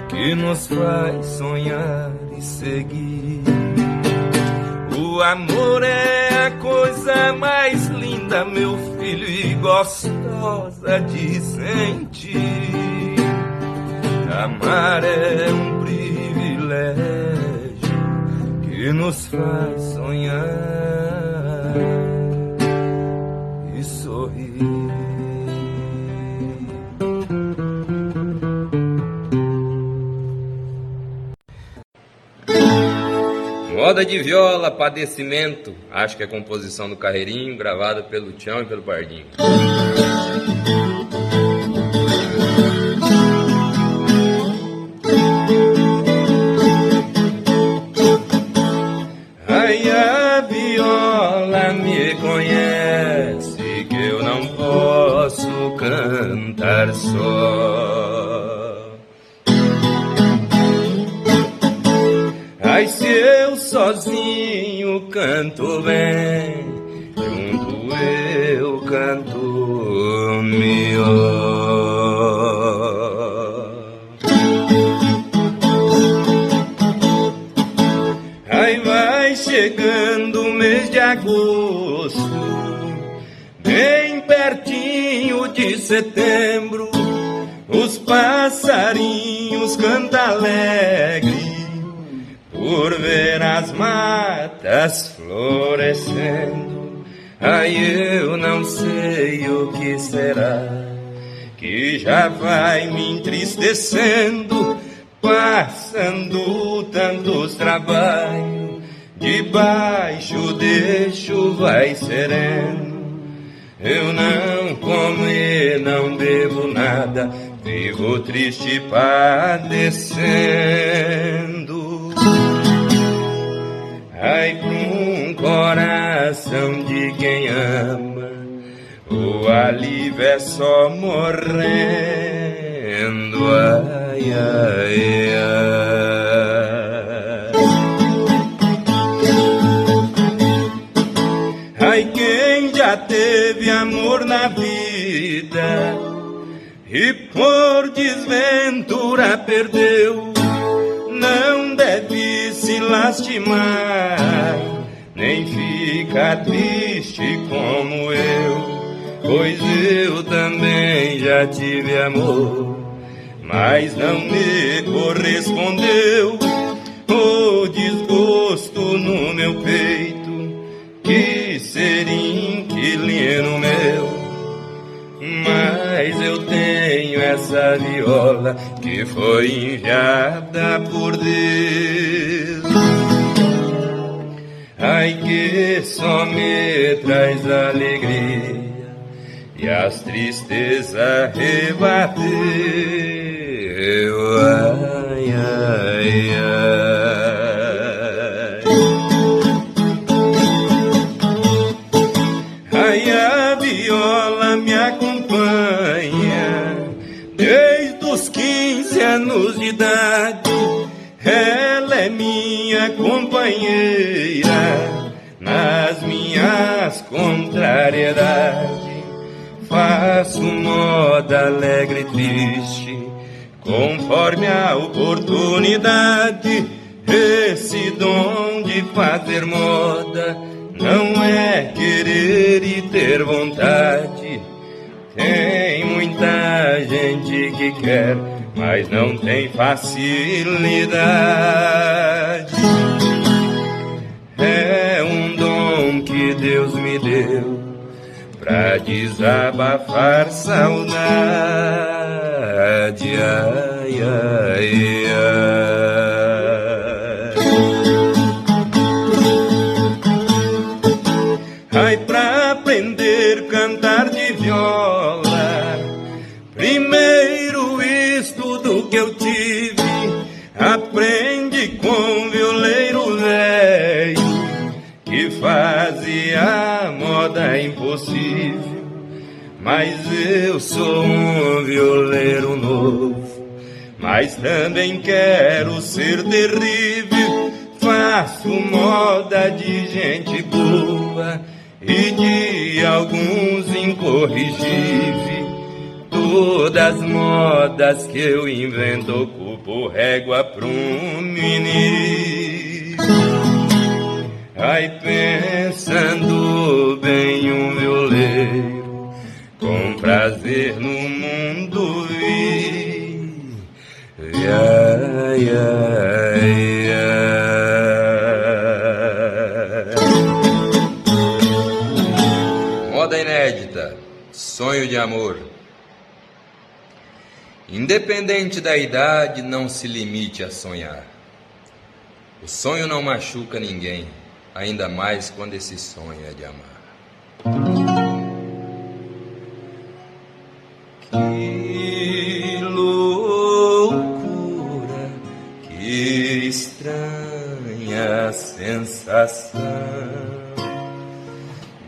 que nos faz sonhar e seguir. O amor é a coisa mais linda, meu filho, e gostosa de sentir. Amar é um privilégio que nos faz sonhar e sorrir. Moda de viola, padecimento. Acho que é composição do Carreirinho, gravada pelo Tião e pelo Pardinho. Cantar só. Ai, se eu sozinho canto bem, junto eu canto melhor. Setembro, os passarinhos cantam alegre por ver as matas florescendo. Aí eu não sei o que será que já vai me entristecendo, passando tantos trabalhos, debaixo de chuva e sereno. Eu não comer, não bebo nada, vivo triste padecendo. Ai, pra um coração de quem ama, o alívio é só morrendo. Ai, ai, ai. Ai, quem já teve amor na vida e por desventura perdeu, não deve se lastimar, nem fica triste como eu, pois eu também já tive amor, mas não me correspondeu o desgosto no meu peito, que ser inquilino. Mas eu tenho essa viola que foi enviada por Deus. Ai, que só me traz alegria e as tristezas rebateu. Ai, ai, ai. Anos de idade. Ela é minha companheira nas minhas contrariedades. Faço moda alegre e triste, conforme a oportunidade. Esse dom de fazer moda não é querer e ter vontade. Tem muita gente que quer, mas não tem facilidade. É um dom que Deus me deu pra desabafar saudade. Ai, ai, ai. Moda impossível. Mas eu sou um violeiro novo, mas também quero ser terrível. Faço moda de gente boa e de alguns incorrigíveis. Todas modas que eu invento ocupo régua pra um menino. Ai, pensando bem um violeiro, com prazer no mundo vi. Ai, ai. Moda inédita, sonho de amor. Independente da idade, não se limite a sonhar. O sonho não machuca ninguém, ainda mais quando esse sonho é de amar. Que loucura, que estranha sensação.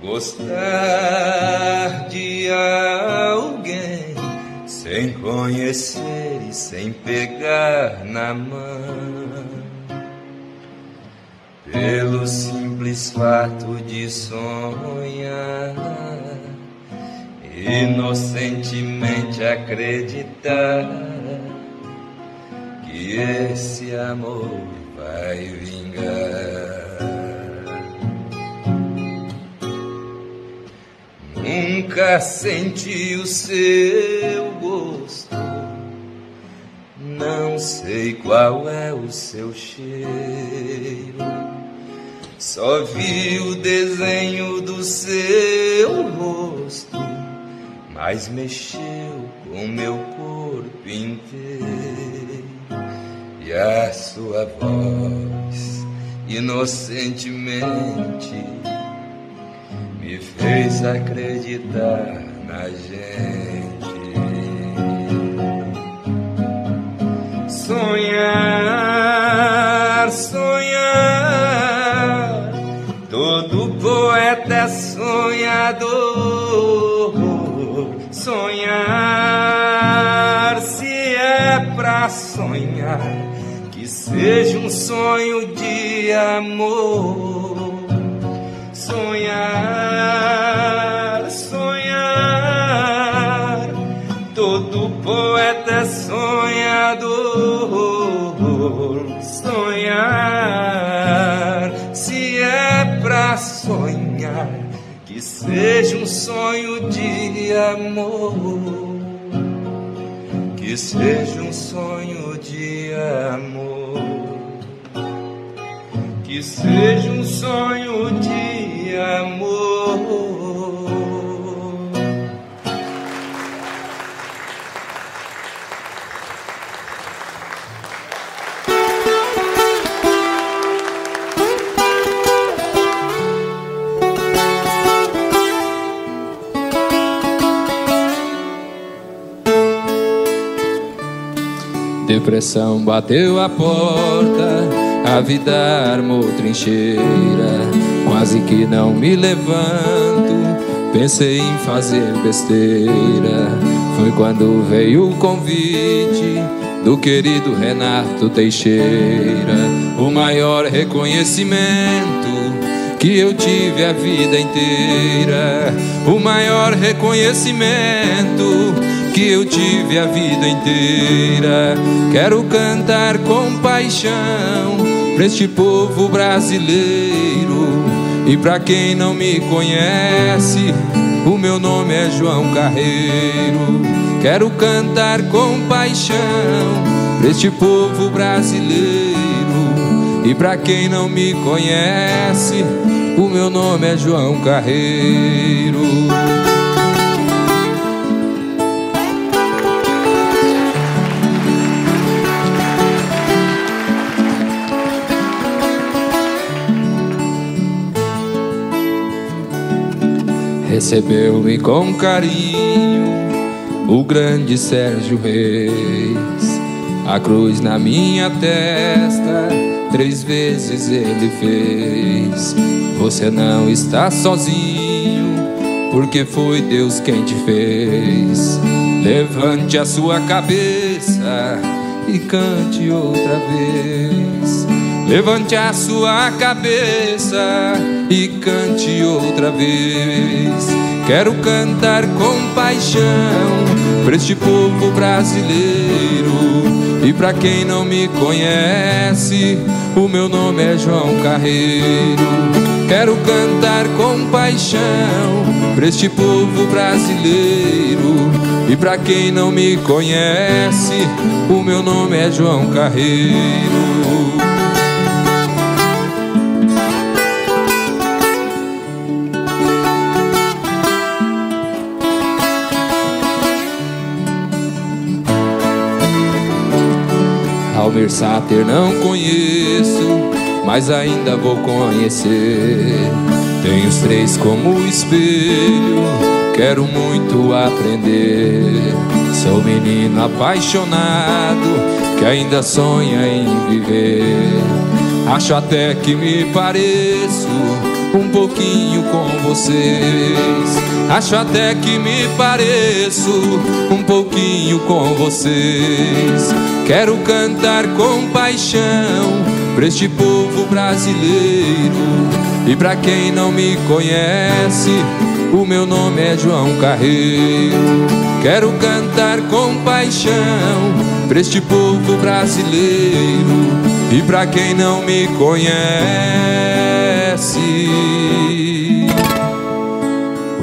Gostar de alguém sem conhecer e sem pegar na mão. Pelo simples fato de sonhar inocentemente acreditar que esse amor vai vingar. Nunca senti o seu gosto, não sei qual é o seu cheiro. Só vi o desenho do seu rosto mas mexeu com meu corpo inteiro e a sua voz inocentemente me fez acreditar na gente. Sonhar, sonhar, poeta sonhador. Sonhar, se é pra sonhar, que seja um sonho de amor. Sonhar, sonhar, todo poeta sonhador. Sonhar, se é pra sonhar, seja um sonho de amor. Que seja um sonho de amor. Que seja um sonho de amor. Depressão bateu a porta, a vida armou trincheira. Quase que não me levanto, pensei em fazer besteira. Foi quando veio o convite do querido Renato Teixeira, o maior reconhecimento que eu tive a vida inteira, o maior reconhecimento que eu tive a vida inteira. Quero cantar com paixão pra este povo brasileiro. E pra quem não me conhece, o meu nome é João Carreiro. Quero cantar com paixão pra este povo brasileiro. E pra quem não me conhece, o meu nome é João Carreiro. Recebeu-me com carinho o grande Sérgio Reis. A cruz na minha testa, três vezes ele fez. Você não está sozinho, porque foi Deus quem te fez. Levante a sua cabeça e cante outra vez. Levante a sua cabeça e cante outra vez. Quero cantar com paixão para este povo brasileiro. E para quem não me conhece, o meu nome é João Carreiro. Quero cantar com paixão para este povo brasileiro. E para quem não me conhece, o meu nome é João Carreiro. Almir Sater não conheço, mas ainda vou conhecer. Tenho os três como espelho, quero muito aprender. Sou menino apaixonado que ainda sonha em viver. Acho até que me pareço um pouquinho com vocês. Acho até que me pareço um pouquinho com vocês. Quero cantar com paixão pra este povo brasileiro. E pra quem não me conhece, o meu nome é João Carreiro. Quero cantar com paixão pra este povo brasileiro. E pra quem não me conhece,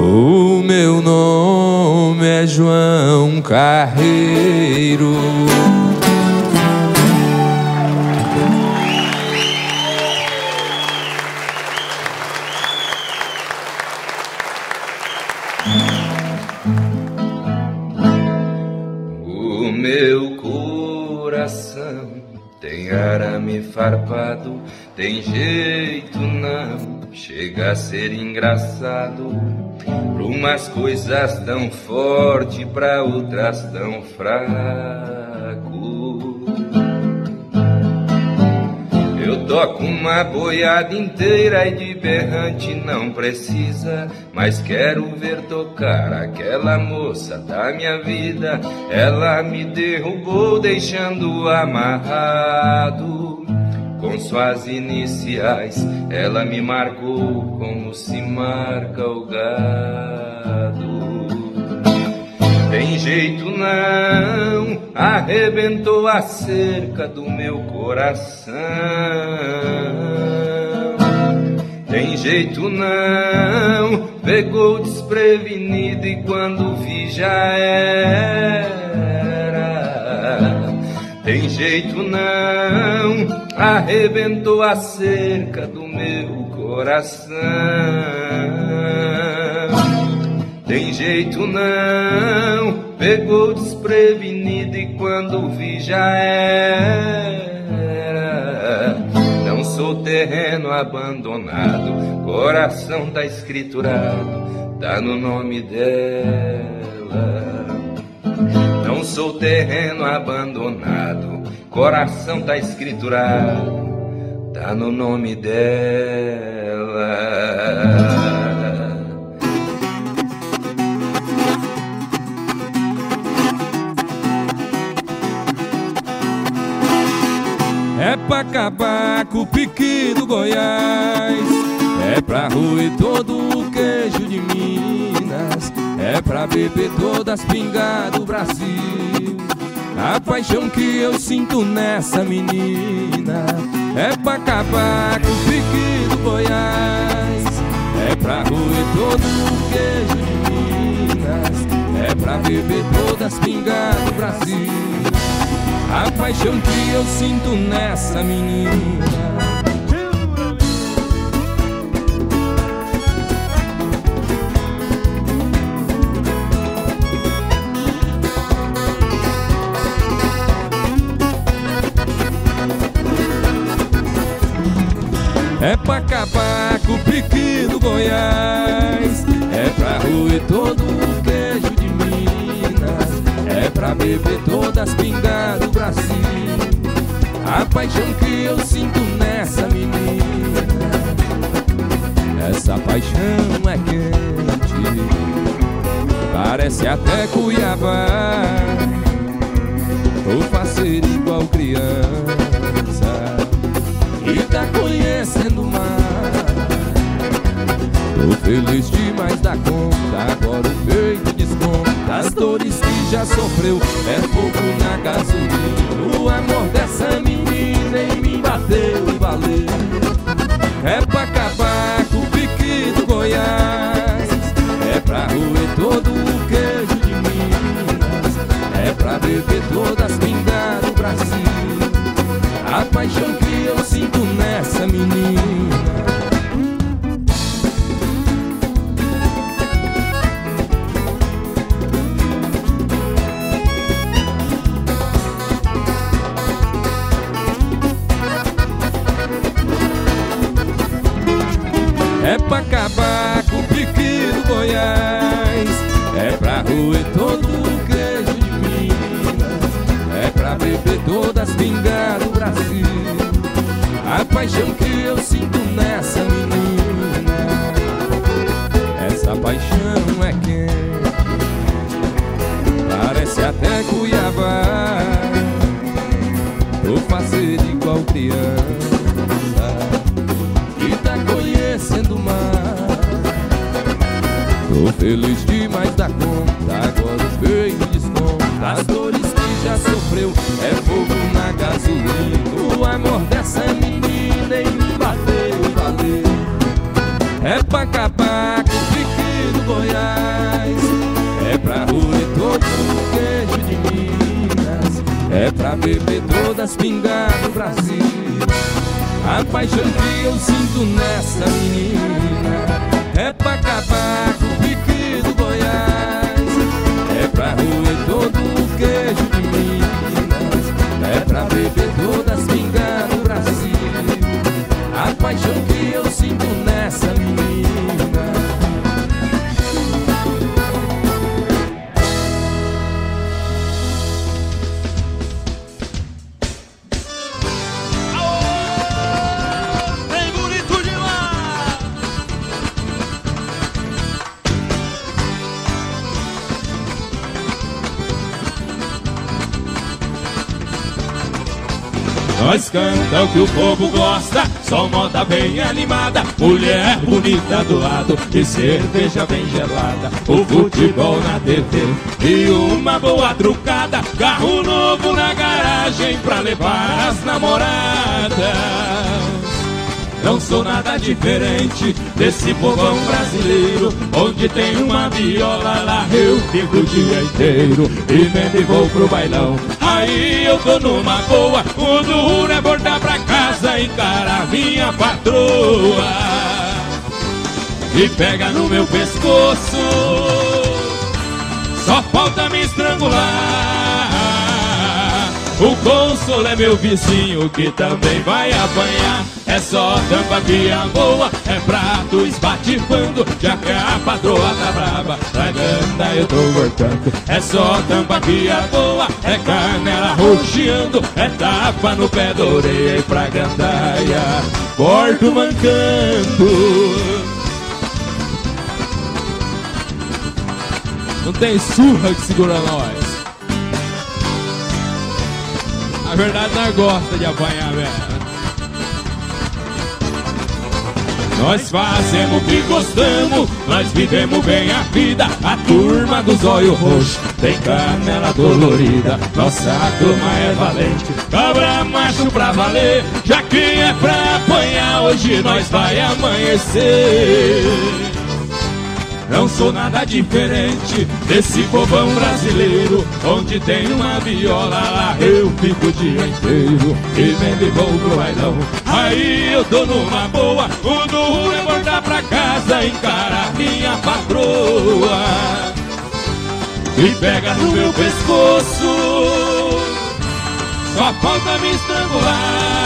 o meu nome é João Carreiro. O meu coração tem arame farpado, tem jeito não chega a ser engraçado. Pra umas coisas tão forte, pra outras tão fraco. Eu toco uma boiada inteira e de berrante não precisa, mas quero ver tocar aquela moça da minha vida. Ela me derrubou deixando amarrado com suas iniciais, ela me marcou como se marca o gado. Tem jeito não, arrebentou a cerca do meu coração. Tem jeito não, pegou desprevenido e quando vi já era. Tem jeito não, arrebentou a cerca do meu coração. Tem jeito não, pegou desprevenido e quando vi já era. Não sou terreno abandonado, coração tá escriturado, tá no nome dela. Não sou terreno abandonado, coração tá escriturado, tá no nome dela. É pra acabar com o pique do Goiás É pra roer todo o queijo de Minas É pra beber todas as pingas do Brasil A paixão que eu sinto nessa menina É pra acabar com o pique do Goiás É pra roer todo o queijo de Minas É pra beber todas as pingas do Brasil a paixão que eu sinto nessa menina. Goiás. É pra roer todo o queijo de Minas. É pra beber todas as pingas do Brasil. A paixão que eu sinto nessa menina. Essa paixão é quente. Parece até Cuiabá. Tô faceiro igual criança. E tá conhecendo mar. Tô feliz demais da conta, agora o peito desconta as dores que já sofreu. É fogo na gasolina, o amor dessa menina em mim bateu e valeu. É pra acabar com o pique do Goiás, é pra roer todo o queijo de Minas, é pra beber todas as pingas do Brasil. A paixão que eu sinto nessa menina moda bem animada, mulher bonita do lado e cerveja bem gelada, o futebol na TV e uma boa trucada, carro novo na garagem pra levar as namoradas. Não sou nada diferente desse povão brasileiro Onde tem uma viola lá eu fico o dia inteiro E me vou pro bailão Aí eu tô numa boa O duro é voltar pra casa e encarar minha patroa. E pega no meu pescoço Consolo é meu vizinho que também vai apanhar é só tampa que a boa, é prato espatifando, já que a patroa tá brava, pra ganda eu tô voltando. É só tampa que a boa, é canela roxeando, é tapa no pé da orelha e pra gandaia, porto mancando. Não tem surra que segura nós. A verdade nós gosta de apanhar, velho. Nós fazemos o que gostamos, nós vivemos bem a vida. A turma dos olhos roxos tem canela dolorida. Nossa turma é valente, cabra macho pra valer. Já que é pra apanhar, hoje nós vai amanhecer. Não sou nada diferente desse povão brasileiro Onde tem uma viola lá eu fico o dia inteiro E vendo e vou pro bailão Aí eu tô numa boa O duro é voltar pra casa Encarar minha patroa E pega no meu pescoço. Só falta me estrangular.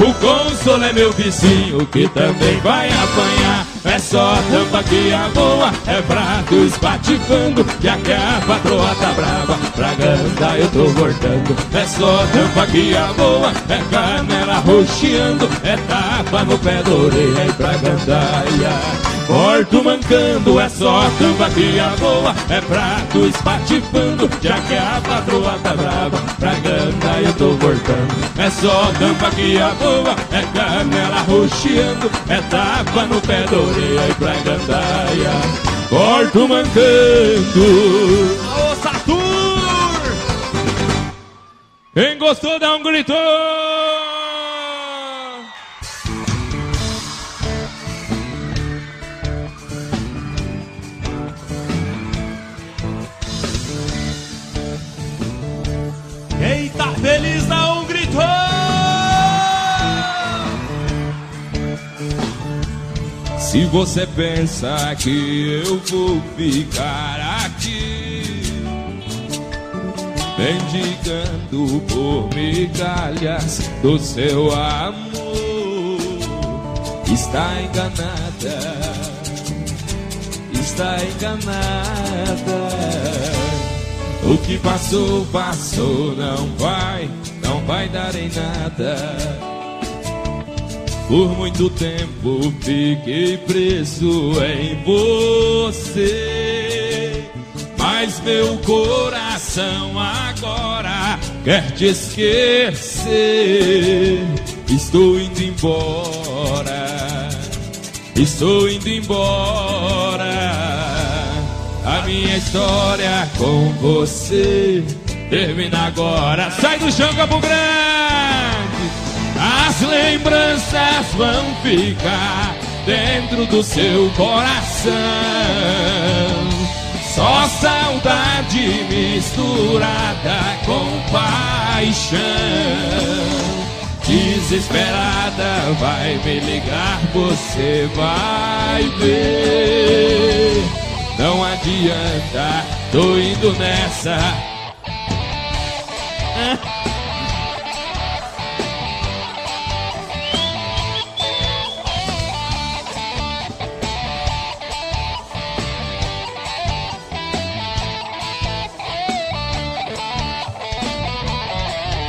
O consolo é meu vizinho que também vai apanhar. É só tampa que a boa, é prato espatifando. Já que a patroa tá brava, pra ganda eu tô voltando. É só tampa que a boa, é canela roxeando. É tapa no pé da orelha e pra gandaia. Porto mancando, é só tampa que a boa, é prato espatifando. Já que a patroa tá brava, pra ganda eu tô voltando. É só tampa que a boa, é canela roxeando. É tapa no pé da e pra gandaia. Porto mancando. Alô, Satur! Quem gostou, dá um grito! Quem tá feliz Se você pensa que eu vou ficar aqui mendigando por migalhas do seu amor, está enganada, está enganada. O que passou, passou, não vai, não vai dar em nada. Por muito tempo fiquei preso em você. Mas meu coração agora quer te esquecer. Estou indo embora. Estou indo embora. A minha história com você termina agora. Sai do chão, Campo Grande! As lembranças vão ficar dentro do seu coração. Só saudade misturada com paixão. Desesperada vai me ligar, você vai ver. Não adianta, tô indo nessa.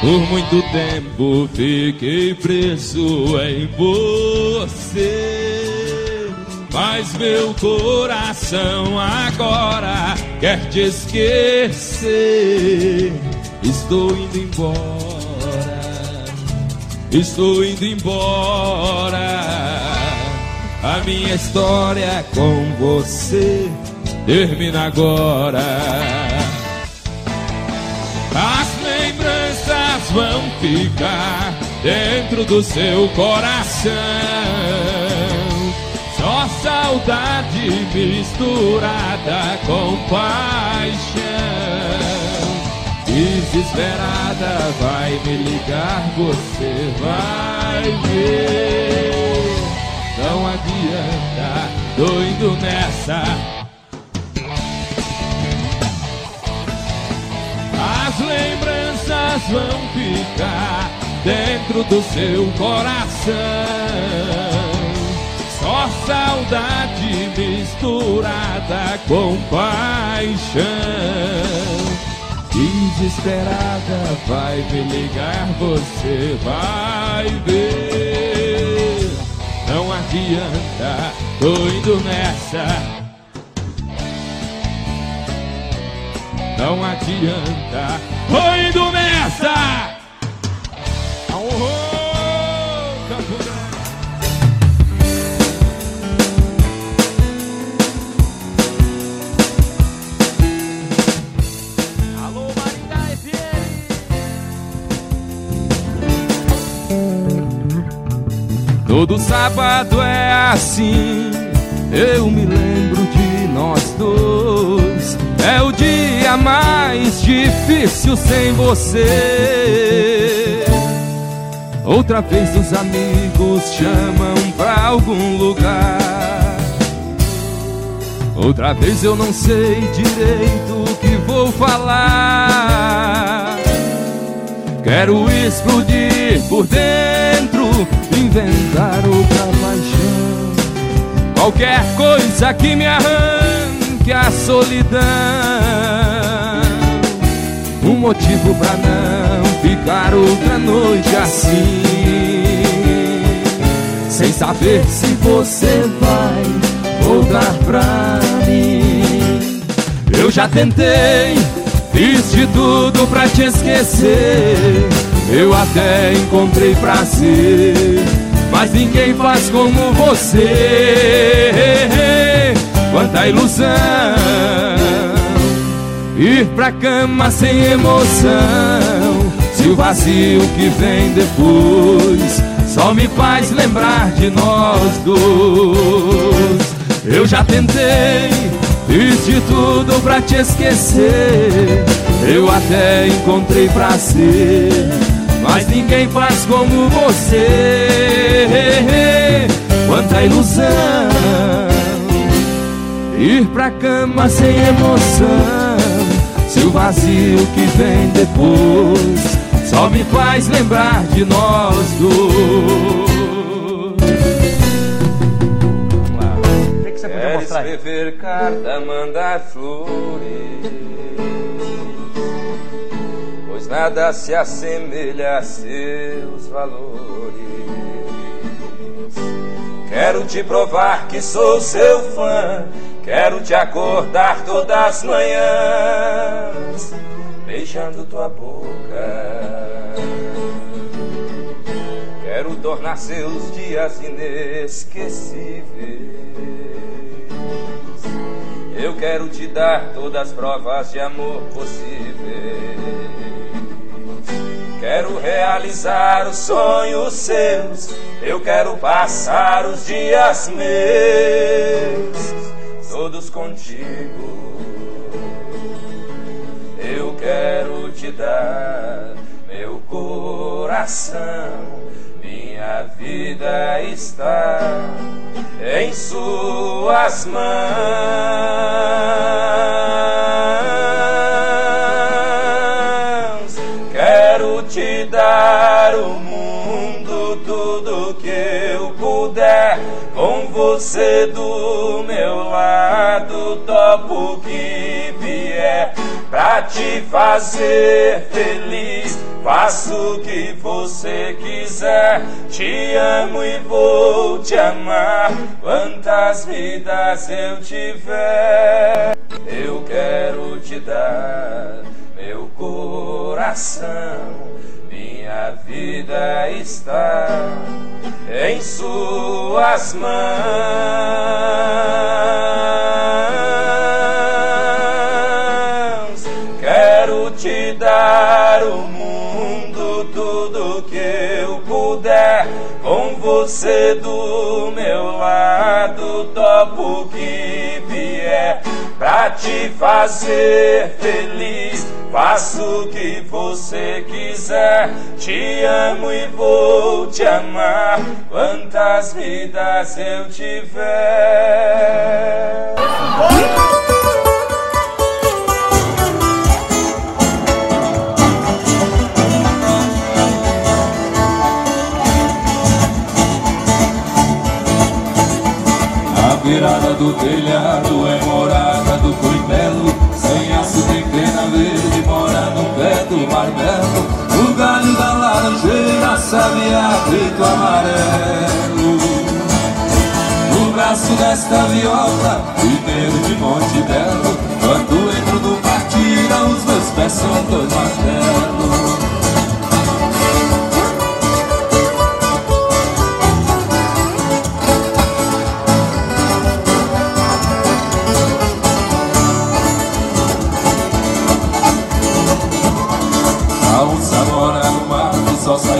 Por muito tempo fiquei preso em você. Mas meu coração agora quer te esquecer. Estou indo embora. estou indo embora. A minha história com você termina agora. Vão ficar dentro do seu coração. Só saudade misturada com paixão. Desesperada vai me ligar, você vai ver. Não adianta, tô indo nessa. As lembranças vão ficar dentro do seu coração. Só saudade misturada com paixão. Desesperada vai me ligar, você vai ver. Não adianta, tô indo nessa. Não adianta, tô indo nessa. FM! Todo sábado é assim, eu me lembro de nós dois. É o dia mais difícil sem você. Outra vez os amigos chamam pra algum lugar. Outra vez eu não sei direito o que vou falar. Quero explodir por dentro, inventar outra paixão. Qualquer coisa que me arranque a solidão. Um motivo pra não ficar outra noite assim. Sem saber se você vai voltar pra mim. Eu já tentei, fiz de tudo pra te esquecer. Eu até encontrei prazer, mas ninguém faz como você. Quanta ilusão, ir pra cama sem emoção. Se o vazio que vem depois só me faz lembrar de nós dois. Eu já tentei, fiz de tudo pra te esquecer. Eu até encontrei prazer, mas ninguém faz como você. Quanta ilusão, ir pra cama sem emoção. Se o vazio que vem depois só me faz lembrar de nós dois. O que, que você podia mostrar aí? escrever carta, mandar flores Pois nada se assemelha a seus valores Quero te provar que sou seu fã Quero te acordar todas as manhãs Beijando tua boca Quero tornar seus dias inesquecíveis. Eu quero te dar todas as provas de amor possíveis. Quero realizar os sonhos seus. Eu quero passar os dias meus, todos contigo. Eu quero te dar meu coração. Minha vida está em suas mãos. Quero te dar o você do meu lado, topo que vier pra te fazer feliz. Faço o que você quiser, te amo e vou te amar. Quantas vidas eu tiver, eu quero te dar meu coração. Minha vida está em suas mãos. Quero te dar o mundo, tudo que eu puder. Com você do meu lado, topo que vier pra te fazer feliz. Faço o que você quiser, te amo e vou te amar. Quantas vidas eu tiver. A beirada do telhado é do marmelo No galho da laranjeira, sabiá preto amarelo. No braço desta viola, primeiro de Monte Belo Quando entro no partida, os meus pés são dois martelos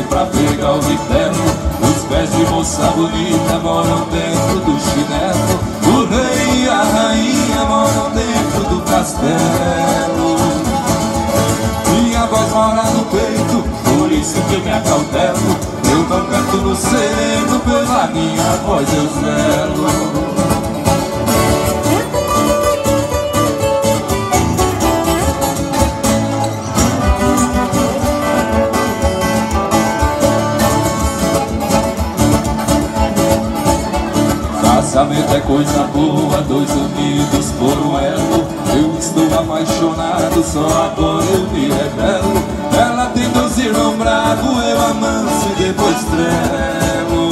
pra pegar o vitelo Os pés de moça bonita moram dentro do chinelo. O rei e a rainha moram dentro do castelo. Minha voz mora no peito, por isso que eu me acautelo. Eu não canto no sereno, pela minha voz eu zelo Casamento é coisa boa, dois unidos por um elo. Eu estou apaixonado, só agora eu me revelo. Ela tem dois irmãos bravos, eu amanso e depois tremo.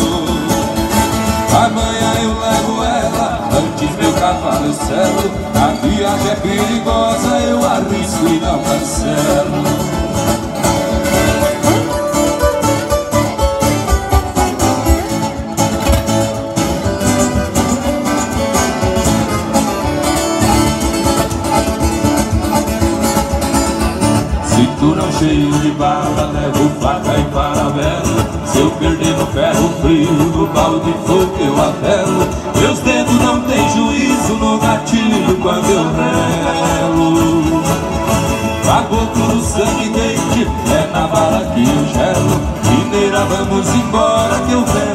Amanhã eu levo ela, antes meu cavalo selo A viagem é perigosa, eu arrisco e não cancelo cheio de bala, levo faca e parabelo Se eu perder no ferro frio, no balde fogo eu apelo. Meus dedos não têm juízo no gatilho quando eu relo. Caboclo no sangue quente, é na bala que eu gelo. Mineira, vamos embora que eu venço